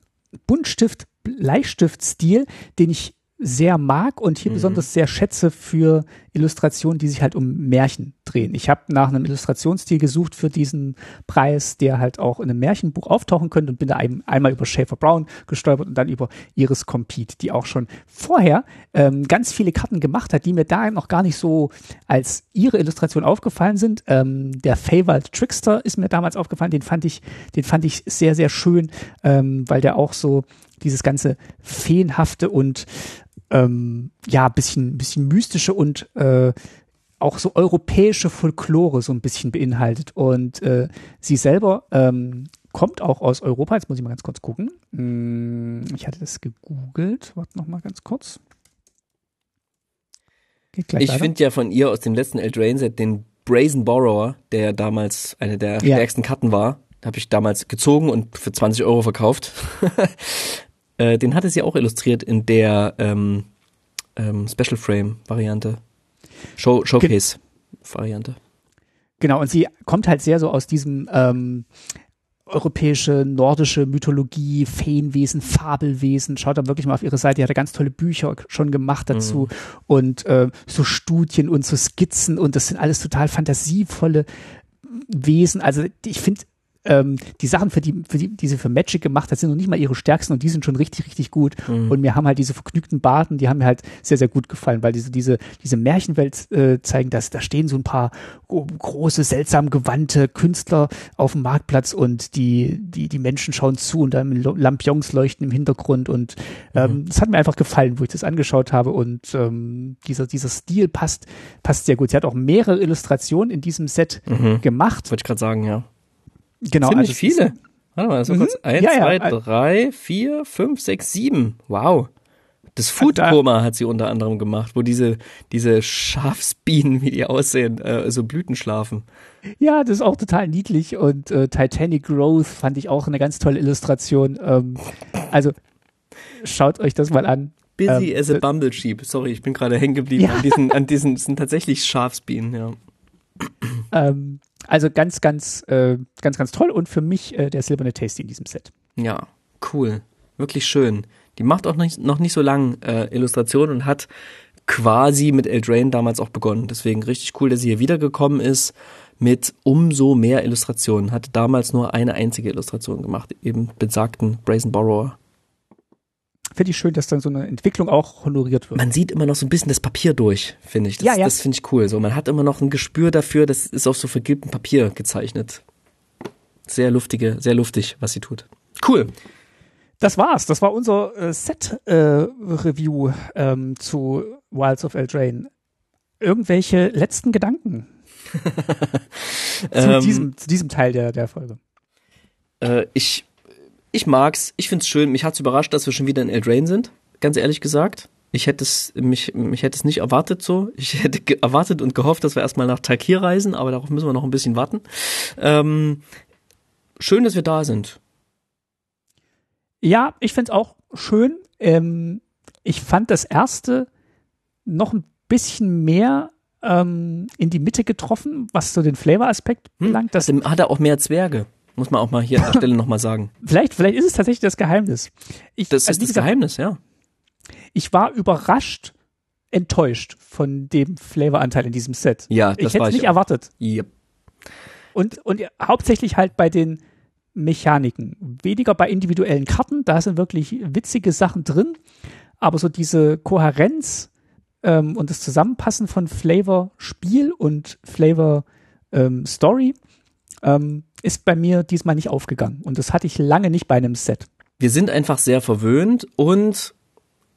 Buntstift, Bleistift-Stil, den ich sehr mag und hier mhm. besonders sehr schätze für Illustrationen, die sich halt um Märchen drehen. Ich habe nach einem Illustrationsstil gesucht für diesen Preis, der halt auch in einem Märchenbuch auftauchen könnte und bin da ein, einmal über Schaefer Brown gestolpert und dann über Iris Compete, die auch schon vorher ähm, ganz viele Karten gemacht hat, die mir da noch gar nicht so als ihre Illustration aufgefallen sind. Ähm, der Feywild Trickster ist mir damals aufgefallen, den fand ich, den fand ich sehr, sehr schön, ähm, weil der auch so dieses ganze Feenhafte und ähm, ja, bisschen, bisschen mystische und äh, auch so europäische Folklore so ein bisschen beinhaltet. Und äh, sie selber ähm, kommt auch aus Europa. Jetzt muss ich mal ganz kurz gucken. Hm, ich hatte das gegoogelt. Warte noch mal ganz kurz. ich finde ja von ihr aus dem letzten Eldraine-Set den Brazen Borrower, der damals eine der ja. stärksten Karten war, habe ich damals gezogen und für 20 Euro verkauft. Äh, den hatte sie auch illustriert in der ähm, ähm, Special Frame Variante. Show, Showcase Variante. Genau, und sie kommt halt sehr so aus diesem ähm, europäische, nordische Mythologie, Feenwesen, Fabelwesen. Schaut da wirklich mal auf ihre Seite. Die hat ganz tolle Bücher schon gemacht dazu mhm. und äh, so Studien und so Skizzen und das sind alles total fantasievolle Wesen. Also ich finde, ähm, die Sachen, für die, für die, die sie für Magic gemacht hat, sind noch nicht mal ihre stärksten und die sind schon richtig, richtig gut. Mhm. Und mir haben halt diese vergnügten Baden, die haben mir halt sehr, sehr gut gefallen, weil diese, diese, diese Märchenwelt äh, zeigen, dass da stehen so ein paar große, seltsam gewandte Künstler auf dem Marktplatz und die, die, die Menschen schauen zu und dann Lampions leuchten im Hintergrund und ähm, mhm. das hat mir einfach gefallen, wo ich das angeschaut habe und ähm, dieser, dieser Stil passt, passt sehr gut. Sie hat auch mehrere Illustrationen in diesem Set mhm. gemacht. Wollte ich gerade sagen, ja. Genau. Ziemlich also viele. Warte mal, so mhm. kurz. Eins, ja, zwei, ja. drei, vier, fünf, sechs, sieben. Wow. Das Food Coma hat sie unter anderem gemacht, wo diese, diese Schafsbienen, wie die aussehen, äh, so Blüten schlafen. Ja, das ist auch total niedlich und äh, Titanic Growth fand ich auch eine ganz tolle Illustration. Ähm, also schaut euch das mal an. Busy ähm, as a Bumble Sheep. Sorry, ich bin gerade hängen geblieben ja. an diesen, an diesen, sind tatsächlich Schafsbienen, ja. Ähm, also ganz, ganz, äh, ganz, ganz toll und für mich äh, der silberne Tasty in diesem Set. Ja, cool. Wirklich schön. Die macht auch nicht, noch nicht so lang äh, Illustrationen und hat quasi mit Eldraine damals auch begonnen. Deswegen richtig cool, dass sie hier wiedergekommen ist mit umso mehr Illustrationen. Hatte damals nur eine einzige Illustration gemacht, eben besagten Brazen Borrower finde ich schön, dass dann so eine Entwicklung auch honoriert wird. Man sieht immer noch so ein bisschen das Papier durch, finde ich. Das, ja, ja. das finde ich cool. So, man hat immer noch ein Gespür dafür, das ist auf so vergilbtem Papier gezeichnet. Sehr luftige, sehr luftig, was sie tut. Cool. Das war's. Das war unser äh, Set-Review äh, ähm, zu Wilds of Eldraine. Irgendwelche letzten Gedanken zu, ähm, diesem, zu diesem Teil der, der Folge? Äh, ich ich mag's, ich find's schön. Mich hat's überrascht, dass wir schon wieder in Eldraine sind, ganz ehrlich gesagt. Ich hätte es, mich, mich hätte es nicht erwartet so. Ich hätte erwartet und gehofft, dass wir erstmal nach Takir reisen, aber darauf müssen wir noch ein bisschen warten. Ähm, schön, dass wir da sind. Ja, ich find's auch schön. Ähm, ich fand das erste noch ein bisschen mehr ähm, in die Mitte getroffen, was so den Flavor-Aspekt hm, belangt. Das hat er auch mehr Zwerge. Muss man auch mal hier an der Stelle nochmal sagen. Vielleicht, vielleicht ist es tatsächlich das Geheimnis. Ich, das also ist das Geheimnis, ja. Ich war überrascht, enttäuscht von dem Flavoranteil in diesem Set. Ja, das ich hätte es nicht auch. erwartet. Yep. Und, und hauptsächlich halt bei den Mechaniken. Weniger bei individuellen Karten, da sind wirklich witzige Sachen drin, aber so diese Kohärenz ähm, und das Zusammenpassen von Flavor Spiel und Flavor ähm, Story ähm, ist bei mir diesmal nicht aufgegangen. Und das hatte ich lange nicht bei einem Set. Wir sind einfach sehr verwöhnt und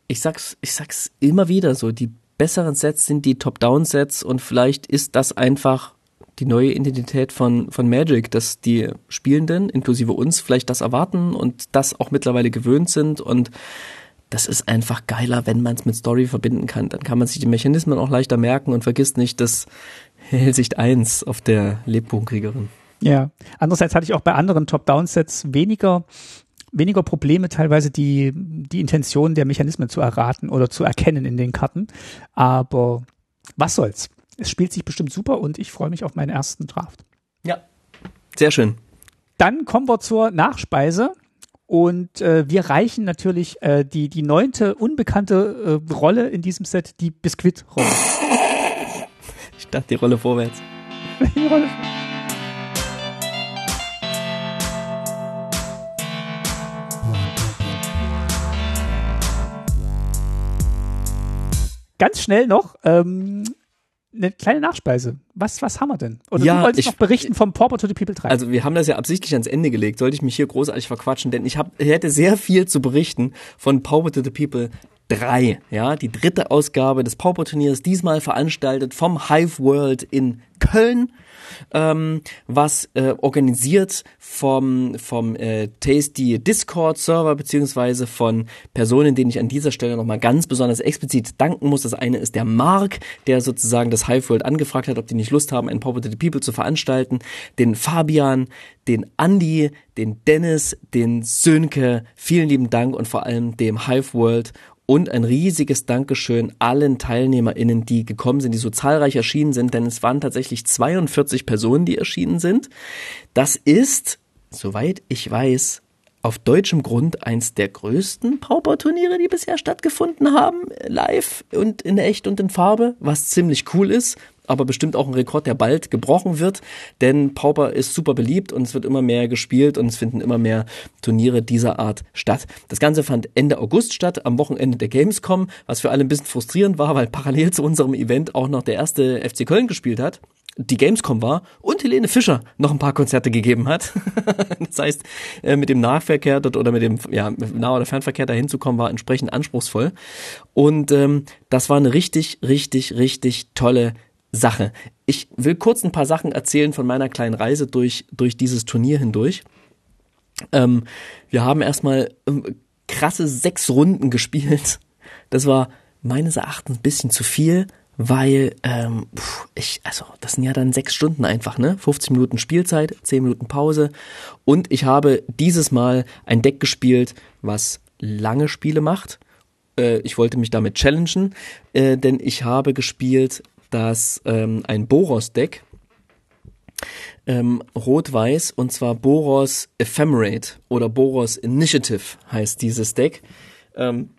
ich sag's, ich sag's immer wieder so, die besseren Sets sind die Top-Down-Sets und vielleicht ist das einfach die neue Identität von, von Magic, dass die Spielenden, inklusive uns, vielleicht das erwarten und das auch mittlerweile gewöhnt sind und das ist einfach geiler, wenn man es mit Story verbinden kann. Dann kann man sich die Mechanismen auch leichter merken und vergisst nicht das Hellsicht 1 auf der Lebkuchenkriegerin. Ja, andererseits hatte ich auch bei anderen Top-Down-Sets weniger weniger Probleme, teilweise die, die Intention der Mechanismen zu erraten oder zu erkennen in den Karten. Aber was soll's? Es spielt sich bestimmt super und ich freue mich auf meinen ersten Draft. Ja, sehr schön. Dann kommen wir zur Nachspeise Und äh, wir reichen natürlich äh, die, die neunte unbekannte äh, Rolle in diesem Set, die Biskuit-Rolle. Ich dachte, die Rolle vorwärts. die Rolle. Ganz schnell noch, ähm, eine kleine Nachspeise. Was, was haben wir denn? Oder Ja, du wolltest ich- noch berichten vom Pauper to the People 3. Also wir haben das ja absichtlich ans Ende gelegt. Sollte ich mich hier großartig verquatschen, denn ich, hab, ich hätte sehr viel zu berichten von Power to the People 3. Ja, die dritte Ausgabe des Pauper Turniers, diesmal veranstaltet vom Hive World in Köln. Ähm, was äh, organisiert vom, vom äh, Tasty Discord-Server beziehungsweise von Personen, denen ich an dieser Stelle nochmal ganz besonders explizit danken muss. Das eine ist der Mark, der sozusagen das Hive World angefragt hat, ob die nicht Lust haben, ein Power to the People zu veranstalten. Den Fabian, den Andy, den Dennis, den Sönke. Vielen lieben Dank und vor allem dem Hive World und ein riesiges Dankeschön allen TeilnehmerInnen, die gekommen sind, die so zahlreich erschienen sind, denn es waren tatsächlich 42 Personen, die erschienen sind. Das ist, soweit ich weiß, auf deutschem Grund eins der größten Pauper-Turniere, die bisher stattgefunden haben, live und in echt und in Farbe, was ziemlich cool ist, aber bestimmt auch ein Rekord, der bald gebrochen wird, denn Pauper ist super beliebt und es wird immer mehr gespielt und es finden immer mehr Turniere dieser Art statt. Das Ganze fand Ende August statt, am Wochenende der Gamescom, was für alle ein bisschen frustrierend war, weil parallel zu unserem Event auch noch der erste FC Köln gespielt hat die Gamescom war und Helene Fischer noch ein paar Konzerte gegeben hat. das heißt, äh, mit dem Nahverkehr dort oder mit dem ja, Nah- oder Fernverkehr dahin zu kommen, war entsprechend anspruchsvoll. Und ähm, das war eine richtig, richtig, richtig tolle Sache. Ich will kurz ein paar Sachen erzählen von meiner kleinen Reise durch, durch dieses Turnier hindurch. Ähm, wir haben erstmal ähm, krasse sechs Runden gespielt. Das war meines Erachtens ein bisschen zu viel, weil ähm, ich, also das sind ja dann sechs Stunden einfach, ne? 15 Minuten Spielzeit, 10 Minuten Pause. Und ich habe dieses Mal ein Deck gespielt, was lange Spiele macht. Äh, ich wollte mich damit challengen, äh, denn ich habe gespielt das ähm, ein Boros-Deck ähm, rot-weiß und zwar Boros Ephemerate oder Boros Initiative heißt dieses Deck. Ähm,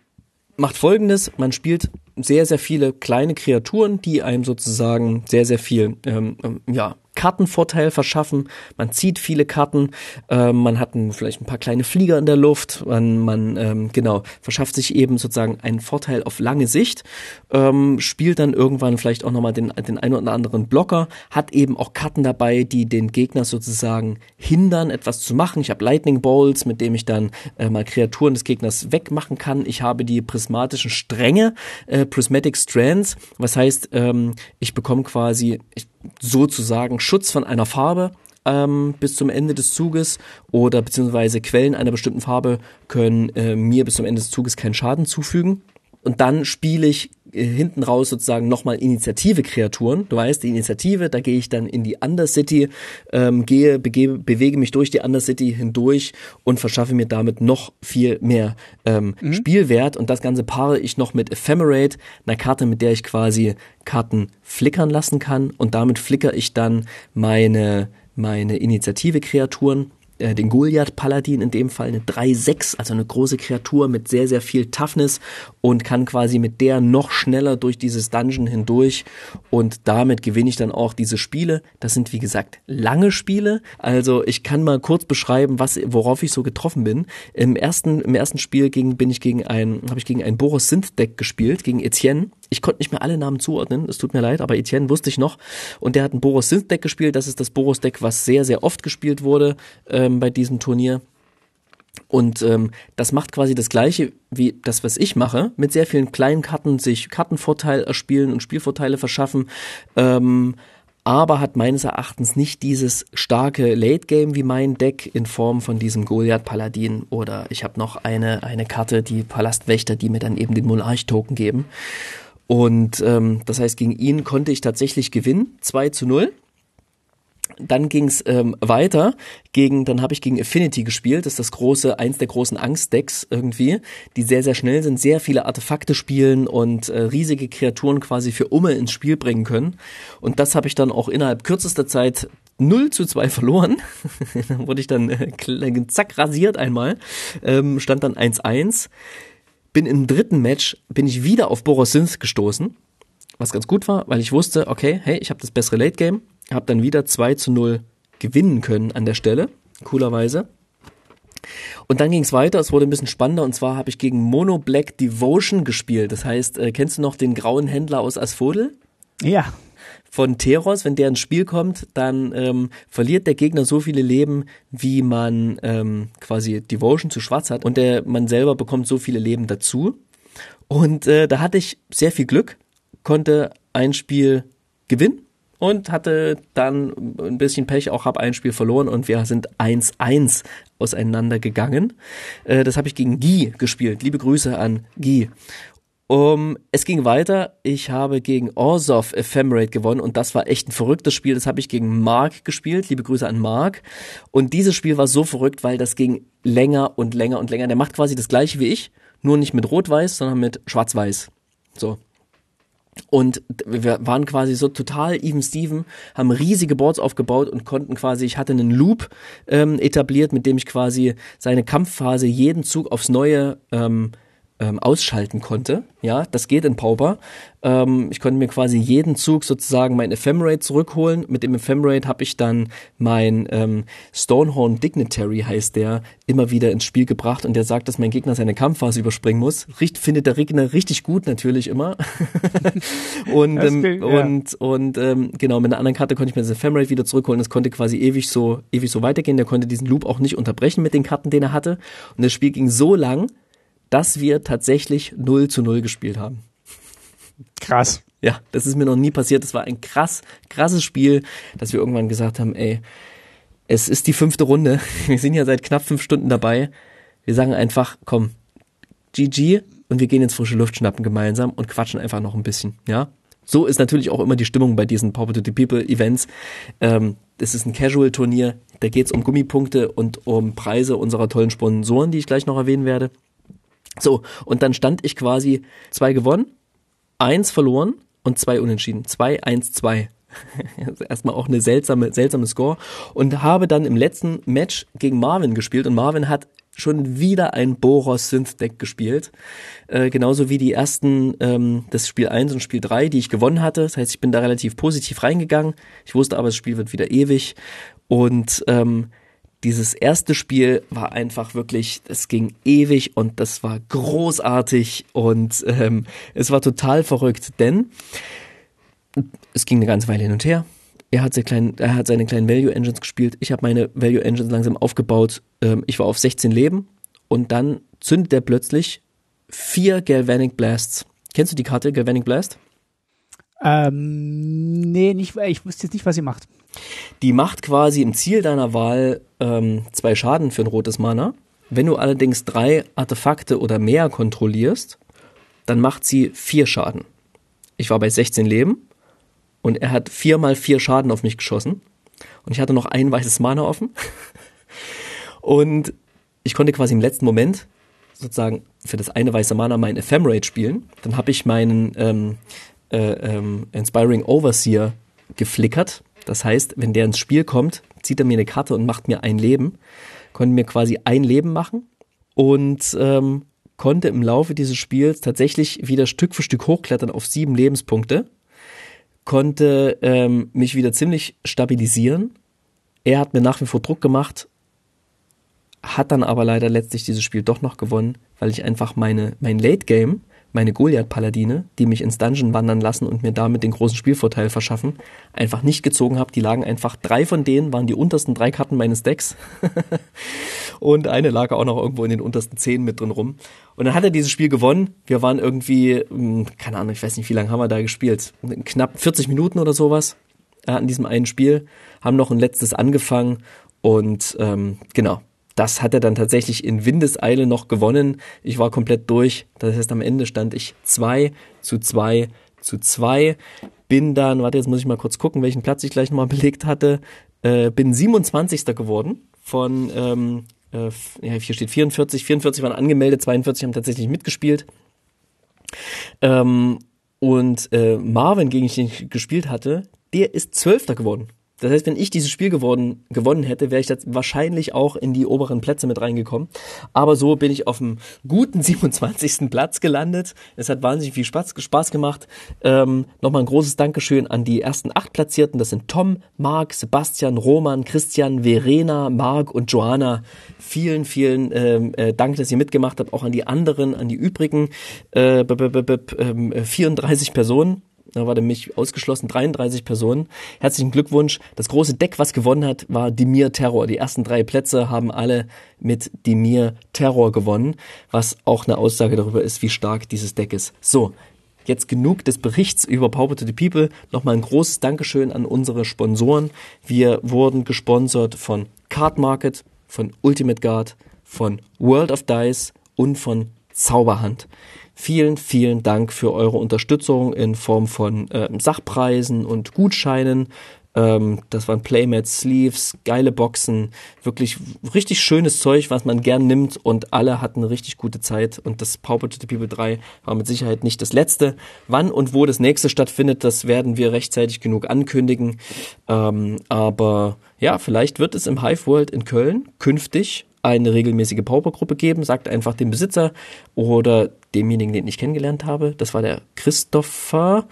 macht folgendes, man spielt sehr, sehr viele kleine Kreaturen, die einem sozusagen sehr, sehr viel ähm, ähm, ja, Kartenvorteil verschaffen. Man zieht viele Karten, ähm, man hat ein, vielleicht ein paar kleine Flieger in der Luft, man, man ähm, genau verschafft sich eben sozusagen einen Vorteil auf lange Sicht, ähm, spielt dann irgendwann vielleicht auch nochmal den, den einen oder anderen Blocker, hat eben auch Karten dabei, die den Gegner sozusagen hindern, etwas zu machen. Ich habe Lightning Bolts, mit dem ich dann äh, mal Kreaturen des Gegners wegmachen kann. Ich habe die prismatischen Stränge, äh, Prismatic Strands, was heißt, ähm, ich bekomme quasi ich, sozusagen Schutz von einer Farbe ähm, bis zum Ende des Zuges oder beziehungsweise Quellen einer bestimmten Farbe können äh, mir bis zum Ende des Zuges keinen Schaden zufügen. Und dann spiele ich hinten raus sozusagen nochmal Initiative-Kreaturen. Du weißt, die Initiative, da gehe ich dann in die Undercity, ähm, gehe, begebe, bewege mich durch die Undercity hindurch und verschaffe mir damit noch viel mehr ähm, Spielwert. Und das Ganze paare ich noch mit Ephemerate, einer Karte, mit der ich quasi Karten flickern lassen kann. Und damit flicker ich dann meine, meine Initiative-Kreaturen äh, den Goliath-Paladin in dem Fall eine 3-6, also eine große Kreatur mit sehr, sehr viel Toughness und kann quasi mit der noch schneller durch dieses Dungeon hindurch und damit gewinne ich dann auch diese Spiele. Das sind wie gesagt lange Spiele, also ich kann mal kurz beschreiben, was, worauf ich so getroffen bin. Im ersten, im ersten Spiel gegen, bin ich gegen ein, habe ich gegen ein Boros Synth Deck gespielt, gegen Etienne. Ich konnte nicht mehr alle Namen zuordnen, es tut mir leid, aber Etienne wusste ich noch. Und der hat ein Boros Synth Deck gespielt. Das ist das Boros Deck, was sehr, sehr oft gespielt wurde ähm, bei diesem Turnier. Und ähm, das macht quasi das gleiche wie das, was ich mache, mit sehr vielen kleinen Karten, sich Kartenvorteil erspielen und Spielvorteile verschaffen. Ähm, aber hat meines Erachtens nicht dieses starke Late Game wie mein Deck in Form von diesem Goliath Paladin oder ich habe noch eine eine Karte, die Palastwächter, die mir dann eben den Monarch Token geben. Und ähm, das heißt, gegen ihn konnte ich tatsächlich gewinnen, 2 zu 0. Dann ging's ähm, weiter gegen, dann habe ich gegen Affinity gespielt, das ist das große, eins der großen Angstdecks irgendwie, die sehr, sehr schnell sind, sehr viele Artefakte spielen und äh, riesige Kreaturen quasi für Umme ins Spiel bringen können. Und das habe ich dann auch innerhalb kürzester Zeit 0 zu 2 verloren. dann wurde ich dann äh, zack rasiert einmal. Ähm, stand dann 1-1. Bin im dritten Match, bin ich wieder auf Borosynth gestoßen. Was ganz gut war, weil ich wusste, okay, hey, ich habe das bessere Late Game. Habe dann wieder 2 zu 0 gewinnen können an der Stelle. Coolerweise. Und dann ging es weiter, es wurde ein bisschen spannender und zwar habe ich gegen Mono Black Devotion gespielt. Das heißt, äh, kennst du noch den grauen Händler aus Asphodel? Ja. Von Teros, wenn der ins Spiel kommt, dann ähm, verliert der Gegner so viele Leben, wie man ähm, quasi Devotion zu schwarz hat und der man selber bekommt so viele Leben dazu. Und äh, da hatte ich sehr viel Glück, konnte ein Spiel gewinnen und hatte dann ein bisschen Pech, auch habe ein Spiel verloren und wir sind 1-1 auseinandergegangen. Äh, das habe ich gegen Guy gespielt. Liebe Grüße an Guy. Um, es ging weiter. Ich habe gegen Orzov Ephemerate gewonnen und das war echt ein verrücktes Spiel. Das habe ich gegen Mark gespielt. Liebe Grüße an Mark. Und dieses Spiel war so verrückt, weil das ging länger und länger und länger. Der macht quasi das gleiche wie ich, nur nicht mit Rot-Weiß, sondern mit Schwarz-Weiß. So. Und wir waren quasi so total even Steven, haben riesige Boards aufgebaut und konnten quasi, ich hatte einen Loop ähm, etabliert, mit dem ich quasi seine Kampfphase jeden Zug aufs Neue ähm, ähm, ausschalten konnte. Ja, das geht in Pauper. Ähm, ich konnte mir quasi jeden Zug sozusagen mein Ephemerate zurückholen. Mit dem Ephemerate habe ich dann mein ähm, Stonehorn Dignitary, heißt der, immer wieder ins Spiel gebracht und der sagt, dass mein Gegner seine Kampfphase überspringen muss. Richt, findet der Gegner richtig gut natürlich immer. und ähm, klingt, ja. und und ähm, genau mit einer anderen Karte konnte ich mir das Ephemerate wieder zurückholen. Das konnte quasi ewig so ewig so weitergehen. Der konnte diesen Loop auch nicht unterbrechen mit den Karten, den er hatte. Und das Spiel ging so lang, dass wir tatsächlich 0 zu 0 gespielt haben. Krass. Ja, das ist mir noch nie passiert. Das war ein krass, krasses Spiel, dass wir irgendwann gesagt haben, ey, es ist die fünfte Runde. Wir sind ja seit knapp fünf Stunden dabei. Wir sagen einfach, komm, GG und wir gehen ins frische Luft schnappen gemeinsam und quatschen einfach noch ein bisschen, ja. So ist natürlich auch immer die Stimmung bei diesen Power to the People Events. Ähm, das ist ein Casual-Turnier, da geht es um Gummipunkte und um Preise unserer tollen Sponsoren, die ich gleich noch erwähnen werde. So, und dann stand ich quasi zwei gewonnen, eins verloren und zwei unentschieden. Zwei, eins, zwei. Erstmal auch eine seltsame, seltsame Score. Und habe dann im letzten Match gegen Marvin gespielt und Marvin hat schon wieder ein Boros Synth Deck gespielt. Äh, genauso wie die ersten, ähm, das Spiel 1 und Spiel 3, die ich gewonnen hatte. Das heißt, ich bin da relativ positiv reingegangen. Ich wusste aber, das Spiel wird wieder ewig. Und ähm, dieses erste Spiel war einfach wirklich, es ging ewig und das war großartig und ähm, es war total verrückt, denn es ging eine ganze Weile hin und her. Er hat, seine kleinen, er hat seine kleinen Value Engines gespielt, ich habe meine Value Engines langsam aufgebaut. Ähm, ich war auf 16 Leben und dann zündet er plötzlich vier Galvanic Blasts. Kennst du die Karte Galvanic Blast? Ähm, nee, nicht, ich wusste jetzt nicht, was sie macht. Die macht quasi im Ziel deiner Wahl ähm, zwei Schaden für ein rotes Mana. Wenn du allerdings drei Artefakte oder mehr kontrollierst, dann macht sie vier Schaden. Ich war bei 16 Leben und er hat viermal vier Schaden auf mich geschossen. Und ich hatte noch ein weißes Mana offen. und ich konnte quasi im letzten Moment sozusagen für das eine weiße Mana mein Ephemerate spielen. Dann habe ich meinen ähm, äh, ähm, Inspiring Overseer geflickert das heißt, wenn der ins Spiel kommt, zieht er mir eine Karte und macht mir ein Leben. Konnte mir quasi ein Leben machen und ähm, konnte im Laufe dieses Spiels tatsächlich wieder Stück für Stück hochklettern auf sieben Lebenspunkte. Konnte ähm, mich wieder ziemlich stabilisieren. Er hat mir nach wie vor Druck gemacht, hat dann aber leider letztlich dieses Spiel doch noch gewonnen, weil ich einfach meine, mein Late Game meine Goliath-Paladine, die mich ins Dungeon wandern lassen und mir damit den großen Spielvorteil verschaffen, einfach nicht gezogen habe. Die lagen einfach, drei von denen waren die untersten drei Karten meines Decks. und eine lag auch noch irgendwo in den untersten zehn mit drin rum. Und dann hat er dieses Spiel gewonnen. Wir waren irgendwie, hm, keine Ahnung, ich weiß nicht, wie lange haben wir da gespielt. Knapp 40 Minuten oder sowas äh, an diesem einen Spiel. Haben noch ein letztes angefangen und ähm, genau, das hat er dann tatsächlich in Windeseile noch gewonnen. Ich war komplett durch. Das heißt, am Ende stand ich 2 zu 2 zu 2. Bin dann, warte, jetzt muss ich mal kurz gucken, welchen Platz ich gleich nochmal belegt hatte. Äh, bin 27. geworden von, ähm, äh, hier steht 44. 44 waren angemeldet, 42 haben tatsächlich mitgespielt. Ähm, und äh, Marvin, gegen den ich gespielt hatte, der ist Zwölfter geworden. Das heißt, wenn ich dieses Spiel geworden, gewonnen hätte, wäre ich jetzt wahrscheinlich auch in die oberen Plätze mit reingekommen. Aber so bin ich auf dem guten 27. Platz gelandet. Es hat wahnsinnig viel Spaß, Spaß gemacht. Ähm, Nochmal ein großes Dankeschön an die ersten acht Platzierten. Das sind Tom, Marc, Sebastian, Roman, Christian, Verena, Marc und Joanna. Vielen, vielen ähm, äh, Dank, dass ihr mitgemacht habt. Auch an die anderen, an die übrigen äh, 34 Personen da war nämlich ausgeschlossen 33 Personen. Herzlichen Glückwunsch. Das große Deck, was gewonnen hat, war Dimir Terror. Die ersten drei Plätze haben alle mit Dimir Terror gewonnen, was auch eine Aussage darüber ist, wie stark dieses Deck ist. So, jetzt genug des Berichts über Power to the People. Nochmal ein großes Dankeschön an unsere Sponsoren. Wir wurden gesponsert von Card Market, von Ultimate Guard, von World of Dice und von Zauberhand. Vielen, vielen Dank für eure Unterstützung in Form von äh, Sachpreisen und Gutscheinen. Ähm, das waren Playmats, Sleeves, geile Boxen, wirklich richtig schönes Zeug, was man gern nimmt und alle hatten eine richtig gute Zeit und das Pauper to the People 3 war mit Sicherheit nicht das letzte. Wann und wo das nächste stattfindet, das werden wir rechtzeitig genug ankündigen. Ähm, aber ja, vielleicht wird es im Hive World in Köln künftig eine regelmäßige Paupergruppe geben, sagt einfach dem Besitzer oder demjenigen, den ich kennengelernt habe, das war der Christopher,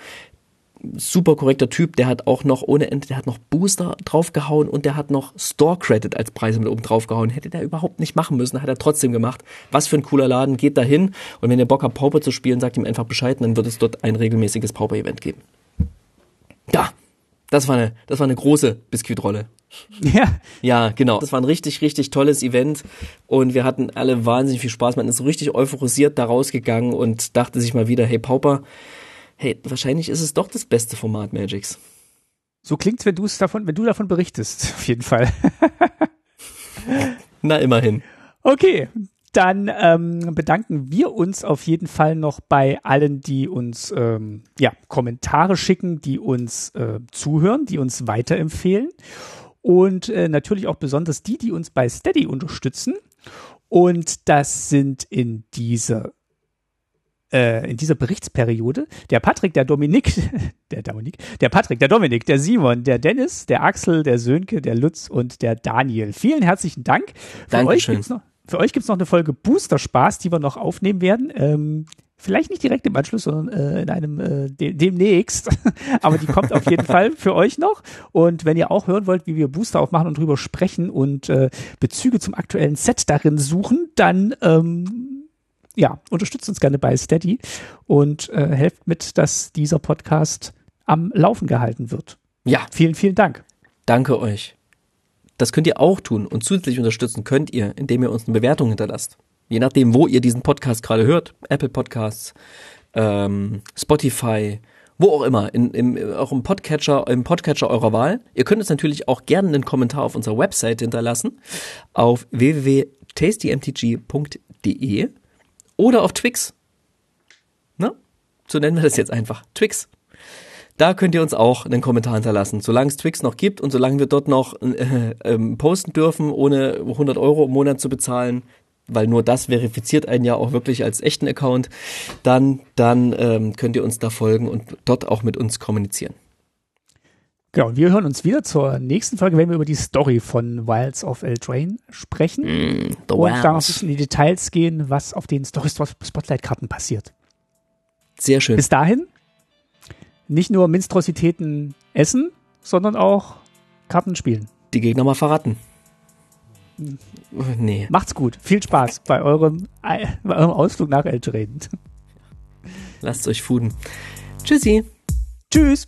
super korrekter Typ, der hat auch noch ohne Ende, der hat noch Booster draufgehauen und der hat noch Store Credit als Preise mit oben draufgehauen. Hätte der überhaupt nicht machen müssen, hat er trotzdem gemacht. Was für ein cooler Laden, geht da hin und wenn ihr Bock habt, Pauper zu spielen, sagt ihm einfach Bescheid dann wird es dort ein regelmäßiges Pauper-Event geben. Ja, das war eine, das war eine große Biskuitrolle. Ja. Ja, genau. Das war ein richtig, richtig tolles Event und wir hatten alle wahnsinnig viel Spaß. Man ist so richtig euphorisiert da rausgegangen und dachte sich mal wieder, hey Pauper, hey, wahrscheinlich ist es doch das beste Format Magics. So klingt's, wenn du es davon, wenn du davon berichtest, auf jeden Fall. Na, immerhin. Okay, dann ähm, bedanken wir uns auf jeden Fall noch bei allen, die uns ähm, ja, Kommentare schicken, die uns äh, zuhören, die uns weiterempfehlen und äh, natürlich auch besonders die, die uns bei Steady unterstützen. Und das sind in dieser äh, in dieser Berichtsperiode der Patrick, der Dominik, der Dominik, der Patrick, der Dominik, der Simon, der Dennis, der Axel, der Sönke, der Lutz und der Daniel. Vielen herzlichen Dank. Für Dankeschön. euch gibt's noch, für euch gibt's noch eine Folge Booster Spaß, die wir noch aufnehmen werden. Ähm, vielleicht nicht direkt im Anschluss, sondern äh, in einem äh, de demnächst. Aber die kommt auf jeden Fall für euch noch. Und wenn ihr auch hören wollt, wie wir Booster aufmachen und drüber sprechen und äh, Bezüge zum aktuellen Set darin suchen, dann ähm, ja, unterstützt uns gerne bei Steady und äh, helft mit, dass dieser Podcast am Laufen gehalten wird. Ja. Vielen, vielen Dank. Danke euch. Das könnt ihr auch tun und zusätzlich unterstützen könnt ihr, indem ihr uns eine Bewertung hinterlasst je nachdem, wo ihr diesen Podcast gerade hört, Apple Podcasts, ähm, Spotify, wo auch immer, in, im, auch im Podcatcher, im Podcatcher eurer Wahl. Ihr könnt uns natürlich auch gerne einen Kommentar auf unserer Website hinterlassen, auf www.tastymtg.de oder auf Twix. Ne? So nennen wir das jetzt einfach. Twix. Da könnt ihr uns auch einen Kommentar hinterlassen. Solange es Twix noch gibt und solange wir dort noch äh, äh, posten dürfen, ohne 100 Euro im Monat zu bezahlen, weil nur das verifiziert einen ja auch wirklich als echten Account, dann, dann ähm, könnt ihr uns da folgen und dort auch mit uns kommunizieren. Genau, und wir hören uns wieder zur nächsten Folge, wenn wir über die Story von Wilds of Eldraine sprechen mm, und da noch ein bisschen in die Details gehen, was auf den Story Spotlight-Karten passiert. Sehr schön. Bis dahin nicht nur Minstrositäten essen, sondern auch Karten spielen. Die Gegner mal verraten. Nee. Macht's gut. Viel Spaß bei eurem, bei eurem Ausflug nach Eldraine. Lasst euch fuden. Tschüssi. Tschüss.